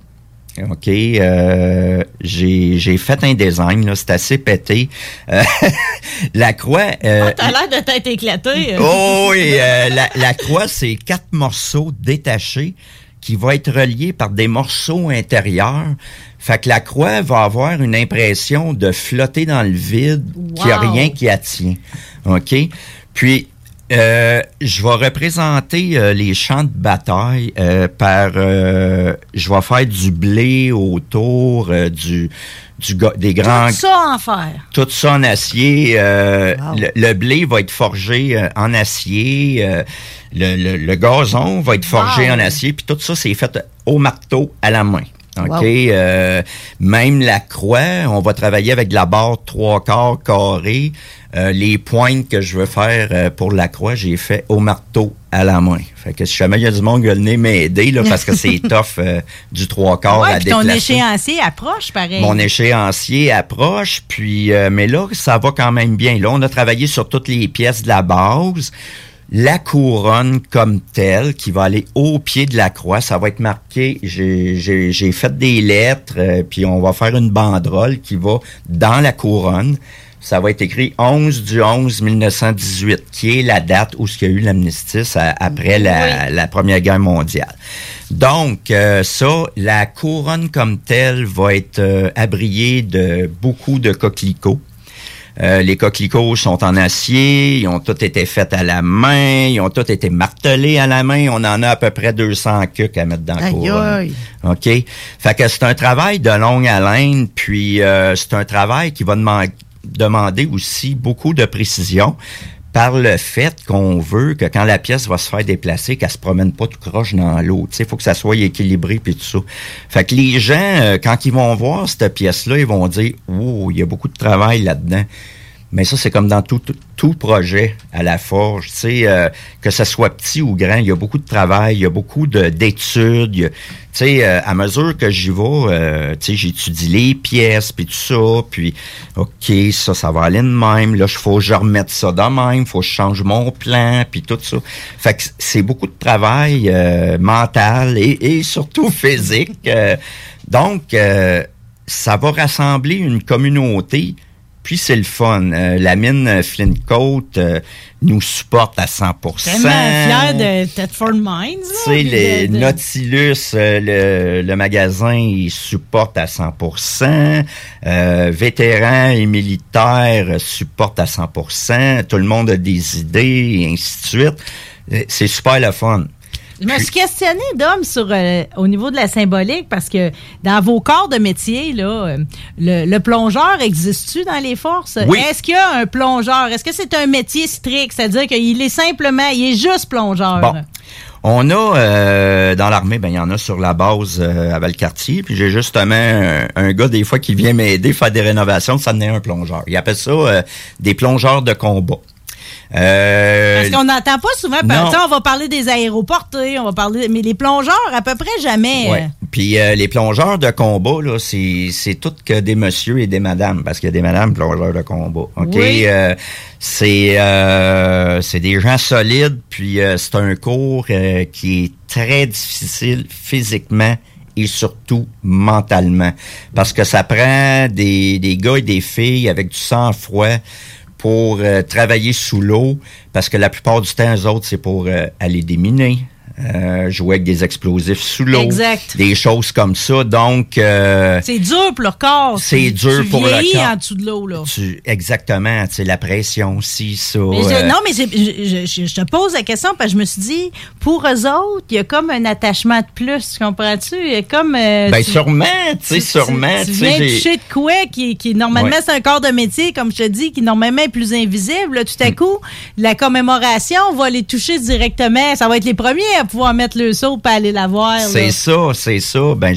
OK, euh, j'ai j'ai fait un design, là, c'est assez pété. Euh, la croix... euh, ah, T'as l'air de t'être éclaté. euh. Oh oui, euh, la, la croix, c'est quatre morceaux détachés qui vont être reliés par des morceaux intérieurs. Fait que la croix va avoir une impression de flotter dans le vide, qu'il n'y a Wow. rien qui la tient. OK? Puis, Euh, je vais représenter euh, les champs de bataille euh, par... je vais faire du blé autour du, du des grands... Tout ça en fer. Tout ça en acier. Wow. le, le blé va être forgé en acier. le, le- le gazon va être forgé Wow. en acier. Puis tout ça, c'est fait au marteau à la main. OK? Wow. Euh, même la croix, on va travailler avec de la barre trois quarts carré. Euh, les pointes que je veux faire euh, pour la croix, j'ai fait au marteau à la main. Fait que si jamais il y a du monde qui va venir m'aider, là, parce que c'est tough euh, du trois quarts Ouais, à puis ton échéancier approche, pareil. Mon échéancier approche, puis euh, mais là, ça va quand même bien. Là, on a travaillé sur toutes les pièces de la base. La couronne comme telle, qui va aller au pied de la croix, ça va être marqué. J'ai fait des lettres, euh, puis on va faire une banderole qui va dans la couronne. Ça va être écrit 11 du 11 1918, qui est la date où il y a eu l'amnistie à- après la, la Première Guerre mondiale. Donc, euh, ça, la couronne comme telle va être euh, abriée de beaucoup de coquelicots. Euh, les coquelicots sont en acier, ils ont tous été faits à la main, ils ont tous été martelés à la main. On en a à peu près 200 cucs à mettre dans Aïe, couronne. OK? Fait que c'est un travail de longue haleine, puis euh, c'est un travail qui va deman- demander aussi beaucoup de précision par le fait qu'on veut que quand la pièce va se faire déplacer, qu'elle se promène pas tout croche dans l'eau. Il faut que ça soit équilibré puis tout ça. Fait que les gens, euh, quand ils vont voir cette pièce-là, ils vont dire « Oh, il y a beaucoup de travail là-dedans ». Mais ça, c'est comme dans tout, tout, projet à la forge. Tu sais, euh, que ce soit petit ou grand, il y a beaucoup de travail, il y a beaucoup de- d'études. Tu sais, euh, à mesure que j'y vais, euh, tu sais, j'étudie les pièces, puis tout ça, puis OK, ça, ça va aller de même. Là, il faut que je remette ça de même, faut que je change mon plan, puis tout ça. Fait que c'est beaucoup de travail euh, mental et, et surtout physique. euh. donc, euh, ça va rassembler une communauté puis c'est le fun. Euh, la mine Flint Coat euh, nous supporte à 100 Tellement fier de Thetford Mines. Tu sais, de- Nautilus, euh, le, le magasin, il supporte à 100% euh, Vétérans et militaires supportent à 100% Tout le monde a des idées, et ainsi de suite. Euh, C'est super le fun. Je me suis questionné, Dom, sur euh, au niveau de la symbolique, parce que dans vos corps de métier, là, euh, le, le plongeur existe-tu dans les forces? Oui. Est-ce qu'il y a un plongeur? Est-ce que c'est un métier strict? C'est-à-dire qu'il est simplement, il est juste plongeur? Bon. On a euh, dans l'armée, ben il y en a sur la base euh, à Valcartier, puis j'ai justement un, un gars des fois qui vient m'aider faire des rénovations, ça en est un plongeur. Il appelle ça euh, des plongeurs de combat. Euh, Parce qu'on n'entend pas souvent, on va parler des aéroportés, on va parler, mais les plongeurs, à peu près jamais. Ouais. Puis euh, les plongeurs de combat, là, c'est, c'est tout que des messieurs et des madames, parce qu'il y a des madames plongeurs de combat. OK? Oui. Euh, c'est, euh, c'est des gens solides, puis euh, c'est un cours euh, qui est très difficile physiquement et surtout mentalement. Parce que ça prend des, des gars et des filles avec du sang-froid pour euh, travailler sous l'eau, parce que la plupart du temps, eux autres, c'est pour euh, aller déminer, euh, jouer avec des explosifs sous l'eau, Exact. des choses comme ça. Donc, euh, C'est dur pour leur corps. C'est dur tu pour le corps. en dessous de l'eau, là. tu, exactement, tu sais, la pression aussi, ça. Mais je- euh, non, mais c'est- je, je- je te pose la question parce que je me suis dit, pour eux autres, il y a comme un attachement de plus, comprends-tu? Il y a comme. euh, ben tu- sûrement, tu sais, sûrement, Tu, viens toucher de quoi qui, qui normalement, Ouais. c'est un corps de métier, comme je te dis, qui normalement est plus invisible. Là, tout à coup, la commémoration va les toucher directement. Ça va être les premiers à pouvoir mettre le saut pour aller la voir. c'est ça, c'est ça. Ben,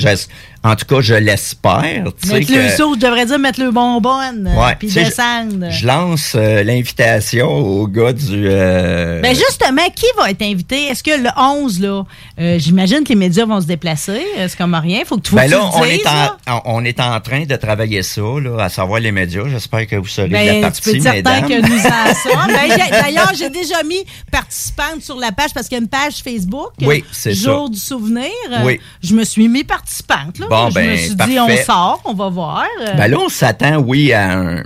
en tout cas, je l'espère. Mettre le que- saut, je devrais dire mettre le bonbon, Ouais, puis sais, je- descendre. Je lance euh, l'invitation au gars du. euh, Ben justement, qui va être invité? Est-ce que le 11, là, euh, j'imagine que les médias vont se déplacer. euh, C'est comme rien. Faut que tu, faut ben que là, tu on le dises, est, là. en, on on est en train de travailler ça, là, à savoir les médias. J'espère que vous serez de la Ben, partie, tu peux être certain que nous en sommes. Ben, D'ailleurs, j'ai déjà mis participante sur la page parce qu'il y a une page Facebook. Oui, c'est Jour ça. du souvenir. Oui. Je me suis mis participante. Là. Bon, je ben, me suis dit, parfait. on sort, on va voir. Ben là, on s'attend, oui, à un,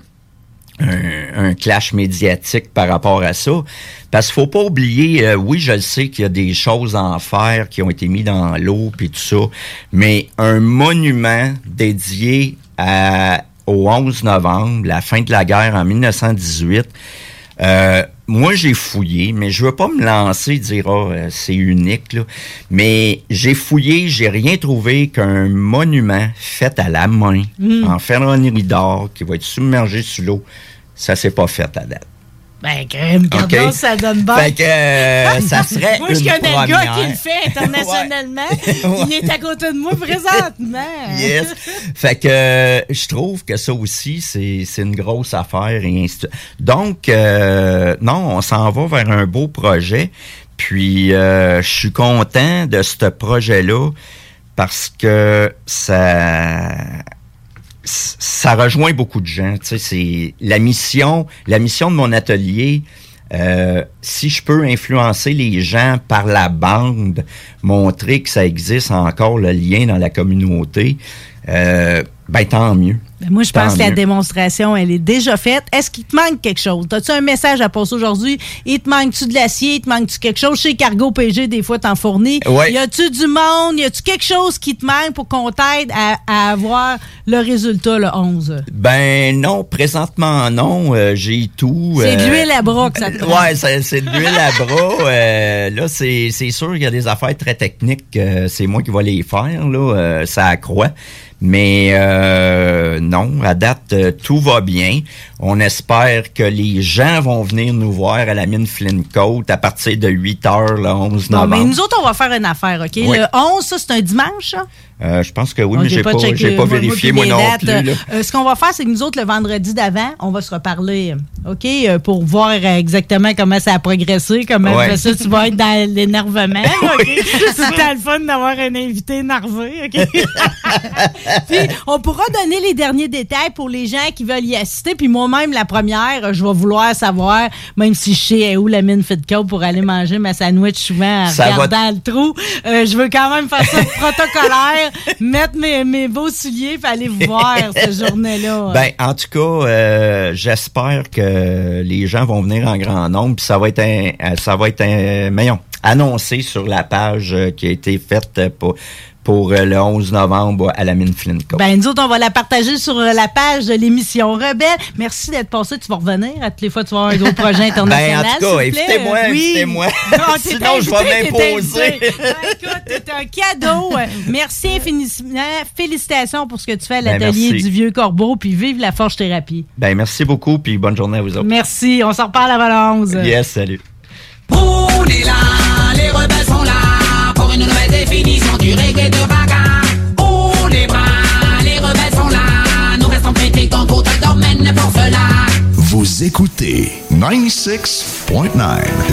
un, un clash médiatique par rapport à ça. Parce qu'il faut pas oublier, euh, oui, je le sais qu'il y a des choses à en faire qui ont été mis dans l'eau puis tout ça, mais un monument dédié à, au 11 novembre, la fin de la guerre en 1918, Euh, moi, j'ai fouillé, mais je veux pas me lancer et dire oh, c'est unique. Là. Mais j'ai fouillé, j'ai rien trouvé qu'un monument fait à la main, Mm. en ferronnerie d'or, qui va être submergé sous l'eau. Ça s'est pas fait à date. Ben, crème, OK. pardon, ça donne bien. Fait que euh, ça serait Moi, je connais le gars qui le fait internationalement. Il est à côté de moi présentement. Yes. Fait que euh, je trouve que ça aussi, c'est c'est une grosse affaire et ainsi de suite. Donc, euh, non, on s'en va vers un beau projet. Puis, euh, je suis content de ce projet-là parce que ça ça rejoint beaucoup de gens. C'est la mission, la mission de mon atelier. euh, si je peux influencer les gens par la bande, montrer que ça existe encore le lien dans la communauté, euh, ben tant mieux. Ben, moi, je Tant pense que la démonstration, elle est déjà faite. Est-ce qu'il te manque quelque chose? As-tu un message à passer aujourd'hui? Il te manque-tu de l'acier? Il te manque-tu quelque chose? Chez Cargo PG, des fois, t'en fournis. Ouais. Y a-tu du monde? Y a-tu quelque chose qui te manque pour qu'on t'aide à, à avoir le résultat le 11? Ben non, présentement non, euh, j'ai tout. C'est de euh, l'huile à bras que ça te. Ouais, c'est de l'huile à bras. Euh, là, c'est c'est sûr qu'il y a des affaires très techniques. euh, c'est moi qui vais les faire. Là, euh, ça accroît. Mais euh, non, à date, euh, tout va bien. On espère que les gens vont venir nous voir à la mine Flintcoat à partir de 8 heures le 11 Non, novembre. mais nous autres, on va faire une affaire, OK? Oui. Le 11, ça, c'est un dimanche, ça? Euh, je pense que oui, mais j'ai pas, pas moi, vérifié moi, moi, puis les non dates. plus. là. Euh, ce qu'on va faire, c'est que nous autres, le vendredi d'avant, on va se reparler, OK, euh, pour voir exactement comment ça a progressé, comment Ouais. ça, tu vas être dans l'énervement, OK? c'est le fun d'avoir un invité énervé, OK? puis, on pourra donner les derniers détails pour les gens qui veulent y assister, puis moi-même, la première, je vais vouloir savoir, même si je sais où la mine fit coat pour aller manger ma sandwich souvent en Ça va regardant le trou, euh, je veux quand même faire ça protocolaire, mettre mes, mes beaux souliers puis aller vous voir cette journée-là. Ben, en tout cas, euh, j'espère que les gens vont venir en grand nombre, puis ça va être un, euh, ça va être un, voyons, annoncé sur la page euh, qui a été faite pour, pour euh, le 11 novembre à la mine Flintcoat. Ben, nous autres, on va la partager sur euh, la page de l'émission Rebelle. Merci d'être passé. Tu vas revenir. À toutes les fois, tu vas avoir un gros projet international. Ben, en tout cas, invitez-moi, Oui. invitez-moi. Sinon, je vais m'imposer. Ben, écoute, t'es un cadeau. Merci infiniment. Félicitations pour ce que tu fais à Ben, l'atelier du Vieux Corbeau. Puis vive la Forge Thérapie. Ben, merci beaucoup, puis bonne journée à vous autres. Merci. On s'en reparle avant le 11. Yes, salut. On est là, les rebelles sont là reggae de bagarre. On les bras, les rebelles sont là, nous restons pétés dans d'autres domaines pour cela. Vous écoutez 96.9,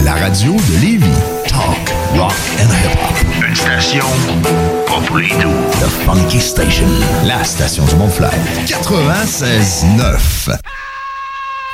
la radio de Lévis. Talk, rock and hip-hop. Une station pas pour les doux. The Funky Station, la station du Mont-Fly. 96.9.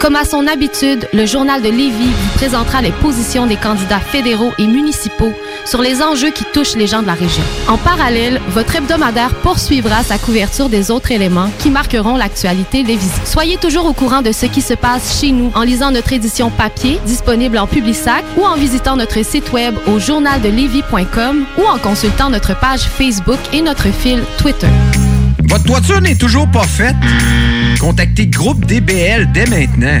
Comme à son habitude, le journal de Lévis vous présentera les positions des candidats fédéraux et municipaux sur les enjeux qui touchent les gens de la région. En parallèle, votre hebdomadaire poursuivra sa couverture des autres éléments qui marqueront l'actualité lévisienne. Soyez toujours au courant de ce qui se passe chez nous en lisant notre édition papier disponible en Publisac ou en visitant notre site web au journaldelévis.com ou en consultant notre page Facebook et notre fil Twitter. Votre toiture n'est toujours pas faite? Contactez Groupe DBL dès maintenant.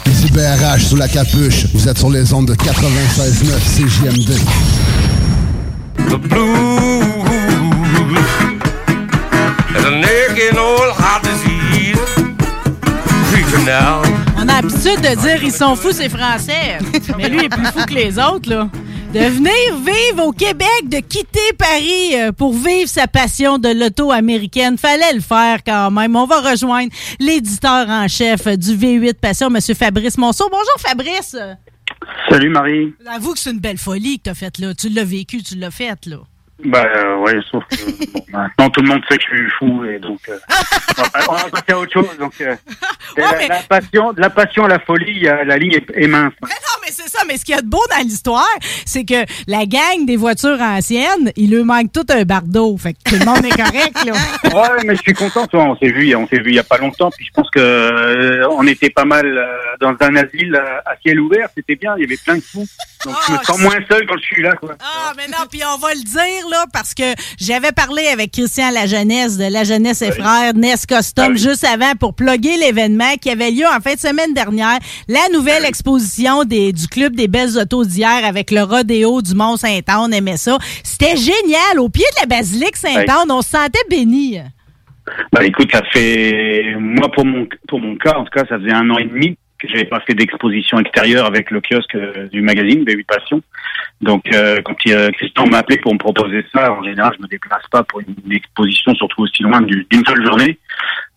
BRH sous la capuche. Vous êtes sur les ondes de 96.9 CJMD. The blues is a naked old heart disease. Creeping now. On a l'habitude de dire ils sont fous, ces Français. Mais lui, il est plus fou que les autres, là. De venir vivre au Québec, de quitter Paris euh, pour vivre sa passion de l'auto américaine. Fallait le faire quand même. On va rejoindre l'éditeur en chef du V8 Passion, M. Fabrice Monceau. Bonjour, Fabrice. Salut Marie. Avoue que c'est une belle folie que tu as faite là. Tu l'as vécu, tu l'as faite là. Ben euh, ouais, sauf que bon, maintenant tout le monde sait que je suis fou et donc euh, on va- passer à autre chose. Donc euh, de la, la passion, de la passion à la folie, a- la ligne est, est mince. Non, mais c'est ça. Mais ce qu'il y a de beau dans l'histoire, c'est que la gang des voitures anciennes, il leur manque tout un bardeau. Fait que tout le monde est correct, là. Ouais, mais je suis content. toi, On s'est vu, on s'est vu il y a pas longtemps. Puis je pense que euh, on était pas mal euh, dans un asile euh, à ciel ouvert. C'était bien. Il y avait plein de fous. Donc je me sens moins seul quand je suis là. Quoi. Ah, mais non, puis on va le dire, là, parce que j'avais parlé avec Christian La Jeunesse de La Jeunesse et Frères, NES Custom, juste avant pour plugger l'événement qui avait lieu en fin de semaine dernière. La nouvelle exposition des, du Club des Belles Autos d'hier avec le rodéo du Mont-Saint-Anne, aimait ça. C'était génial. Au pied de la basilique Saint-Anne, on se sentait béni. Bah écoute, ça fait moi pour mon pour mon cas, en tout cas, ça faisait un an et demi que j'avais pas fait d'exposition extérieure avec le kiosque euh, du magazine B8 Passion. Donc euh, quand il, Christian m'a appelé pour me proposer ça, en général, je me déplace pas pour une exposition, surtout aussi loin du- d'une seule journée.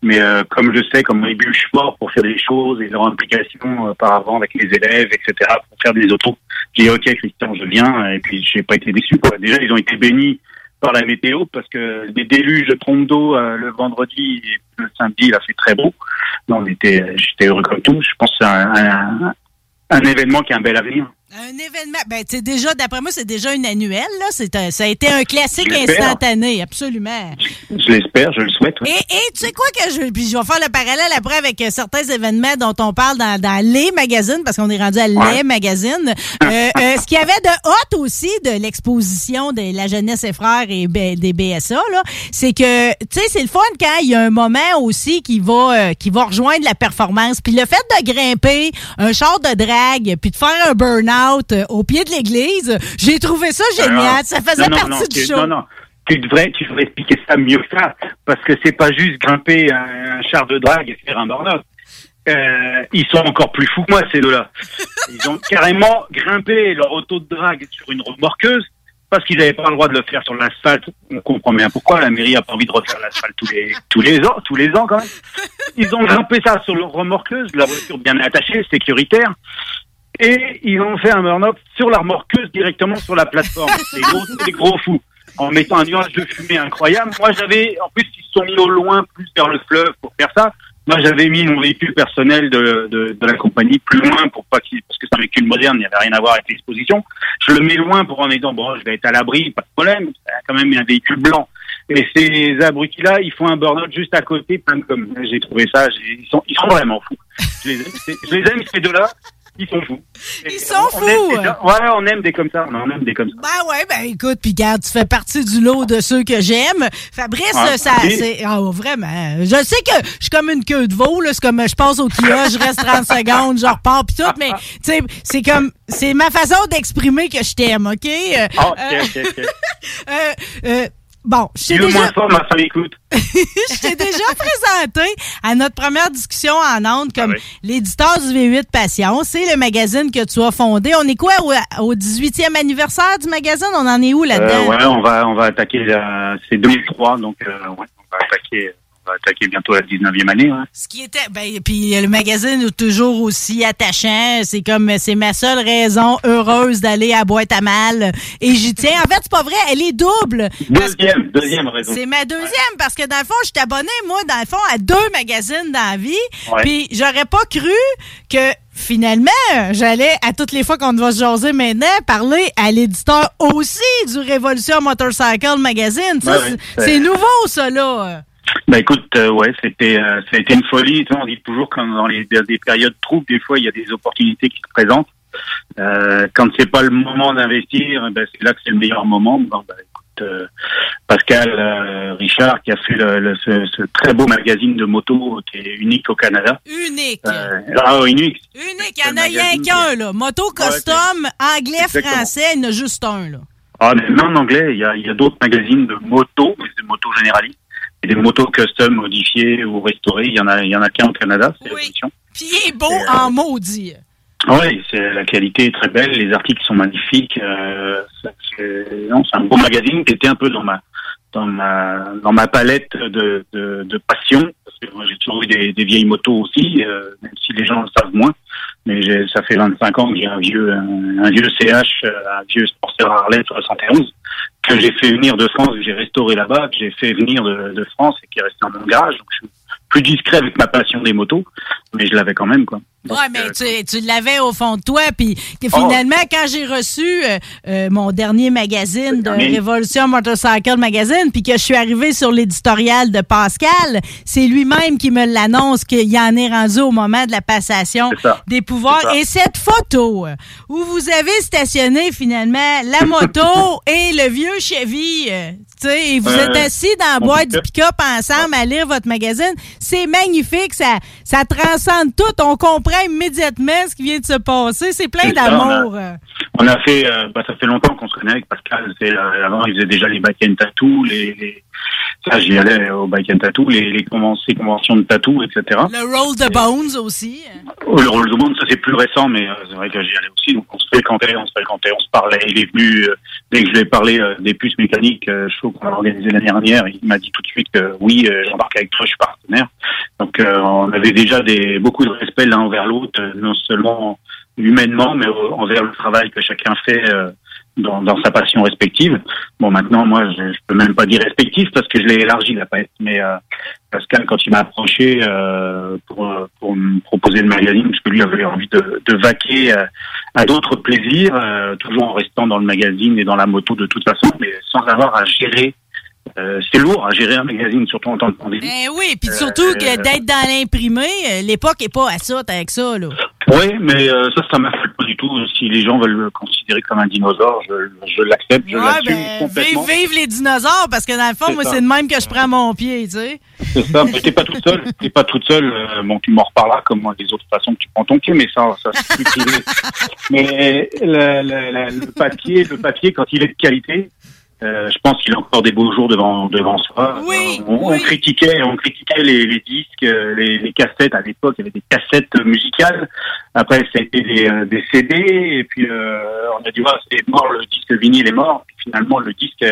Mais euh, comme je sais, comme ils bûchent fort pour faire des choses et leur implication euh, par avant avec les élèves, etc., pour faire des autos, j'ai dit ok Christian, je viens. Et puis j'ai pas été déçu. Quoi. Déjà, ils ont été bénis par la météo parce que des déluges de d'eau euh, le vendredi et le samedi, il a fait très beau. Non, j'étais heureux comme tout. Je pense que c'est un événement qui a un bel avenir. Un événement, ben, tu sais, déjà, d'après moi, c'est déjà une annuelle, là. C'est un- ça a été un classique instantané, absolument. Je l'espère, je le souhaite. Et, et tu sais quoi que je, puis je vais faire le parallèle après avec euh, certains événements dont on parle dans, dans les magazines, parce qu'on est rendu à les magazines. Euh, euh, ce qu'il y avait de hot aussi de l'exposition de la jeunesse et frères et B- des BSA, là, c'est que, tu sais, c'est le fun quand il y a un moment aussi qui va, euh, qui va rejoindre la performance. Puis le fait de grimper un char de drague, puis de faire un burn-out euh, au pied de l'église, j'ai trouvé ça génial. Alors, ça faisait non, non, partie non, du show. Non, non. Tu devrais, tu devrais expliquer ça mieux que ça, parce que c'est pas juste grimper un, un char de drague et faire un burn-out. Euh, ils sont encore plus fous que moi, ces deux-là. Ils ont carrément grimpé leur auto de drague sur une remorqueuse parce qu'ils n'avaient pas le droit de le faire sur l'asphalte. On comprend bien pourquoi la mairie a pas envie de refaire l'asphalte tous les tous les ans, tous les ans quand même. Ils ont grimpé ça sur leur remorqueuse, la voiture bien attachée, sécuritaire. Et ils ont fait un burn-up sur la remorqueuse directement sur la plateforme. C'est gros, des gros fous. En mettant un nuage de fumée incroyable. Moi, j'avais, en plus, ils se sont mis au loin, plus vers le fleuve pour faire ça. Moi, j'avais mis mon véhicule personnel de, de, de la compagnie plus loin pour pas qu'il, parce que c'est un véhicule moderne, il n'y avait rien à voir avec l'exposition. Je le mets loin pour en disant, bon, je vais être à l'abri, pas de problème. C'est quand même un véhicule blanc. Et ces abrutis-là, ils font un burn-out juste à côté, plein de comme. J'ai trouvé ça, ils sont, ils sont vraiment fous. Je les aime, je les aime ces deux-là. Ils sont fous. Ils aime fous! Ouais, on aime des comme ça. On aime des comme ça. Ben ouais, ben écoute, puis garde, tu fais partie du lot de ceux que j'aime. Fabrice, ça, oui. c'est, ah, vraiment. Je sais que je suis comme une queue de veau, là. C'est comme, je passe au kiosque, je reste 30 secondes, je repars pis tout, mais, tu sais, c'est comme, c'est ma façon d'exprimer que je t'aime, OK? Euh, Ah, ok, euh, ok, ok. euh, euh, bon, je t'ai déjà... fort, ma je t'ai déjà présenté à notre première discussion en ondes comme l'éditeur du V8 Passion. C'est le magazine que tu as fondé. On est quoi au, au 18e anniversaire du magazine? On en est où là-dedans? Euh, ouais, on va, on va attaquer, la- c'est 2003, donc, euh, ouais, on va attaquer, on va attaquer bientôt la 19e année, ouais. Ce qui était, ben, puis le magazine est toujours aussi attachant. C'est comme, c'est ma seule raison heureuse d'aller à Boîte à Mal. Et j'y tiens. En fait, c'est pas vrai, elle est double. Deuxième, deuxième raison. C'est ma deuxième parce que dans le fond, je suis abonné, moi, dans le fond, à deux magazines dans la vie. Ouais. Puis j'aurais pas cru que finalement, j'allais, à toutes les fois qu'on va se jaser maintenant, parler à l'éditeur aussi du Révolution Motorcycle Magazine. Ouais. c'est nouveau, ça, là. Bah écoute, euh, ouais, c'était, euh, ça a été une folie. On dit toujours quand dans les des périodes troubles, des fois il y a des opportunités qui se présentent. Euh, quand c'est pas le moment d'investir, ben, c'est là que c'est le meilleur moment. Bon, bah, écoute, euh, Pascal euh, Richard qui a fait le, le- ce, ce très beau magazine de moto qui est unique au Canada. Unique. Ah, unique. Unique. Il y en a rien qu'un, là. Moto custom, anglais, Exactement. français, il y en a juste un, là. Ah, mais même en anglais, il y a, il y a d'autres magazines de motos, mais de motos généralistes. Et des motos custom modifiées ou restaurées. Il y en a, il y en a qu'un au Canada, c'est l'édition. Puis il est beau en maudit. Oui, c'est la qualité est très belle, les articles sont magnifiques. Euh, c'est- un beau magazine qui était un peu dans ma dans ma dans ma palette de de, de passion. Parce que moi, j'ai toujours eu des, des vieilles motos aussi, euh, même si les gens le savent moins. Mais ça fait 25 ans que j'ai un vieux un, vieux CH, euh, un vieux Sportster Harley 71 que j'ai fait venir de France, que j'ai restauré là-bas, que j'ai fait venir de, de France et qui est resté dans mon garage. Donc je suis plus discret avec ma passion des motos, mais je l'avais quand même quoi. Ouais, mais tu, tu l'avais au fond de toi. Puis que finalement, quand j'ai reçu euh, euh, mon dernier magazine de dernier. Révolution Motorcycle Magazine, puis que je suis arrivé sur l'éditorial de Pascal, c'est lui-même qui me l'annonce qu'il en est rendu au moment de la passation des pouvoirs. Et cette photo euh, où vous avez stationné finalement la moto et le vieux Chevy, euh, tu sais, et vous Euh, êtes assis dans la boîte du pick-up ensemble à lire votre magazine. C'est magnifique, ça, ça transcende tout. On comprend immédiatement ce qui vient de se passer. C'est plein d'amour. On a fait, euh, bah, ça fait longtemps qu'on se connaît avec Pascal. Euh, avant, il faisait déjà les tattoo, les, les, ça, j'y allais au bike and tattoo, les, les conventions, les conventions de tattoo, etc. Le Roll the Bones aussi. Oh, le rôle du monde, ça c'est plus récent, mais euh, c'est vrai que j'y allais aussi. Donc on se fréquentait, on se fréquentait, on se parlait. Il est venu, euh, dès que je lui ai parlé euh, des puces mécaniques, je trouve qu'on a organisé l'année dernière, il m'a dit tout de suite que oui, j'embarque avec toi, je suis partenaire. Donc on avait déjà des beaucoup de respect l'un envers l'autre, non seulement humainement, mais envers le travail que chacun fait dans, dans sa passion respective. Bon, maintenant, moi, je, je peux même pas dire respectif parce que je l'ai élargi la palette. Mais euh, Pascal, quand il m'a approché euh, pour, pour me proposer le magazine, parce que lui avait envie de, de vaquer euh, à d'autres plaisirs, euh, toujours en restant dans le magazine et dans la moto de toute façon, mais sans avoir à gérer. euh, c'est lourd à gérer un magazine, surtout en temps de pandémie. Ben oui, puis Euh, surtout que euh, d'être dans l'imprimé, l'époque est pas à ça avec ça, là. Oui, mais euh, ça, ça m'affecte pas du tout. Si les gens veulent me considérer comme un dinosaure, je, je l'accepte, je Ouais, l'assume ben, complètement. vive, vive les dinosaures, parce que dans le fond, C'est moi, c'est de même que je prends mon pied, tu sais. C'est ça, mais t'es pas toute seule. T'es pas toute seule. Euh, bon, tu m'en reparleras comme des autres façons que tu prends ton pied, mais ça, ça c'est plus privé. Mais le, le- le- le papier, le papier, quand il est de qualité, euh, je pense qu'il a encore des beaux jours devant devant soi. Oui, Euh, on, on critiquait, on critiquait les, les disques, euh, les, les cassettes. À l'époque, il y avait des cassettes musicales. Après, ça a été des, des CD. Et puis, euh, on a dit, ouais, c'est mort, le disque vinyle est mort. Puis finalement, le disque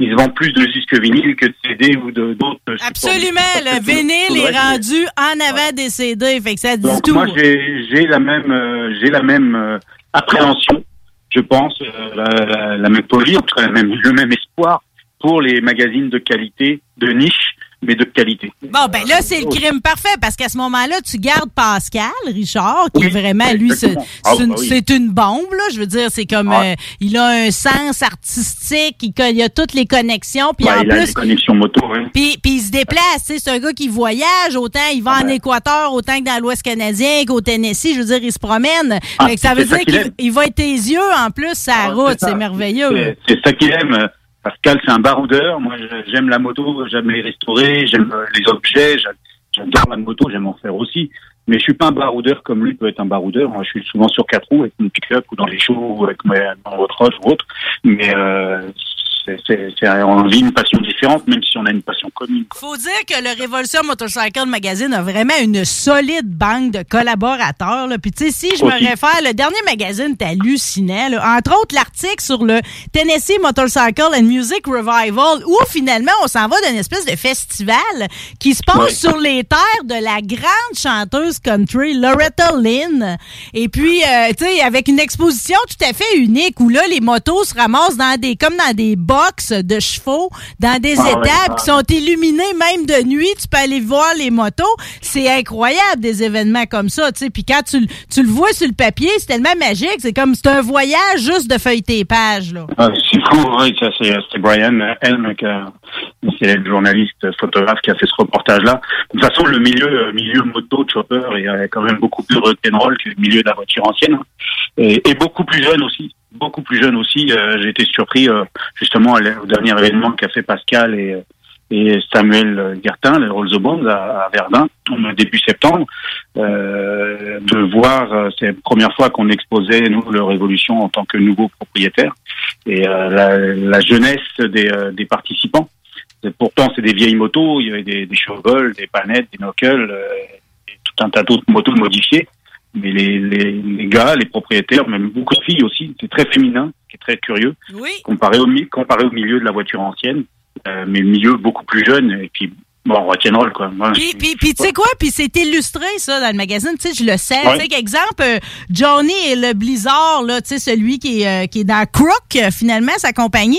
ils vendent plus de disques vinyles que de CD ou de d'autres. Absolument, le vinyle est rendu en avant des CD, fait que ça dit Donc tout. moi j'ai j'ai la même euh, j'ai la même euh, appréhension, je pense, euh, la, la- même folie, en tout cas le même espoir pour les magazines de qualité, de niche, mais de qualité. Bon, ben là, c'est le crime parfait parce qu'à ce moment-là, tu gardes Pascal, Richard, qui est vraiment, lui, c'est. Ah, une, bah oui. une bombe, là. Je veux dire, c'est comme, Ouais. euh, il a un sens artistique, il, a toutes les connexions, puis Ouais, en il a plus, des connexions moto, hein. puis, puis il se déplace, tu sais, c'est un gars qui voyage, autant il va en Équateur, autant que dans l'Ouest canadien, qu'au Tennessee, je veux dire, il se promène. Ah, fait que ça veut dire qu'il va être tes yeux, en plus, sa route, c'est merveilleux. C'est ça qu'il aime. Pascal, c'est un baroudeur. Moi, j'aime la moto, j'aime les restaurer, j'aime euh, les objets, j'a- j'adore la moto, j'aime en faire aussi. Mais je suis pas un baroudeur comme lui peut être un baroudeur. Moi, je suis souvent sur quatre roues avec mon pick-up ou dans les shows ou avec mon rush ou autre. Mais euh, on vit une passion différente, même si on a une passion commune. Faut dire que le Révolution Motorcycle Magazine a vraiment une solide banque de collaborateurs. Là. Puis tu sais, si je me réfère, le dernier magazine là. Entre autres, l'article sur le Tennessee Motorcycle and Music Revival, où finalement on s'en va d'une espèce de festival qui se passe Ouais. sur les terres de la grande chanteuse country Loretta Lynn. Et puis, euh, tu sais, avec une exposition tout à fait unique où là, les motos se ramassent dans des, comme dans des box de chevaux, dans des Ah étapes ah. qui sont illuminées même de nuit. Tu peux aller voir les motos. C'est incroyable des événements comme ça, tu sais. Puis quand tu, le- tu le vois sur le papier, c'est tellement magique. C'est comme, c'est un voyage juste de feuilleter les pages, là. Ah, c'est fou, oui, ça c'est Brian Helm, qui a- c'est le journaliste photographe qui a fait ce reportage-là. De toute façon, le milieu, euh, milieu moto chopper est euh, quand même beaucoup plus rock'n'roll que le milieu de la voiture ancienne, hein. et, et beaucoup plus jeune aussi. Beaucoup plus jeune aussi. Euh, J'ai été surpris euh, justement au dernier événement qu'a fait Pascal et, euh, et Samuel Gertin, le Rolls Bones à, à Verdun, début septembre, euh, de voir, euh, c'est la première fois qu'on exposait, nous, le Révolution en tant que nouveau propriétaire, et euh, la, la jeunesse des, euh, des participants. Pourtant, c'est des vieilles motos, il y avait des, des Chevrolet, des Panettes, des Knuckles, euh, et tout un tas d'autres motos modifiées. Mais les, les, les gars, les propriétaires, même beaucoup de filles aussi, c'est très féminin, ce qui est très curieux, Oui. comparé au, comparé au milieu de la voiture ancienne, euh, mais le milieu beaucoup plus jeune, et puis, bon, rock'n'roll, quoi. Moi, Puis, puis, puis tu sais quoi? Puis c'est illustré, ça, dans le magazine. Tu sais, je le sais. Ouais. Tu sais, exemple, euh, Johnny et le Blizzard, là, tu sais, celui qui est, euh, qui est dans Crook, euh, finalement, sa compagnie.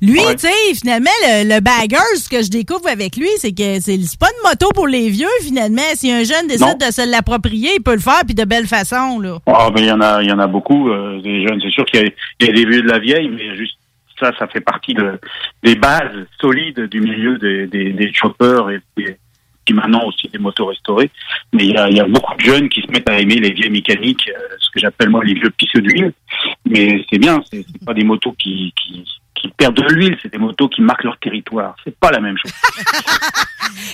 lui, Ouais. tu sais, finalement, le, le Baggers, ce que je découvre avec lui, c'est que c'est pas une moto pour les vieux, finalement. Si un jeune décide Non. de se l'approprier, il peut le faire, puis de belle façon, là. Ah, ben, il y en a, il y en a beaucoup, des jeunes. C'est sûr qu'il y, y a des vieux de la vieille, mais juste ça, ça fait partie de, des bases solides du milieu des, des, choppers et puis maintenant aussi des motos restaurées. Mais il y a, beaucoup de jeunes qui se mettent à aimer les vieilles mécaniques, euh, ce que j'appelle moi les vieux pisseux d'huile. Mais c'est bien, c'est pas des motos qui, qui perdent de l'huile, c'est des motos qui marquent leur territoire. C'est pas la même chose.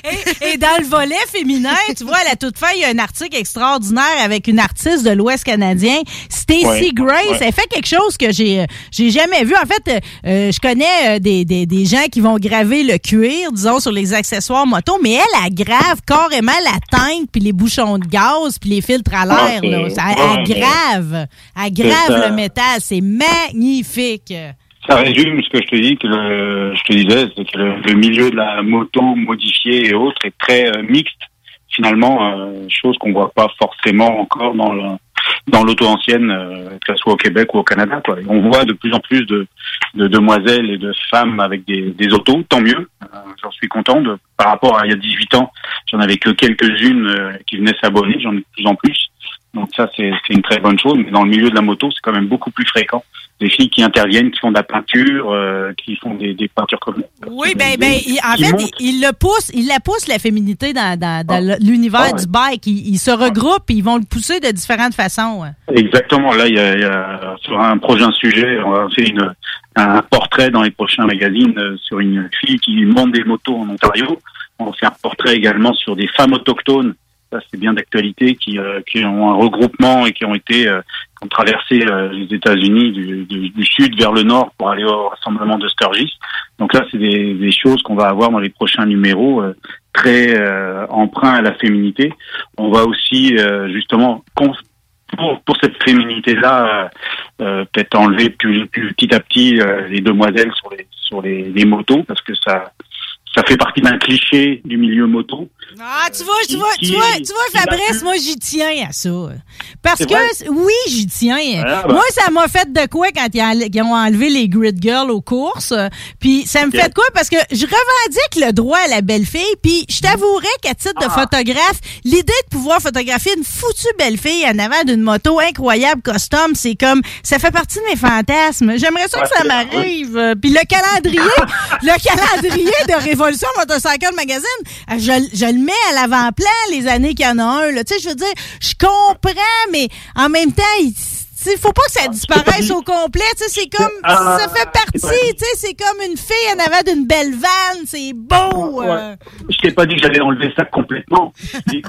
Et, et dans le volet féminin, tu vois, à la toute fin, il y a un article extraordinaire avec une artiste de l'Ouest canadien, Stacey Ouais, Grace. ouais. Elle fait quelque chose que j'ai euh, j'ai jamais vu. En fait, euh, euh, je connais des, des, des gens qui vont graver le cuir, disons, sur les accessoires moto, mais elle, elle grave carrément la teinte, puis les bouchons de gaz, puis les filtres à l'air. C'est- Ça- Elle, grave. Elle grave le métal. C'est magnifique. Ça résume ce que je te dis, que le, je te disais, c'est que le, le milieu de la moto modifiée et autres est très euh, mixte. Finalement, euh, chose qu'on voit pas forcément encore dans le, dans l'auto ancienne, euh, que ce soit au Québec ou au Canada. Quoi. On voit de plus en plus de, de demoiselles et de femmes avec des, des autos, tant mieux. Euh, j'en suis content. De, par rapport à il y a 18 ans, j'en avais que quelques-unes euh, qui venaient s'abonner, j'en ai de plus en plus. Donc ça, c'est une très bonne chose. Mais dans le milieu de la moto, c'est quand même beaucoup plus fréquent. Des filles qui interviennent, qui font de la peinture, euh, qui font des, des peintures comme Oui, ben, ben, il- en fait, montre. il, il le pousse, il la pousse la féminité dans, dans, dans l'univers Ah ouais. du bike. Ils se regroupent et ils vont le pousser de différentes façons. hein. Exactement. Là, il y a, il y a- sur un prochain sujet, on va faire une, un portrait dans les prochains magazines euh, sur une fille qui monte des motos en Ontario. On va faire un portrait également sur des femmes autochtones. Ça, c'est bien d'actualité, qui, euh, qui ont un regroupement et qui ont été, euh, qui ont traversé euh, les États-Unis du, sud vers le nord pour aller au rassemblement de Sturgis. Donc là, c'est des, choses qu'on va avoir dans les prochains numéros, euh, très emprunts à la féminité. On va aussi justement pour, pour cette féminité-là, peut-être enlever plus, petit à petit les demoiselles sur les sur les motos parce que ça ça fait partie d'un cliché du milieu moto. Ah, tu vois, tu vois, tu vois, tu vois, Fabrice, moi, j'y tiens à ça. Parce que, oui, j'y tiens. Ah, bah. Moi, ça m'a fait de quoi quand ils, ont enlevé les grid girls aux courses? Puis ça me fait de quoi? Parce que je revendique le droit à la belle fille. Puis je t'avouerais qu'à titre Ah. de photographe, l'idée de pouvoir photographier une foutue belle fille en avant d'une moto incroyable custom, c'est comme, ça fait partie de mes fantasmes. J'aimerais ça que ça m'arrive. Puis le calendrier, le calendrier de Révolution Motorcycle Magazine, euh, je, je le mets à l'avant-plan les années qu'il y en a un. là. Tu sais, je veux dire, je comprends, mais en même temps, il il faut pas que ça disparaisse au complet. Tu sais, c'est comme, Ah, ça fait partie. Tu sais, c'est comme une fille en avant d'une belle vanne. C'est beau. euh. Je t'ai pas dit que j'allais enlever ça complètement.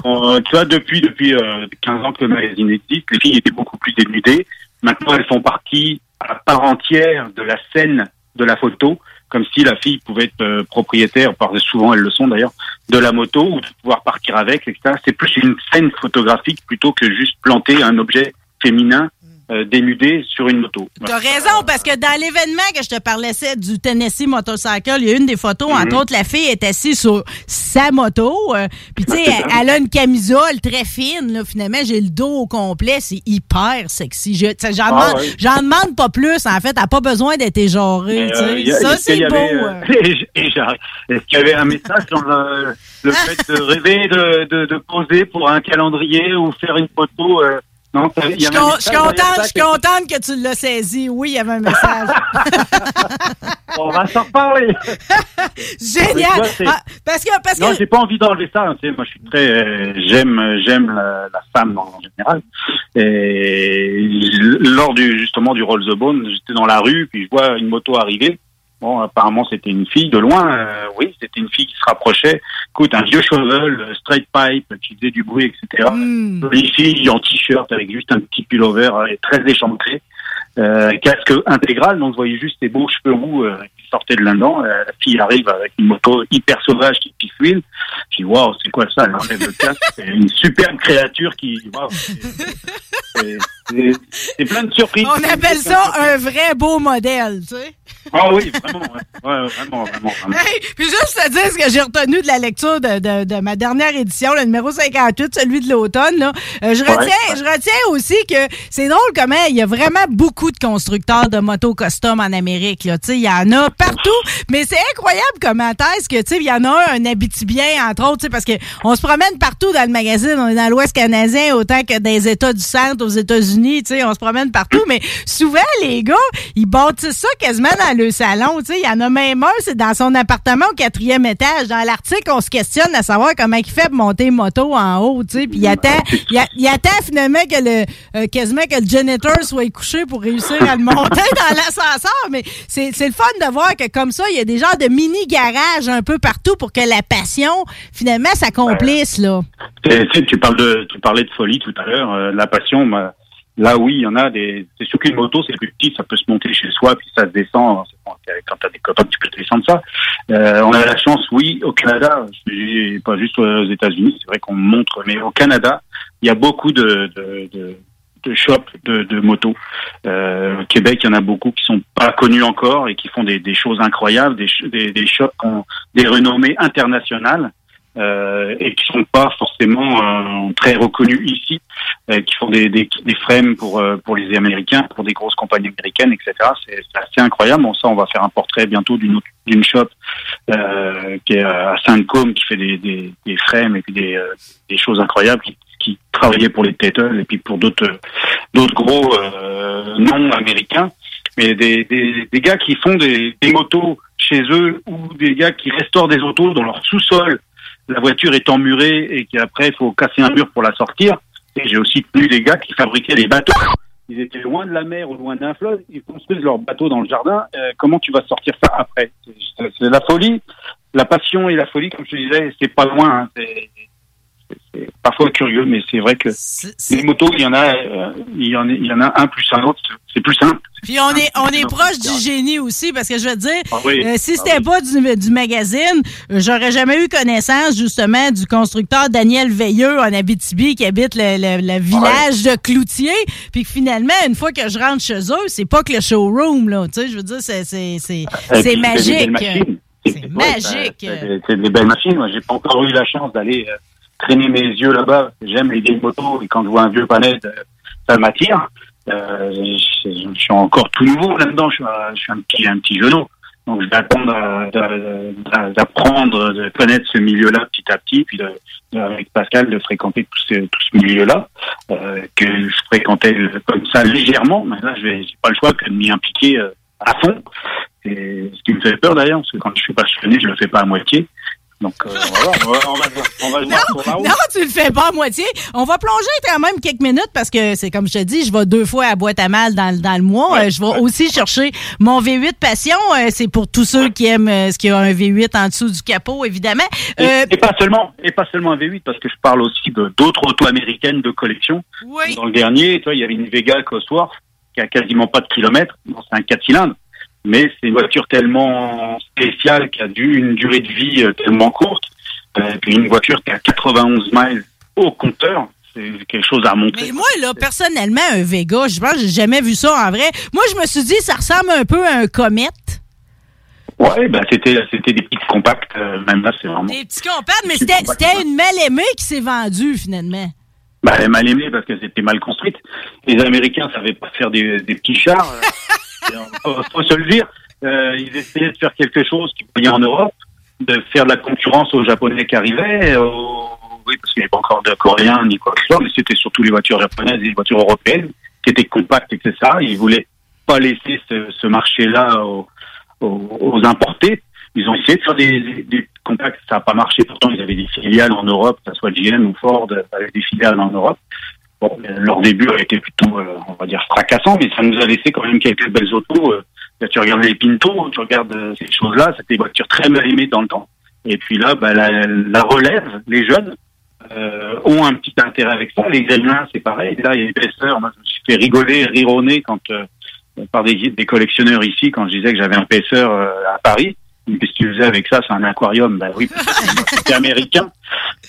Euh, tu vois, depuis depuis euh, 15 ans que le magazine existe, les filles étaient beaucoup plus dénudées. Maintenant, elles font partie à part entière de la scène de la photo, comme si la fille pouvait être euh, propriétaire, par souvent elles le sont d'ailleurs, de la moto ou de pouvoir partir avec, etc. C'est plus une scène photographique plutôt que juste planter un objet féminin euh, dénudé sur une moto. T'as raison, parce que dans l'événement que je te parlais c'est du Tennessee Motorcycle, il y a une des photos, entre Mhm. autres, la fille est assise sur sa moto. euh, Puis, tu sais, elle, elle a une camisole très fine. Là, finalement, j'ai le dos au complet. C'est hyper sexy. Je- Ah, ouais. j'en demande pas plus. En fait, elle n'a pas besoin d'être sais. euh, ça, c'est y beau. euh. Est-ce qu'il y avait un message dans le, le fait de rêver de, de, de poser pour un calendrier ou faire une photo euh, Non, ça- il Je y suis con- je contente, ça je suis que- contente que tu l'as saisi. Oui, il y avait un message. On va s'en reparler. Génial. Ah, parce que, parce non, que j'ai pas envie d'enlever ça. hein, moi, je suis très, euh, j'aime, j'aime la, la femme en général. Et lors du justement du Roll the Bone, j'étais dans la rue, puis je vois une moto arriver. Bon, apparemment, c'était une fille de loin. euh, oui, c'était une fille qui se rapprochait. Écoute, un vieux shovel, euh, straight pipe, qui faisait du bruit, etc. Hmm. Jolie fille en t-shirt avec juste un petit pullover euh, et très échancré. Euh, casque intégral, donc vous voyez juste ses beaux cheveux roux euh, qui sortaient de là-dedans. Euh, la fille arrive avec une moto hyper sauvage qui pifouine. Je dis, waouh, c'est quoi ça Elle enlève le casque? C'est une superbe créature qui... c'est- c'est- c'est plein de surprises. on appelle ça un vrai beau modèle, tu sais. Ah oui, vraiment, ouais. Vraiment, vraiment, vraiment. Hey, puis juste te dire ce que j'ai retenu de la lecture de, de, de ma dernière édition, le numéro 58, celui de l'automne. là. Euh, je, retiens, ouais. je retiens aussi que c'est drôle comment il y a vraiment beaucoup de constructeurs de motos custom en Amérique. là. Tu sais, Il y en a partout, mais c'est incroyable comment est-ce que il y en a un, un Abitibien, entre autres, tu sais, parce que on se promène partout dans le magazine. On est dans l'Ouest canadien autant que dans les États du centre aux États-Unis. Tu sais, On se promène partout, mais souvent, les gars, ils bâtissent ça quasiment dans le salon. tu sais. Il y en a même un, c'est dans son appartement au quatrième étage. Dans l'article, on se questionne à savoir comment il fait pour monter une moto en haut. tu sais. Puis il attend, il, a- il attend finalement que le euh, quasiment que le janitor soit couché pour réussir à le monter dans l'ascenseur. Mais c'est c'est le fun de voir que comme ça, il y a des genres de mini-garages un peu partout pour que la passion, finalement, s'accomplisse. là. Et, tu sais, tu parles de, tu parlais de folie tout à l'heure, euh, la passion. bah, là, oui, il y en a des. C'est sûr qu'une moto, c'est plus petit, ça peut se monter chez soi, puis ça se descend. Bon, Quand t'as des copains, tu peux te descendre ça. Euh, on a la chance, oui, au Canada, pas juste aux États-Unis, c'est vrai qu'on montre, mais au Canada, il y a beaucoup de, de, de, de shops de, de motos. Euh, au Québec, il y en a beaucoup qui sont pas connus encore et qui font des, des choses incroyables, des, des, des shops qui ont des renommées internationales euh, et qui sont pas forcément euh, très reconnus ici, euh, qui font des, des, des frames pour euh, pour les Américains, pour des grosses compagnies américaines, etc. C'est assez incroyable. Bon, ça, on va faire un portrait bientôt d'une d'une shop euh, qui est à Saint-Côme, qui fait des, des, des frames et puis des, euh, des choses incroyables, qui, qui travaillait pour les Tettle et puis pour d'autres d'autres gros noms américains. Mais des, des, des gars qui font des, des motos chez eux ou des gars qui restaurent des autos dans leur sous-sol la voiture est emmurée et qu'après il faut casser un mur pour la sortir. Et j'ai aussi tenu des gars qui fabriquaient des bateaux. Ils étaient loin de la mer ou loin d'un fleuve, ils construisent leur bateau dans le jardin. Euh, comment tu vas sortir ça après? C'est la folie, la passion et la folie, comme je te disais, c'est pas loin. hein. C'est c'est parfois curieux, mais c'est vrai que les motos, il y en a, euh, il y en a, il y en a un plus un autre. C'est plus simple, Puis on est, on est proche du génie aussi, parce que je veux te dire, Ah oui. euh, si Ah c'était pas du, du magazine, j'aurais jamais eu connaissance justement du constructeur Daniel Veilleux en Abitibi qui habite le, le- le village de Cloutier. Puis que finalement, une fois que je rentre chez eux, c'est pas que le showroom, là. Tu sais, je veux dire, c'est, c'est, c'est, Et c'est puis, des belles magique. C'est magique. C'est des- c'est des belles machines. Moi, j'ai pas encore eu la chance d'aller euh, traîner mes yeux là-bas. J'aime les vieilles motos et quand je vois un vieux panel, euh, ça m'attire. Euh, je, suis encore tout nouveau là-dedans. Je suis, un- petit, un petit genou. Donc, je vais attendre euh, d'apprendre, de connaître ce milieu-là petit à petit, puis de, avec Pascal de fréquenter tout ce, tout ce milieu-là euh, que je fréquentais euh, comme ça légèrement. Mais là, je j'ai pas le choix que de m'y impliquer euh, à fond. C'est ce qui me fait peur d'ailleurs, parce que quand je suis passionné, je le fais pas à moitié. Donc euh, voilà, on va, on va, on va le voir sur la. Non, tu le fais pas à moitié. On va plonger quand même quelques minutes parce que c'est comme je te dis, je vais deux fois à boîte à mal dans, le- dans le mois. Euh, je vais aussi chercher mon V8 Passion. Euh, c'est pour tous ceux qui aiment euh, ce qu'il y a un V8 en dessous du capot, évidemment. Et, et pas seulement, et pas seulement un V8, parce que je parle aussi de d'autres autos américaines de collection. Oui. Dans le dernier, tu vois, il y avait une Vega Cosworth qui a quasiment pas de kilomètres. Bon, c'est un 4 cylindres, mais c'est une voiture tellement spéciale qui a dû une durée de vie euh, tellement courte. Euh, puis une voiture qui a 91 miles au compteur, c'est quelque chose à montrer. mais moi, là, personnellement, un Vega, je pense que j'ai jamais vu ça en vrai. Moi, je me suis dit, ça ressemble un peu à un Comet. Ouais, bah c'était c'était des petites compacts. euh, même là, c'est vraiment. Des petits compacts, mais c'était c'était une mal aimée qui s'est vendue, finalement. Bah, elle est mal aimée parce que c'était mal construite. Les Américains savaient pas faire des, des petits chars. euh, faut, faut se le dire. Euh, ils essayaient de faire quelque chose qui voyait en Europe, de faire de la concurrence aux Japonais qui arrivaient. euh, oui, parce qu'il n'y avait pas encore de Coréens ni quoi que ce soit, mais c'était surtout les voitures japonaises et les voitures européennes qui étaient compactes, etc. Ils voulaient pas laisser ce, marché-là aux, importés. Ils ont essayé de faire des, des, compacts, ça n'a pas marché. Pourtant, ils avaient des filiales en Europe, que ce soit GM ou Ford, avec des filiales en Europe. Bon, euh, leur début a été plutôt, euh, on va dire, fracassant, mais ça nous a laissé quand même quelques belles autos. Euh, là, tu regardes les Pinto, tu regardes euh, ces choses-là, c'était des voitures très mal aimées dans le temps. Et puis là, bah, la, la relève, les jeunes, euh, ont un petit intérêt avec ça. Les Gremlins, c'est pareil. Là, il y a l'épaisseur. Moi, je me suis fait rigoler, rironner quand, par des, des collectionneurs ici, quand je disais que j'avais un euh, à Paris. Qu'est-ce que tu faisais avec ça? C'est un aquarium. Ben oui, c'est américain.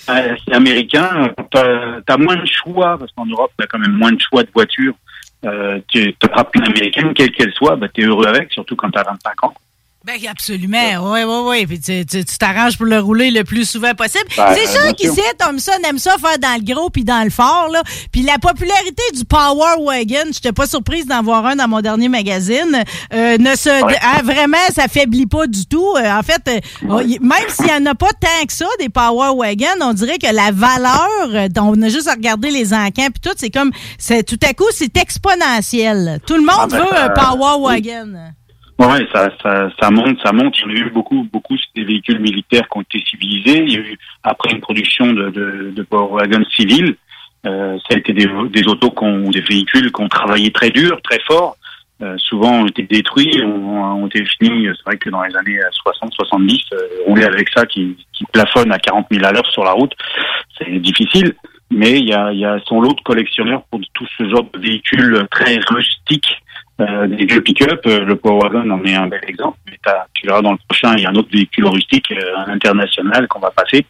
Euh, c'est américain. T'as as moins de choix, parce qu'en Europe, t'as quand même moins de choix de voitures. Euh, tu attrapes une américaine, quelle qu'elle soit, bah, t'es heureux avec, surtout quand t'as 25 ans. Ben absolument, oui, oui, oui. Puis tu tu- tu t'arranges pour le rouler le plus souvent possible. Ben, c'est sûr bien qu'ici. Thompson aime ça faire dans le gros puis dans le fort. Là. Puis la popularité du Power Wagon, j'étais pas surprise d'en voir un dans mon dernier magazine, euh, ne se, Ouais. ah, vraiment, ça faiblit pas du tout. Euh, en fait, euh, même s'il y en a pas tant que ça, des Power Wagon, on dirait que la valeur, euh, on a juste à regarder les encans puis tout, c'est comme, c'est tout à coup, c'est exponentiel. Tout le monde Ah, ben, veut un Power oui. Ouais, ça, ça, ça monte, ça monte. Il y en a eu beaucoup, beaucoup des véhicules militaires qui ont été civilisés. Il y a eu après une production de, de, de Power Wagon civil. Euh, ça a été des, des autos qui ont, des véhicules qui ont travaillé très dur, très fort. Euh, souvent ont été détruits, ont, ont été finis. C'est vrai que dans les années 60-70, euh, rouler avec ça qui, qui plafonne à 40 000 à l'heure sur la route, c'est difficile. Mais il y a, y a son lot de collectionneurs pour tout ce genre de véhicules très rustiques, euh, des vieux pick-up. Euh, le Power Wagon en est un bel exemple. Mais tu verras dans le prochain, il y a un autre véhicule rustique, euh, international qu'on va passer.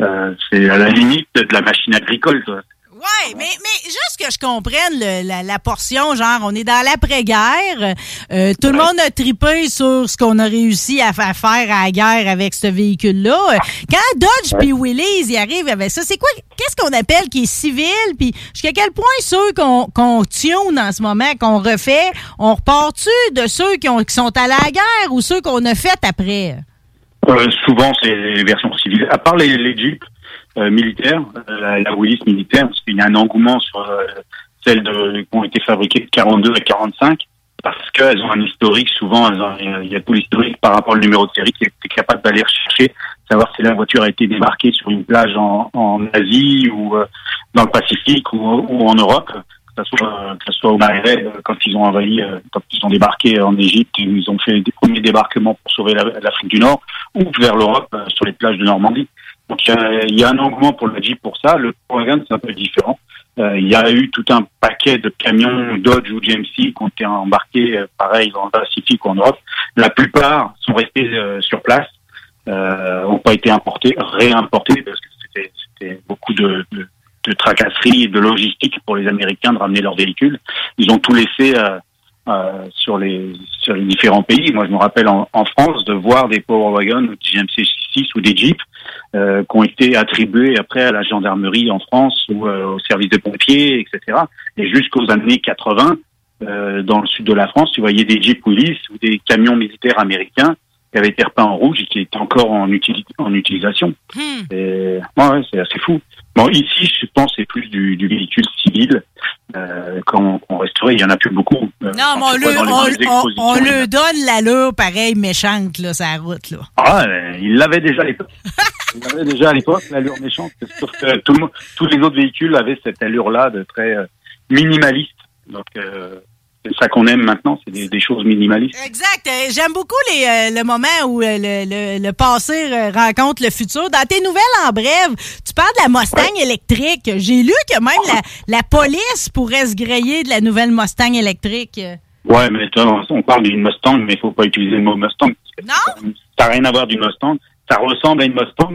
Euh, c'est à la limite de la machine agricole. quoi. Ouais, mais, mais juste que je comprenne le- la, la portion, genre, on est dans l'après-guerre, euh, tout le monde a tripé sur ce qu'on a réussi à, fa- faire à la guerre avec ce véhicule-là. Euh, Quand Dodge puis Willys y arrivent avec ça, c'est quoi, qu'est-ce qu'on appelle qui est civil, puis jusqu'à quel point ceux qu'on qu'on tune en ce moment, qu'on refait, on repart-tu de ceux qui, ont, qui sont allés à la guerre ou ceux qu'on a fait après? Euh, souvent, c'est les versions civiles. À part les, les Jeeps euh, militaires, euh, la, Willys militaire, parce qu'il y a un engouement sur euh, celles de, qui ont été fabriquées de 42 à 45, parce qu'elles ont un historique. Souvent, elles ont- il y a tout l'historique par rapport au numéro de série qui est capable d'aller rechercher, savoir si la voiture a été débarquée sur une plage en, en Asie ou euh, dans le Pacifique ou, ou en Europe. Que ce soit, que soit au Maghreb, quand ils ont envahi, quand ils ont débarqué en Égypte, ils ont fait des premiers débarquements pour sauver la- l'Afrique du Nord, ou vers l'Europe, sur les plages de Normandie. Donc il y y a un engouement pour le Jeep pour ça. Le Wagon, c'est un peu différent. Euh, il y a eu tout un paquet de camions Dodge ou GMC qui ont été embarqués, euh, pareil, dans le Pacifique ou en Europe. La plupart sont restés euh, sur place, euh, ont pas été importés, réimportés, parce que c'était beaucoup de, de, de tracasseries et de logistique pour les Américains de ramener leurs véhicules. Ils ont tout laissé euh, euh, sur les sur les différents pays. Moi, je me rappelle en, en France de voir des Power Wagons, des GMC 6 ou des Jeeps euh, qui ont été attribués après à la gendarmerie en France ou euh, au service des pompiers, etc. Et jusqu'aux années 80, euh, dans le sud de la France, tu voyais des Jeeps Willys ou des camions militaires américains qui avaient été repeints en rouge et qui étaient encore en, utili- en utilisation. Et, ouais, c'est assez fou. Bon, ici, je pense, c'est plus du, du véhicule civil euh, qu'on qu'on resterait. Il y en a plus beaucoup. Euh, Non, mais on le, on, on, on le donne l'allure pareil méchante, là, sa route, là. Ah, euh, il l'avait déjà à l'époque. il l'avait déjà à l'époque, l'allure méchante. Sauf que tout le monde, tous les autres véhicules avaient cette allure-là de très euh, minimaliste. Donc, euh, c'est ça qu'on aime maintenant, c'est des, des choses minimalistes. Exact. Euh, J'aime beaucoup les, euh, le moment où le, le, le passé rencontre le futur. Dans tes nouvelles, en bref, tu parles de la Mustang électrique. J'ai lu que même la, la police pourrait se griller de la nouvelle Mustang électrique. Ouais, mais tu vois, on parle d'une Mustang, mais il faut pas utiliser le mot Mustang. parce que Ça n'a rien à voir d'une Mustang. Ça ressemble à une Mustang,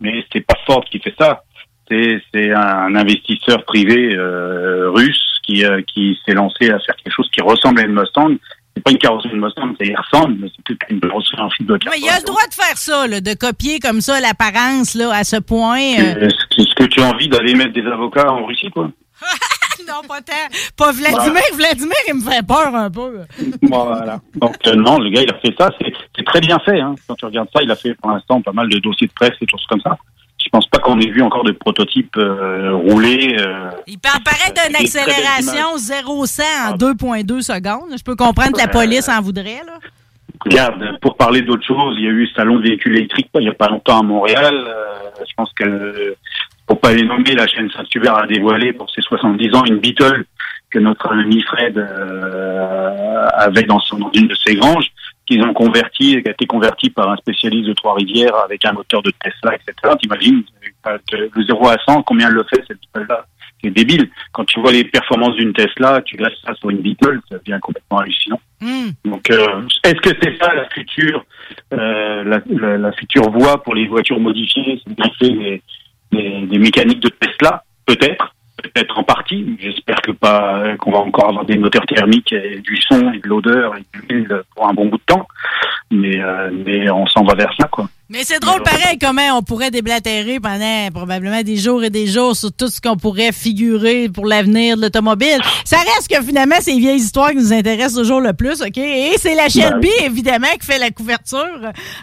mais c'est pas Ford qui fait ça. C'est c'est un investisseur privé euh, russe qui euh, qui s'est lancé à faire quelque chose qui ressemble à une Mustang. C'est pas une carrosserie de Mustang, ça y ressemble, mais c'est plus qu'une carrosserie en fibre de Mais il a le droit de faire ça, là, de copier comme ça l'apparence là, à ce point. euh. Est-ce que tu as envie d'aller mettre des avocats en Russie, quoi non, pas tant. Pas Vladimir. Vladimir, il me fait peur un peu. Voilà. Donc euh, non, le gars, il a fait ça. C'est très bien fait. Hein. Quand tu regardes ça, il a fait pour l'instant pas mal de dossiers de presse et choses comme ça. Je pense pas qu'on ait vu encore de prototypes euh, rouler. euh, Il parle pareil d'une accélération 0-100 en 2,2 secondes. Je peux comprendre que la police en voudrait, là. Regarde, pour parler d'autre chose, il y a eu le salon de véhicules électriques il y a pas longtemps à Montréal. Euh, je pense que, pour pas les nommer, la chaîne Saint-Hubert a dévoilé pour ses 70 ans une Beetle que notre ami Fred euh, avait dans, son, dans une de ses granges, qu'ils ont converti, qui a été converti par un spécialiste de Trois-Rivières avec un moteur de Tesla, etc. T'imagines, le 0 à 100, combien elle le fait, cette Beetle-là C'est débile. Quand tu vois les performances d'une Tesla, tu laisses ça sur une Beetle, ça devient complètement hallucinant. Donc, euh, est-ce que c'est ça la future, euh, la, la- la future voie pour les voitures modifiées, c'est des, mécaniques de Tesla Peut-être, peut-être en partie. J'espère que pas qu'on va encore avoir des moteurs thermiques et du son et de l'odeur et de l'huile pour un bon bout de temps. Mais, euh, mais on s'en va vers ça, quoi. Mais c'est drôle pareil comment on pourrait déblatérer pendant probablement des jours et des jours sur tout ce qu'on pourrait figurer pour l'avenir de l'automobile. Ça reste que finalement, c'est les vieilles histoires qui nous intéressent toujours le plus, OK? Et c'est la Shelby, évidemment, qui fait la couverture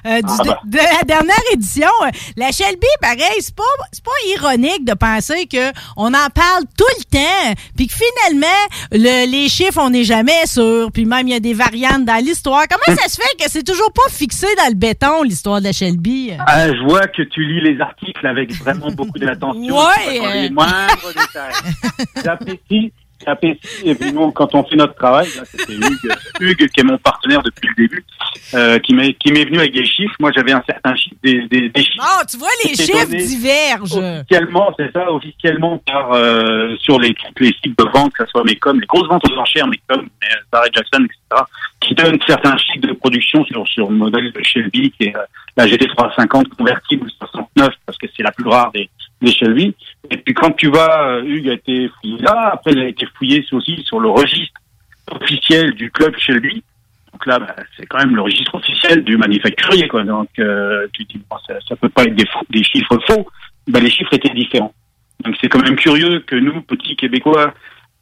euh, du- Ah bah. de, la dernière édition. La Shelby, pareil, c'est pas, c'est pas ironique de penser que on en parle tout le temps, puis que finalement, le- les chiffres, on n'est jamais sûr, puis même il y a des variantes dans l'histoire. Comment ça se fait que c'est toujours pas fixé dans le béton, l'histoire de la Shelby? Ah, je vois que tu lis les articles avec vraiment beaucoup d'attention. Ouais, Dans les moindres détails. J'apprécie, j'apprécie. Et puis nous, quand on fait notre travail, c'était Hugues, Hugues, qui est mon partenaire depuis le début, euh, qui m'est qui m'est venu avec des chiffres. Moi, j'avais un certain chiffre, des, des, des chiffres. Oh, tu vois, les chiffres divergent. Officiellement, c'est ça, officiellement par euh, sur les, les sites de vente, que ce soit Mecom, les grosses ventes aux enchères, Mecom, euh, Barrett Jackson, etc., qui donnent certains chiffres de production sur sur le modèle de Shelby, qui est la GT350 convertible 69, parce que c'est la plus rare des, Shelby. Et puis quand tu vas, euh, Hugues a été fouillé là, après il a été fouillé aussi sur le registre officiel du club Shelby. Donc là, bah, c'est quand même le registre officiel du manufacturier, quoi. Donc euh, tu dis, bon, ça, ça peut pas être des, chiffres faux. Bah, les chiffres étaient différents. Donc c'est quand même curieux que nous, petits Québécois,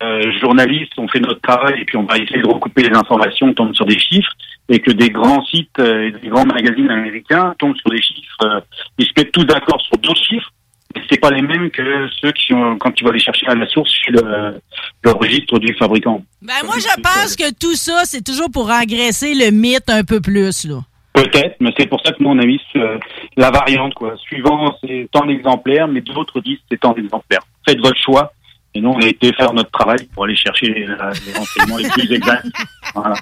euh, journalistes, on fait notre travail et puis on va essayer de recouper les informations, on tombe sur des chiffres, et que des grands sites euh, et des grands magazines américains tombent sur des chiffres, euh, ils se mettent tous d'accord sur d'autres chiffres, c'est pas les mêmes que ceux qui ont, quand tu vas les chercher à la source chez le, le registre du fabricant. Ben, moi, je pense que tout ça, c'est toujours pour engraisser le mythe un peu plus, là. Peut-être, mais c'est pour ça que nous on a mis ce- la variante quoi. Suivant c'est tant d'exemplaires, mais d'autres disent c'est tant d'exemplaires. Faites votre choix. Et nous on a été faire notre travail pour aller chercher les, les renseignements les plus exacts. Voilà.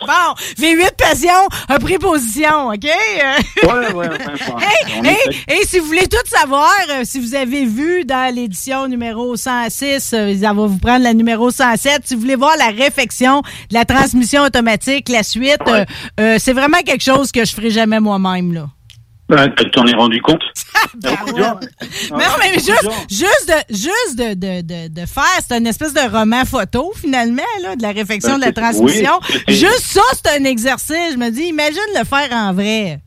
Bon, V8 Passion a pris position, OK? Ouais, ouais, enfin, Hey, on hey, essaie. hey, si vous voulez tout savoir, euh, si vous avez vu dans l'édition numéro 106, euh, ça va vous prendre la numéro 107. Si vous voulez voir la réflexion de la transmission automatique, la suite, euh, euh, c'est vraiment quelque chose que je ferai jamais moi-même, là. Ouais, tu t'en es rendu compte Non, mais juste, juste, de, juste de, de, de, de faire, c'est une espèce de roman photo, finalement, là, de la réflexion Ben, de la c'est- transmission. oui, juste ça, c'est un exercice. Je me dis, imagine le faire en vrai.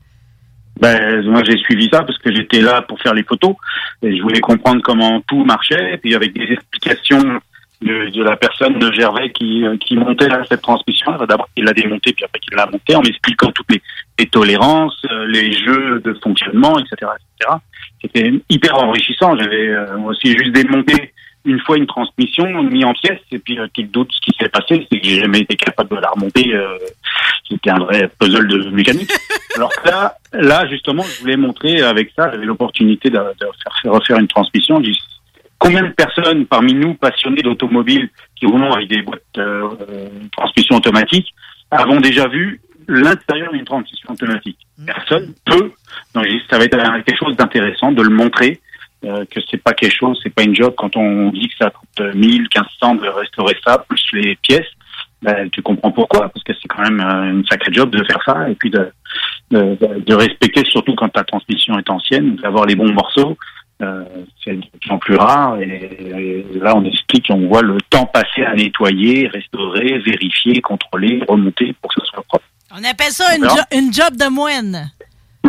Ben, moi, j'ai suivi ça parce que j'étais là pour faire les photos et je voulais comprendre comment tout marchait. Et puis, avec des explications de, de la personne de Gervais qui, euh, qui montait là, cette transmission. D'abord, il l'a démontée, puis après, il l'a montée en m'expliquant toutes les, les tolérances, euh, les jeux de fonctionnement, etc., etc. C'était hyper enrichissant. J'avais euh, aussi juste démonté une fois une transmission, mis en pièces, et puis, euh, qu'il doute ce qui s'est passé, c'est que j'ai jamais été capable de la remonter. euh, C'était un vrai puzzle de mécanique. Alors que là, là, justement, je voulais montrer avec ça, j'avais l'opportunité de, de faire, refaire une transmission. Combien de personnes parmi nous passionnés d'automobile qui roulons avec des boîtes euh, euh, transmission automatique avons déjà vu l'intérieur d'une transmission automatique? Personne, peu. Donc ça va être quelque chose d'intéressant de le montrer. euh, que c'est pas quelque chose, c'est pas une job quand on dit que ça coûte 1000, 1500 de restaurer ça plus les pièces. Ben, tu comprends pourquoi? Parce que c'est quand même euh, une sacrée job de faire ça et puis de, de- de respecter, surtout quand ta transmission est ancienne, d'avoir les bons morceaux. Euh, c'est de plus en plus rare et, et là on explique, on voit le temps passé à nettoyer, restaurer, vérifier, contrôler, remonter pour que ce soit propre. On appelle ça une, Alors? jo- une job de moine.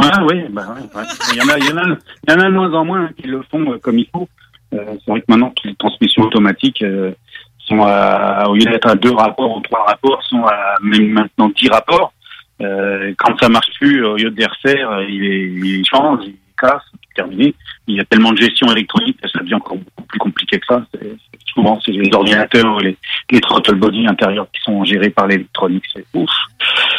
Ah oui, bah ouais, ouais. Il y en a, il y en a, il y en a de moins en moins qui le font euh, comme il faut. Euh, c'est vrai que maintenant toutes les transmissions automatiques euh, sont à, au lieu d'être à deux rapports ou trois rapports, sont à même maintenant dix rapports. Euh, quand ça marche plus, au lieu de les refaire, euh, il, il change, terminé. Il y a tellement de gestion électronique que ça devient encore beaucoup plus compliqué que ça. Souvent, c'est les ordinateurs ou les, les throttle body intérieurs qui sont gérés par l'électronique. C'est ouf.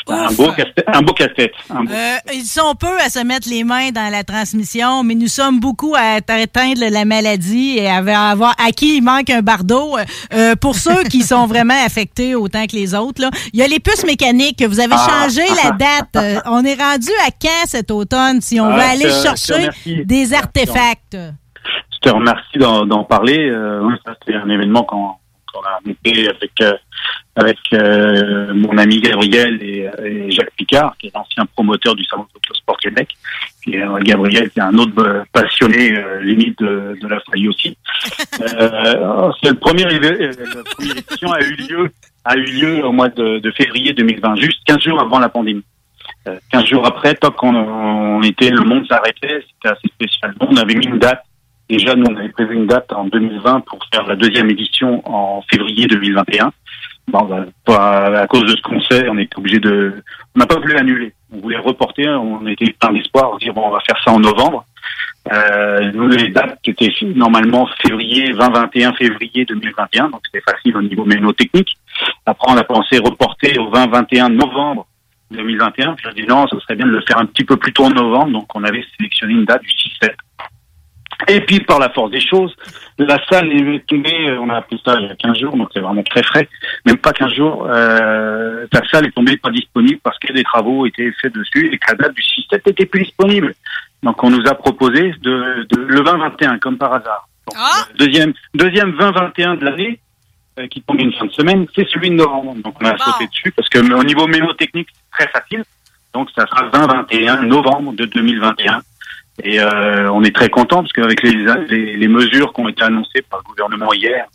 Un beau casse-tête. Un beau casse-tête. Euh, ils sont peu à se mettre les mains dans la transmission, mais nous sommes beaucoup à atteindre la maladie et à avoir à qui il manque un bardeau. Euh, pour ceux qui sont vraiment affectés autant que les autres, là, il y a les puces mécaniques. Vous avez Ah. changé la date. Euh, on est rendu à quand cet automne si on Ah, veut aller chercher des artefacts? Te remercie d'en parler. Euh, c'était un événement qu'on qu'on a monté avec euh, avec euh, mon ami Gabriel et, et Jacques Picard, qui est l'ancien promoteur du salon d'Autosport Québec. Puis euh, Gabriel, qui est un autre euh, passionné euh, limite de, de la faille aussi. Euh, c'est le premier, la première édition a eu lieu a eu lieu au mois de, de février 2020, juste 15 jours avant la pandémie. Euh, 15 jours après, toc, on, on était, le monde s'arrêtait, c'était assez spécial. On avait mis une date. Déjà, nous, on avait prévu une date en 2020 pour faire la deuxième édition en février 2021. Bon, bah, à cause de ce sait, on était obligé de, on n'a pas voulu annuler. On voulait reporter, on était plein d'espoir, on bon, on va faire ça en novembre. Euh, nous, les dates étaient normalement février, 20-21 février 2021, donc c'était facile au niveau ménotechnique. Après, on a pensé reporter au 20-21 novembre 2021. Puis on a dit non, ce serait bien de le faire un petit peu plus tôt en novembre, donc on avait sélectionné une date du 6-7. Et puis, par la force des choses, la salle est tombée, euh, on a appris ça il y a 15 jours, donc c'est vraiment très frais, même pas 15 jours, euh, la salle est tombée pas disponible parce que des travaux étaient faits dessus et que la date du 6-7 était plus disponible. Donc on nous a proposé de, de le 20-21, comme par hasard. Donc, le Deuxième, deuxième 20-21 de l'année, euh, qui tombe une fin de semaine, c'est celui de novembre. Donc on a sauté dessus parce que au niveau mémotechnique, c'est très facile. Donc ça sera 20-21 novembre de 2021. Et euh, on est très content parce qu'avec les, les, les mesures qui ont été annoncées par le gouvernement hier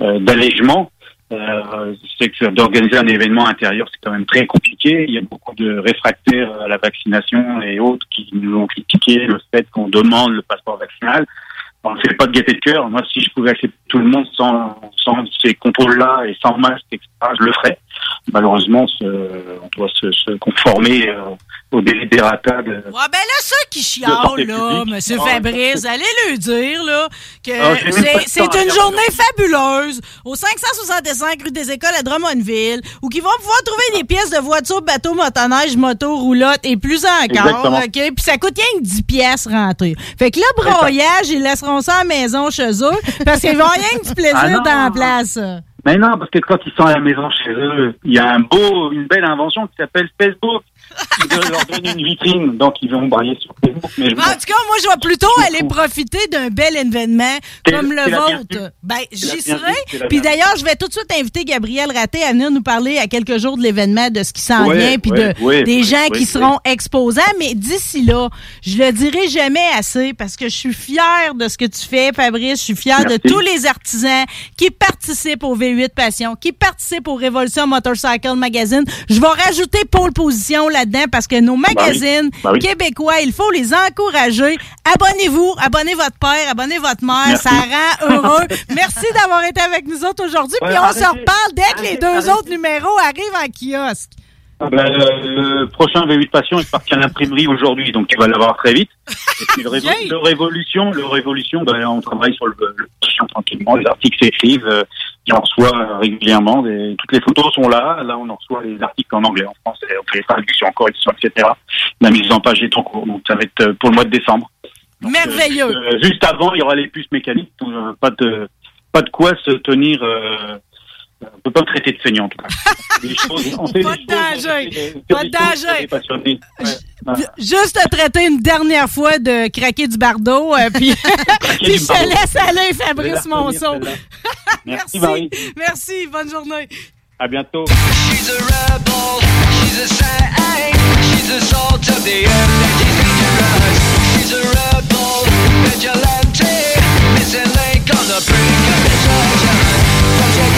euh, d'allègement, euh, c'est que d'organiser un événement intérieur, c'est quand même très compliqué. Il y a beaucoup de réfractaires à la vaccination et autres qui nous ont critiqué le fait qu'on demande le passeport vaccinal. On ne fait pas de gaieté de cœur. Moi, si je pouvais accepter tout le monde sans, sans ces contrôles-là et sans masque, etc., je le ferais. Malheureusement, on doit se, se conformer euh, au délibérata de, Ouais, ben là, ceux qui chialent, là. Monsieur Ah, Fabrice, allez lui dire, là, que Ah, c'est une journée fabuleuse au 565 rue des Écoles à Drummondville, où qu'ils vont pouvoir trouver des pièces de voitures, bateaux, motoneige, moto, roulotte et plus encore, Exactement. OK? Puis ça coûte rien que 10 pièces rentrées. Fait que là, broyage, ils laisseront ça à la maison chez eux, parce qu'ils vont rien que du plaisir Ah non. dans la place. Mais non, parce que quand ils sont à la maison chez eux, il y a un beau, une belle invention qui s'appelle Facebook. Leur donner une vitrine, donc ils vont brailler sur Facebook. Mais je En tout cas, moi, je vais plutôt aller profiter d'un bel événement comme le vôtre. Ben, j'y serai. Puis d'ailleurs, je vais tout de suite inviter Gabriel Raté à venir nous parler à quelques jours de l'événement, de ce qui s'en vient, puis de, des gens qui seront exposants. Mais d'ici là, je le dirai jamais assez parce que je suis fière de ce que tu fais, Fabrice. Je suis fière de tous les artisans qui participent au V8 Passion, qui participent au Révolution Motorcycle Magazine. Je vais rajouter pôle position là-dedans parce que nos Bah oui. magazines Bah oui. québécois, il faut les encourager. Abonnez-vous, abonnez votre père, abonnez votre mère, Merci. ça rend heureux. Merci d'avoir été avec nous autres aujourd'hui. Puis on se reparle dès que les deux arrêtez. autres numéros arrivent en kiosque. Ah ben, le, le prochain V8 Passion est parti à l'imprimerie aujourd'hui, donc tu vas l'avoir très vite. Et puis le, Révo- le Révolution, le Révolution, ben, on travaille sur le, le fichier tranquillement, les articles s'écrivent, euh, on reçoit euh, régulièrement. Des, toutes les photos sont là, là on en reçoit les articles en anglais, en français, on fait les traductions en correction, etc. La mise en page est en cours, donc ça va être euh, pour le mois de décembre. Merveilleux. Euh, juste avant, il y aura les puces mécaniques, donc, euh, pas de pas de quoi se tenir. Euh, on peut pas traiter de saignant en tout cas. Des choses- on fait Pas de danger. Pas de danger. les. Juste te traiter une dernière fois de craquer du bardeau, euh, puis, puis du je te laisse aller, Fabrice Monceau. Merci Merci. Marie. Merci, bonne journée. À bientôt. She's a rebel, she's a saint, she's a salt of the earth and she's dangerous. She's a rebel, vigilante, missing link on the brink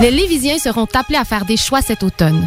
Les Lévisiens seront appelés à faire des choix cet automne.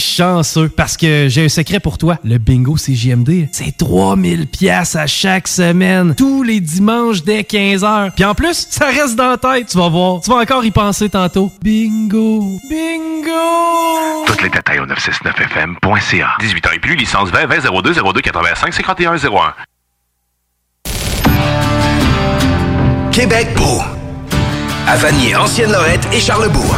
chanceux parce que j'ai un secret pour toi. Le bingo CJMD, c'est 3000 pièces à chaque semaine, tous les dimanches dès 15h. Puis en plus, ça reste dans la tête, tu vas voir. Tu vas encore y penser tantôt. Bingo, bingo. Tous les détails au 969fm.ca. 18 ans et plus, licence 20 20 02 02 85 51 01. Québec beau. À Vanier, Ancienne-Lorette et Charlebourg.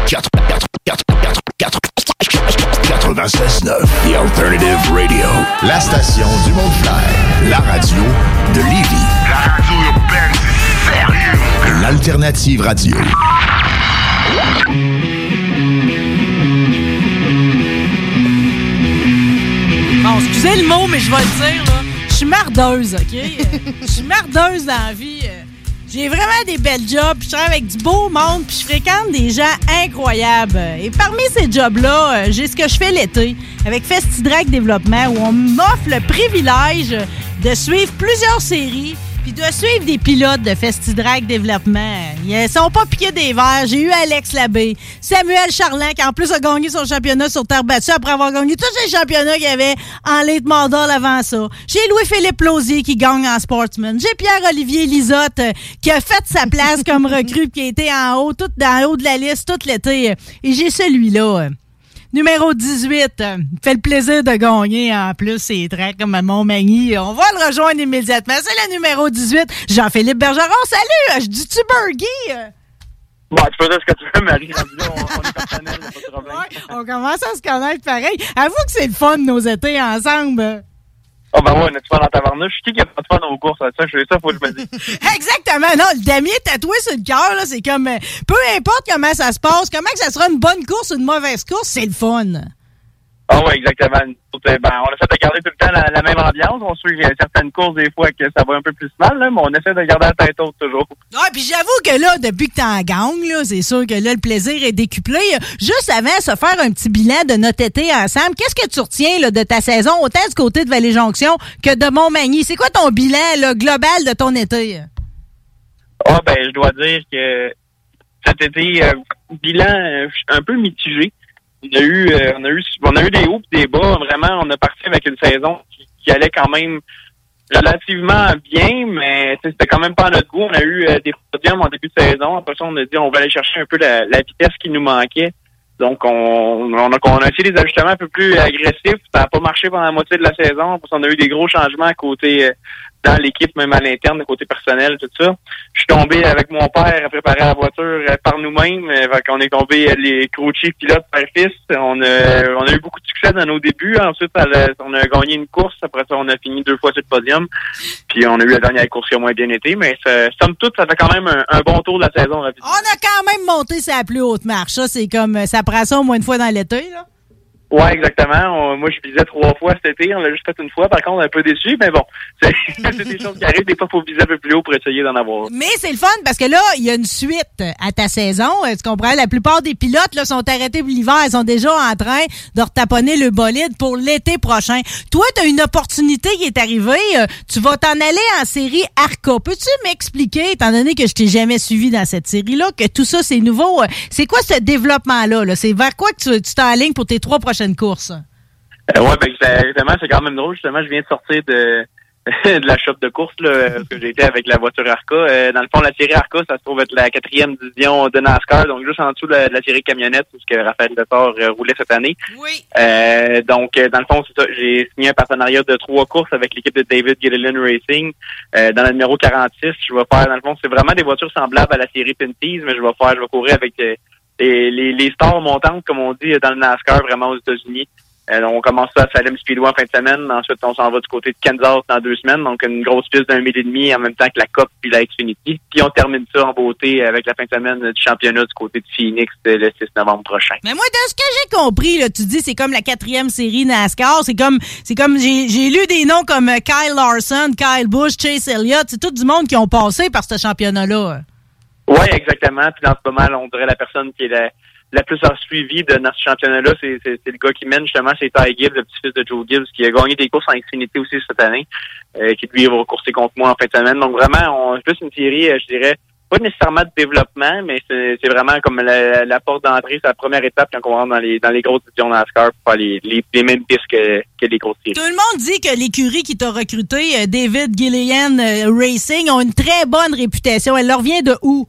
96.9. The Alternative Radio. La station du Mont-Clair. La radio de Lévis. La radio urbaine, c'est sérieux. L'Alternative Radio. Bon, excusez le mot, mais je vais le dire, là. Je suis mardeuse, OK? Euh, Je suis mardeuse dans la vie. J'ai vraiment des belles jobs, puis je travaille avec du beau monde, puis je fréquente des gens incroyables. Et parmi ces jobs-là, euh, j'ai ce que je fais l'été avec Festidrac Développement, où on m'offre le privilège de suivre plusieurs séries, puis de suivre des pilotes de Festidrac Développement. Ils sont pas piqués des verres. J'ai eu Alex Labbé, Samuel Charland, qui en plus a gagné son championnat sur terre battue après avoir gagné tous les championnats qu'il y avait en late model avant ça. J'ai Louis-Philippe Lausier qui gagne en sportsman. J'ai Pierre-Olivier Lisotte euh, qui a fait sa place comme recrue qui a été en haut, tout dans haut de la liste tout l'été. Et j'ai celui-là. Numéro 18. euh, fait le plaisir de gagner en plus ses traits comme à Montmagny. On va le rejoindre immédiatement. C'est le numéro 18, Jean-Philippe Bergeron. Salut! Je dis-tu Burgie? Bon, tu faisais ce que tu veux, Marie. on, on est personnel, pas de problème. On commence à se connaître pareil. Avoue que c'est le fun, nos étés ensemble. Oh, ben ouais, on est dans ta tabarnouche? Qui qui a pas de fun aux courses? Ça, je ça, faut que je me dise. Exactement. Non, le damier tatoué sur le cœur, là, c'est comme... euh, peu importe comment ça se passe, comment que ça sera une bonne course ou une mauvaise course, c'est le fun. Ah ouais, exactement. Euh, Ben, on essaie de garder tout le temps la, la même ambiance. On suit certaines courses, des fois, que ça va un peu plus mal, là, mais on essaie de garder la tête haute toujours. Ouais, puis j'avoue que là, depuis que t'es en gang, là, c'est sûr que là, le plaisir est décuplé. Juste avant de se faire un petit bilan de notre été ensemble, qu'est-ce que tu retiens là, de ta saison, autant du côté de Vallée-Jonction que de Montmagny? C'est quoi ton bilan là, global de ton été? Ah, ben, je dois dire que cet été, euh, bilan euh, un peu mitigé. On a eu, euh, on a eu, on a eu des hauts et des bas. Vraiment, on a parti avec une saison qui, qui allait quand même relativement bien, mais c'était quand même pas à notre goût. On a eu euh, des podiums en début de saison. Après ça, on a dit on va aller chercher un peu la, la vitesse qui nous manquait. Donc, on, on, a, on a des ajustements un peu plus agressifs. Ça n'a pas marché pendant la moitié de la saison. Qu'on a eu des gros changements à côté euh, dans l'équipe, même à l'interne, côté personnel, tout ça. Je suis tombé avec mon père à préparer la voiture euh, par nous-mêmes. Euh, qu'on est tombé euh, les coachés pilotes par fils. On a, on a eu beaucoup de succès dans nos débuts. Ensuite, on a gagné une course. Après ça, on a fini deux fois sur le podium. Puis on a eu la dernière course qui a moins bien été. Mais ça- somme toute, ça fait quand même un, un bon tour de la saison. rapidement. On a quand même monté sa plus haute marche. Ça, c'est comme ça prend ça au moins une fois dans l'été. là. Ouais, exactement. Moi, je visais trois fois cet été. On l'a juste fait une fois. Par contre, on est un peu déçu. Mais bon, c'est des choses qui arrivent. Des fois, il faut viser un peu plus haut pour essayer d'en avoir. Mais c'est le fun parce que là, il y a une suite à ta saison. Euh, Tu comprends? La plupart des pilotes là, sont arrêtés pour l'hiver. Ils sont déjà en train de retaponner le bolide pour l'été prochain. Toi, tu as une opportunité qui est arrivée. Euh, Tu vas t'en aller en série Arca. Peux-tu m'expliquer, étant donné que je t'ai jamais suivi dans cette série-là, que tout ça, c'est nouveau? euh, C'est quoi ce développement-là? Là? C'est vers quoi que tu t'enlignes pour tes trois prochaines courses? Euh, ouais, ben c'est- justement, c'est quand même drôle. Justement, je viens de sortir de de la shop de course là, parce que j'ai été avec la voiture Arca. Euh, dans le fond, la série Arca, ça se trouve être la quatrième division de NASCAR, donc juste en dessous de la, de la série camionnette, où ce que Raphaël Lefort euh, roulait cette année. Oui. Euh, donc, dans le fond, c'est ça. J'ai signé un partenariat de trois courses avec l'équipe de David Gilliland Racing. Dans le numéro 46, je vais faire, dans le fond, c'est vraiment des voitures semblables à la série Pinty's, mais je vais faire, je vais courir avec les, stars montantes, comme on dit, dans le NASCAR, vraiment aux États-Unis. Euh, on commence ça à Salem Speedway en fin de semaine. Ensuite, on s'en va du côté de Kansas dans deux semaines. Donc, une grosse piste d'un mille et demi en même temps que la Cup puis la Xfinity. Puis, on termine ça en beauté avec la fin de semaine du championnat du côté de Phoenix euh, le 6 novembre prochain. Mais moi, de ce que j'ai compris, tu dis c'est comme la quatrième série NASCAR. C'est comme, c'est comme j'ai, j'ai lu des noms comme euh, Kyle Larson, Kyle Busch, Chase Elliott. C'est tout du monde qui ont passé par ce championnat-là. Oui, exactement. Puis dans ce moment, on dirait la personne qui est la, la plus en suivi de notre championnat-là, c'est, le gars qui mène justement, c'est Ty Gibbs, le petit-fils de Joe Gibbs, qui a gagné des courses en Xfinity aussi cette année, euh, qui lui va courser contre moi en fin de semaine. Donc vraiment, on c'est plus une série, euh, je dirais, pas nécessairement de développement, mais c'est, vraiment comme la, la porte d'entrée, c'est la première étape quand on rentre dans les dans les grosses divisions NASCAR pour faire les, les, les mêmes pistes que, que les grosses séries. Tout le monde dit que l'écurie qui t'a recruté, euh, David Gillian euh, Racing, ont une très bonne réputation. Elle leur vient de où?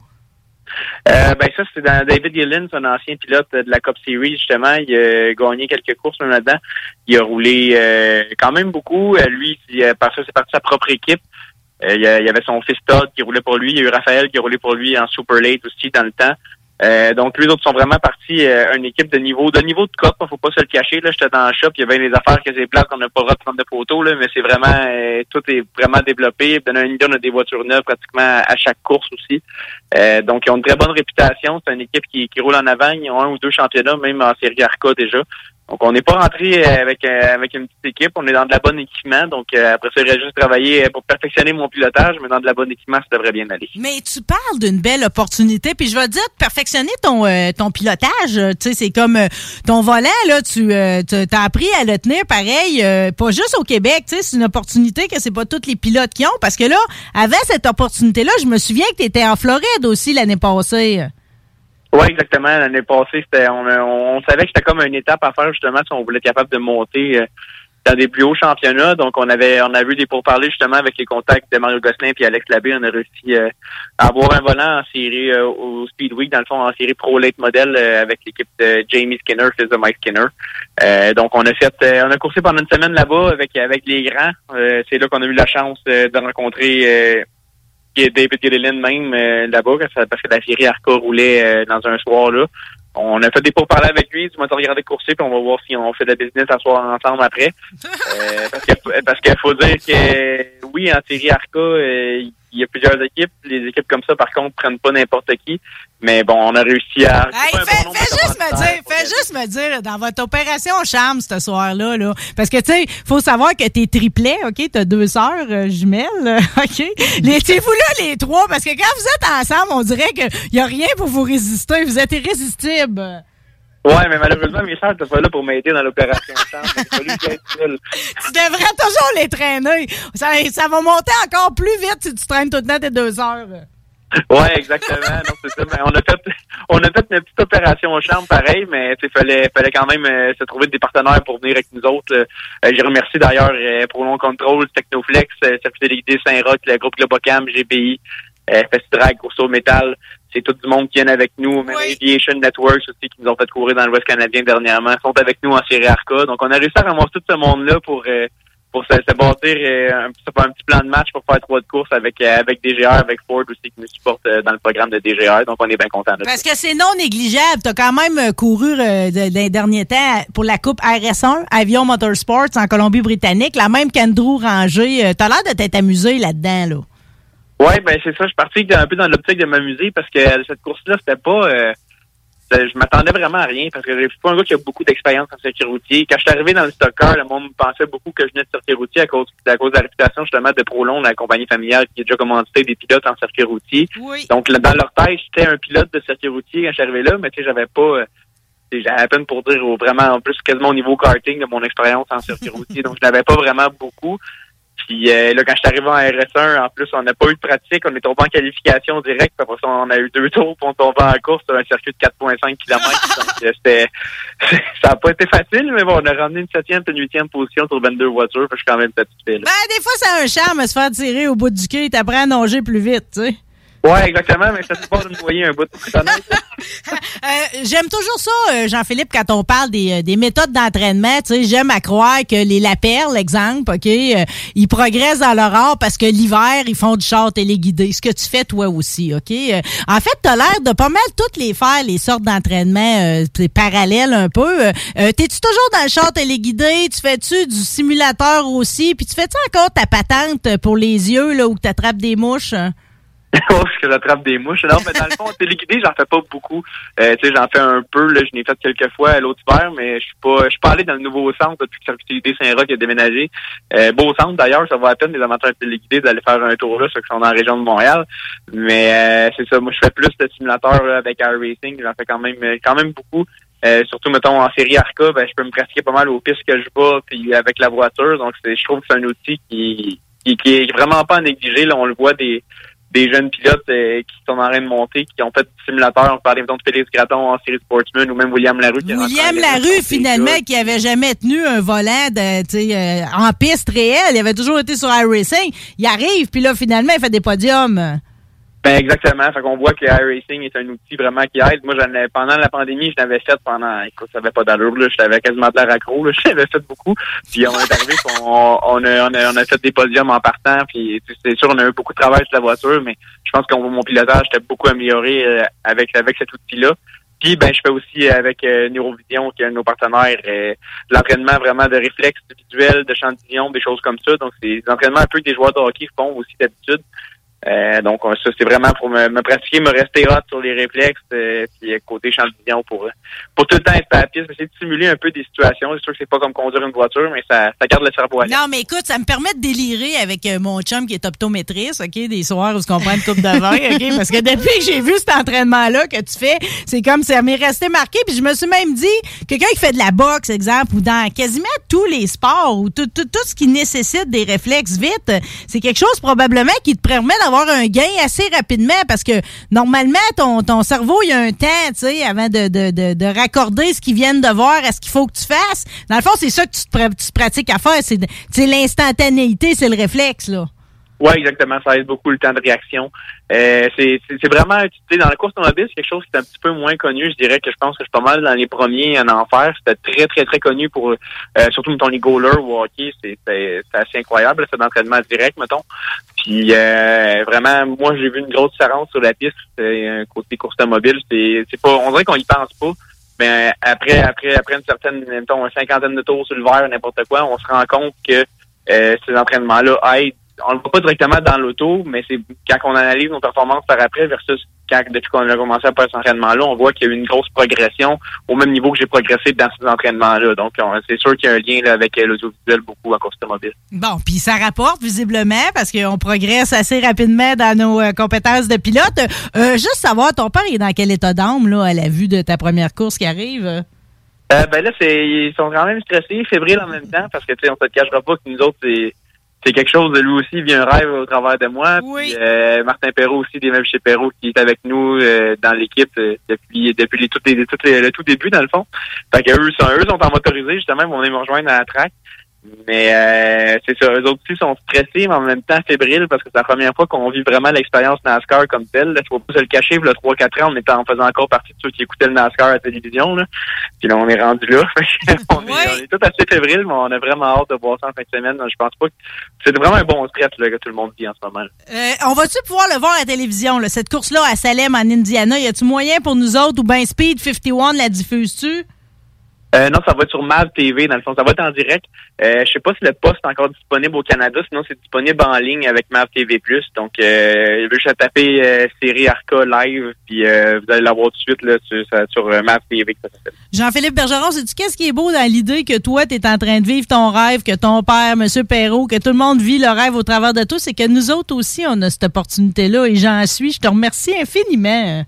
Euh, ben ça, c'est dans David Gillen, un ancien pilote de la Cup Series, justement. Il a gagné quelques courses même là-dedans. Il a roulé euh, quand même beaucoup. Euh, lui, par ça, c'est parti de sa propre équipe. Euh, il, y avait son fils Todd qui roulait pour lui. Il y a eu Raphaël qui roulé pour lui en Super Late aussi dans le temps. Euh, donc, les autres sont vraiment partis euh, une équipe de niveau de niveau de Cup. Faut pas se le cacher. Là, j'étais dans le shop. Il y avait des affaires que c'est plate qu'on n'a pas le droit de prendre de photos, là, mais c'est vraiment euh, tout est vraiment développé. Puis, une idée, on a des voitures neuves pratiquement à chaque course aussi. Euh, donc, ils ont une très bonne réputation. C'est une équipe qui, qui roule en avant. Ils ont un ou deux championnats, même en série Arca déjà. Donc, on n'est pas rentré euh, avec euh, avec une petite équipe. On est dans de la bonne équipement. Donc, euh, après ça, reste juste travailler euh, pour perfectionner mon pilotage, mais dans de la bonne équipement, ça devrait bien aller. Mais tu parles d'une belle opportunité, puis je vais dire perfectionner ton ton pilotage. Tu sais, c'est comme ton volant là, tu euh, as appris à le tenir pareil, pas juste au Québec. Tu sais, c'est une opportunité que c'est pas tous les pilotes qui ont, parce que là, avant cette opportunité-là, je me souviens que tu étais en Floride aussi l'année passée. Oui, exactement. L'année passée, c'était, on, on, on savait que c'était comme une étape à faire justement si on voulait être capable de monter euh, dans des plus hauts championnats. Donc, on avait on a vu des pourparlers justement avec les contacts de Mario Gosselin puis Alex Labbé. On a réussi euh, à avoir un volant en série euh, au Speed Week, dans le fond, en série Pro Late Model euh, avec l'équipe de Jamie Skinner, fils de Mike Skinner. Euh, donc, on a fait, euh, on a coursé pendant une semaine là-bas avec avec les grands. Euh, C'est là qu'on a eu la chance de rencontrer David Gilliland même euh, là-bas, parce que la série Arca roulait euh, dans un soir là. On a fait des pourparlers avec lui, du moteur regarder courser, puis on va voir si on fait de la business à soir ensemble après. Euh, parce que parce qu'il faut dire que oui, en série Arca, euh, il y a plusieurs équipes. Les équipes comme ça, par contre, prennent pas n'importe qui. Mais bon, on a réussi à. Hey, fais, fais juste me dire, fais juste me dire, dans votre opération charme ce soir-là, là, parce que, tu sais, faut savoir que t'es triplet, OK? T'as deux sœurs euh, jumelles, OK? Les, vous là, les trois, parce que quand vous êtes ensemble, on dirait qu'il y a rien pour vous résister. Vous êtes irrésistibles. Ouais, mais malheureusement, mes sœurs étaient pas là pour m'aider dans l'opération charme. Tu devrais toujours les traîner. Ça, ça va monter encore plus vite si tu traînes tout le temps tes deux heures. Ouais, exactement. Non, c'est ça. Mais on a fait, on a fait une petite opération au charme, pareil, mais il fallait, fallait quand même euh, se trouver des partenaires pour venir avec nous autres. Euh, je remercie d'ailleurs euh, pour Long Control, Technoflex, euh, délégué Saint-Roch, le groupe Globocam, GPI, euh, Festidrag, Grosso Metal. C'est tout du monde qui vient avec nous. Même Aviation Networks aussi qui nous ont fait courir dans l'Ouest canadien dernièrement. sont avec nous en série Arca. Donc on a réussi à ramasser tout ce monde-là pour euh, pour se, se bâtir euh, un, petit- un petit plan de match pour faire trois de courses avec euh, avec DGR, avec Ford aussi qui nous supporte euh, dans le programme de DGR. Donc on est bien content de ça. Parce que c'est non négligeable. T'as quand même couru euh, de- dans les derniers temps pour la Coupe RS1, Avion Motorsports en Colombie-Britannique, la même qu'Andrew Ranger. Euh, T'as l'air de t'être amusé là-dedans, là. Ouais, ben c'est ça. Je suis parti un peu dans l'optique de m'amuser parce que cette course-là, c'était pas. euh, je m'attendais vraiment à rien parce que je suis pas un gars qui a beaucoup d'expérience en circuit routier. Quand je suis arrivé dans le stock car, le monde pensait beaucoup que je venais de circuit routier à cause, à cause de la réputation justement de Prolon, la compagnie familiale qui a déjà commandité des pilotes en circuit routier. Donc là, dans leur tête, j'étais un pilote de circuit routier quand je suis arrivé là, mais tu sais, j'avais pas. euh, j'avais à peine pour dire vraiment en plus quasiment au niveau karting de mon expérience en circuit routier. Donc je n'avais pas vraiment beaucoup. Puis euh, là, quand je suis arrivé en RS1, en plus, on n'a pas eu de pratique. On est tombé en qualification directe. Puis après ça, on a eu deux tours pour tomber en course sur un circuit de 4,5 km. Donc, euh, c'était, ça n'a pas été facile, mais bon, on a ramené une septième et une huitième position sur 22 voitures. Que je suis quand même satisfait. là. Ben, des fois, ça a un charme à se faire tirer au bout du quai. T'apprends à nager plus vite, tu sais. Ouais, exactement, mais ça se passe de me noyer un bout de. Euh, j'aime toujours ça, euh, Jean-Philippe, quand on parle des, euh, des méthodes d'entraînement. Tu sais, j'aime à croire que les lapins, l'exemple, OK, euh, ils progressent dans leur art parce que l'hiver, ils font du char téléguidé. Ce que tu fais toi aussi, OK? Euh, en fait, t'as l'air de pas mal toutes les faire, les sortes d'entraînement euh, parallèles un peu. T'es-tu toujours dans le char téléguidé? Tu fais-tu du simulateur aussi? Puis tu fais-tu encore ta patente pour les yeux, là, où tu attrapes des mouches? parce que j'attrape des mouches. Non, mais dans le fond, téléguidé, j'en fais pas beaucoup. Euh, tu sais, j'en fais un peu, là, je l'ai fait quelques fois l'autre hiver, mais je suis pas je suis pas allé dans le nouveau centre depuis que Circuité Saint-Roch a déménagé. Euh, beau centre d'ailleurs, ça vaut la peine les amateurs de téléguidés d'aller faire un tour là, ceux qui sont dans la région de Montréal. Mais euh, c'est ça, moi je fais plus de simulateurs là, avec Air Racing, j'en fais quand même quand même beaucoup. Euh, surtout mettons en série Arca, ben, je peux me pratiquer pas mal aux pistes que je bats puis avec la voiture. Donc c'est je trouve que c'est un outil qui, qui, qui est vraiment pas à négliger. Là, on le voit des des jeunes pilotes euh, qui sont en train de monter, qui ont fait du simulateur. On parlait mettons, de Félix Graton en série Sportsman ou même William Larue. qui William Larue, finalement, qui avait jamais tenu un volant de, euh, en piste réelle. Il avait toujours été sur iRacing. Il arrive, puis là, finalement, il fait des podiums. Ben exactement. Fait qu'on voit que iRacing est un outil vraiment qui aide. Moi, j'en ai, pendant la pandémie, je l'avais fait pendant, écoute, ça avait pas d'allure, là. J'avais quasiment de l'air accro, là. Je l'avais fait beaucoup. Puis on est arrivé, puis on, a, on, a, on a fait des podiums en partant. Puis c'est sûr, on a eu beaucoup de travail sur la voiture, mais je pense que mon pilotage était beaucoup amélioré euh, avec, avec cet outil-là. Puis ben je fais aussi avec euh, Neurovision, qui est un de nos partenaires, euh, l'entraînement vraiment de réflexes visuels, de champ de vision, des choses comme ça. Donc c'est des entraînements un peu que des joueurs de hockey font aussi d'habitude. Euh, donc ça c'est vraiment pour me, me pratiquer, me rester hot sur les réflexes, euh, puis euh, côté champ de vision pour euh, pour tout le temps être à la piste, essayer de simuler un peu des situations. C'est sûr que c'est pas comme conduire une voiture, mais ça, ça garde le cerveau à. Non, mais écoute, ça me permet de délirer avec euh, mon chum qui est optométriste, OK, des soirs où on prend une coupe de vin, OK, parce que depuis que j'ai vu cet entraînement-là que tu fais, c'est comme ça m'est resté marqué, puis je me suis même dit, quelqu'un qui fait de la boxe, exemple, ou dans quasiment tous les sports, ou tout, tout, tout ce qui nécessite des réflexes vite, c'est quelque chose probablement qui te permet d'avoir avoir un gain assez rapidement parce que normalement, ton, ton cerveau, il y a un temps, tu sais, avant de, de, de, de raccorder ce qu'ils viennent de voir à ce qu'il faut que tu fasses. Dans le fond, c'est ça que tu te, tu pratiques à faire. C'est l'instantanéité, c'est le réflexe, là. Oui, exactement. Ça aide beaucoup le temps de réaction. Euh, c'est vraiment, sais, dans la course automobile, c'est quelque chose qui est un petit peu moins connu. Je dirais que je pense que je suis pas mal dans les premiers à en faire. C'était très, très, très connu pour, euh, surtout, mettons, les goalers ou hockey. C'est assez incroyable, c'est d'entraînement direct, mettons. Puis, euh, vraiment, moi, j'ai vu une grosse différence sur la piste. Côté course automobile. C'est pas, on dirait qu'on y pense pas. Mais après, après, après une certaine, mettons, une cinquantaine de tours sur le verre, n'importe quoi, on se rend compte que euh, ces entraînements-là aident. On le voit pas directement dans l'auto, mais c'est quand on analyse nos performances par après versus quand, depuis qu'on a commencé à faire cet entraînement-là, on voit qu'il y a eu une grosse progression au même niveau que j'ai progressé dans ces entraînements-là. Donc, on- c'est sûr qu'il y a un lien là, avec euh, l'audiovisuel beaucoup en course automobile. Bon, puis ça rapporte visiblement parce qu'on progresse assez rapidement dans nos euh, compétences de pilote. Euh, juste savoir, ton père est dans quel état d'âme là, à la vue de ta première course qui arrive? Euh, ben là, c'est ils sont quand même stressés, fébriles en même temps, parce que tu sais, on se le cachera pas que nous autres, c'est c'est quelque chose de lui aussi, il vit un rêve au travers de moi. Puis, euh, Martin Perrault aussi, des mêmes chez Perrault, qui est avec nous euh, dans l'équipe euh, depuis depuis les, toutes les, toutes les- le tout début, dans le fond. Fait que eux sont, eux sont en motorisé, justement, ils vont venir me rejoindre à la track. Mais euh, c'est ça, eux autres aussi sont stressés, mais en même temps fébriles, parce que c'est la première fois qu'on vit vraiment l'expérience NASCAR comme telle. Là. Je ne pas se le cacher, il a 3-4 ans, on était en faisant encore partie de ceux qui écoutaient le NASCAR à la télévision. Là. Puis là, on est rendu là. On, est, on est tous assez fébriles, mais on a vraiment hâte de voir ça en fin de semaine. Je pense pas que c'est vraiment un bon stress là, que tout le monde vit en ce moment. Euh, on va-tu pouvoir le voir à la télévision, là, cette course-là à Salem, en Indiana? Y a-tu moyen pour nous autres ou ben Speed 51 la diffuse-tu? Euh, non, ça va être sur MAV TV, dans le fond. Ça va être en direct. Euh, je sais pas si le poste est encore disponible au Canada, sinon c'est disponible en ligne avec MAV TV+. Donc, euh, veut juste taper euh, série Arca live, puis euh, vous allez l'avoir tout de suite là, sur, sur euh, MAV TV. Jean-Philippe Bergeron, sais-tu qu'est-ce qui est beau dans l'idée que toi, tu es en train de vivre ton rêve, que ton père, M. Perrault, que tout le monde vit le rêve au travers de tout, c'est que nous autres aussi, on a cette opportunité-là et j'en suis. Je te remercie infiniment.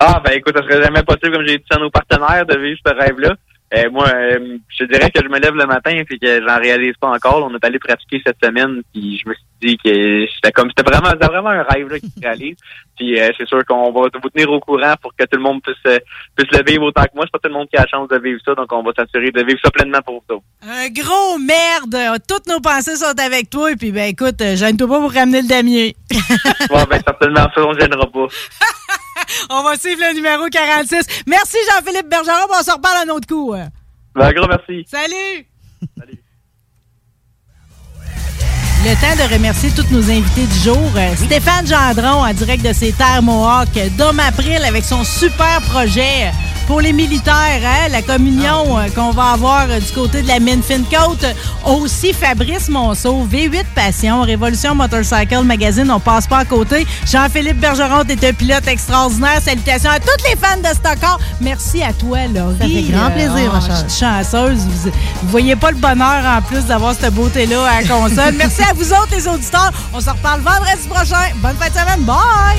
Ah, ben écoute, ça serait jamais possible, comme j'ai dit à nos partenaires, de vivre ce rêve-là. Euh, moi, euh, je dirais que je me lève le matin et que j'en réalise pas encore. On est allé pratiquer cette semaine, puis je me suis dit que c'était comme c'était vraiment, c'était vraiment un rêve là, qui se réalise. Puis euh, c'est sûr qu'on va vous tenir au courant pour que tout le monde puisse euh, puisse le vivre autant que moi. C'est pas tout le monde qui a la chance de vivre ça, donc on va s'assurer de vivre ça pleinement pour vous. Un gros merde! Toutes nos pensées sont avec toi et puis ben écoute, euh, gêne-toi pas pour ramener le damier. Bon, ben certainement, ça, on ne gênera pas. on va suivre le numéro 46. Merci Jean-Philippe Bergeron, on se reparle un autre coup. hein. Ben, un gros merci. Salut! Le temps de remercier tous nos invités du jour. Euh, Stéphane Gendron, en direct de ses terres Mohawk. Dom April avec son super projet pour les militaires, hein, la communion euh, qu'on va avoir euh, du côté de la mine Fincote. Aussi Fabrice Monceau, V8 Passion, Révolution Motorcycle Magazine, on passe pas à côté. Jean-Philippe Bergeron, t'es un pilote extraordinaire. Salutations à tous les fans de Stockholm. Merci à toi, Laurie. Ça fait grand plaisir, oh, ma je suis chanceuse. Vous, vous voyez pas le bonheur en plus d'avoir cette beauté-là à la console. Merci vous autres, les auditeurs. On se reparle vendredi prochain. Bonne fin de semaine. Bye!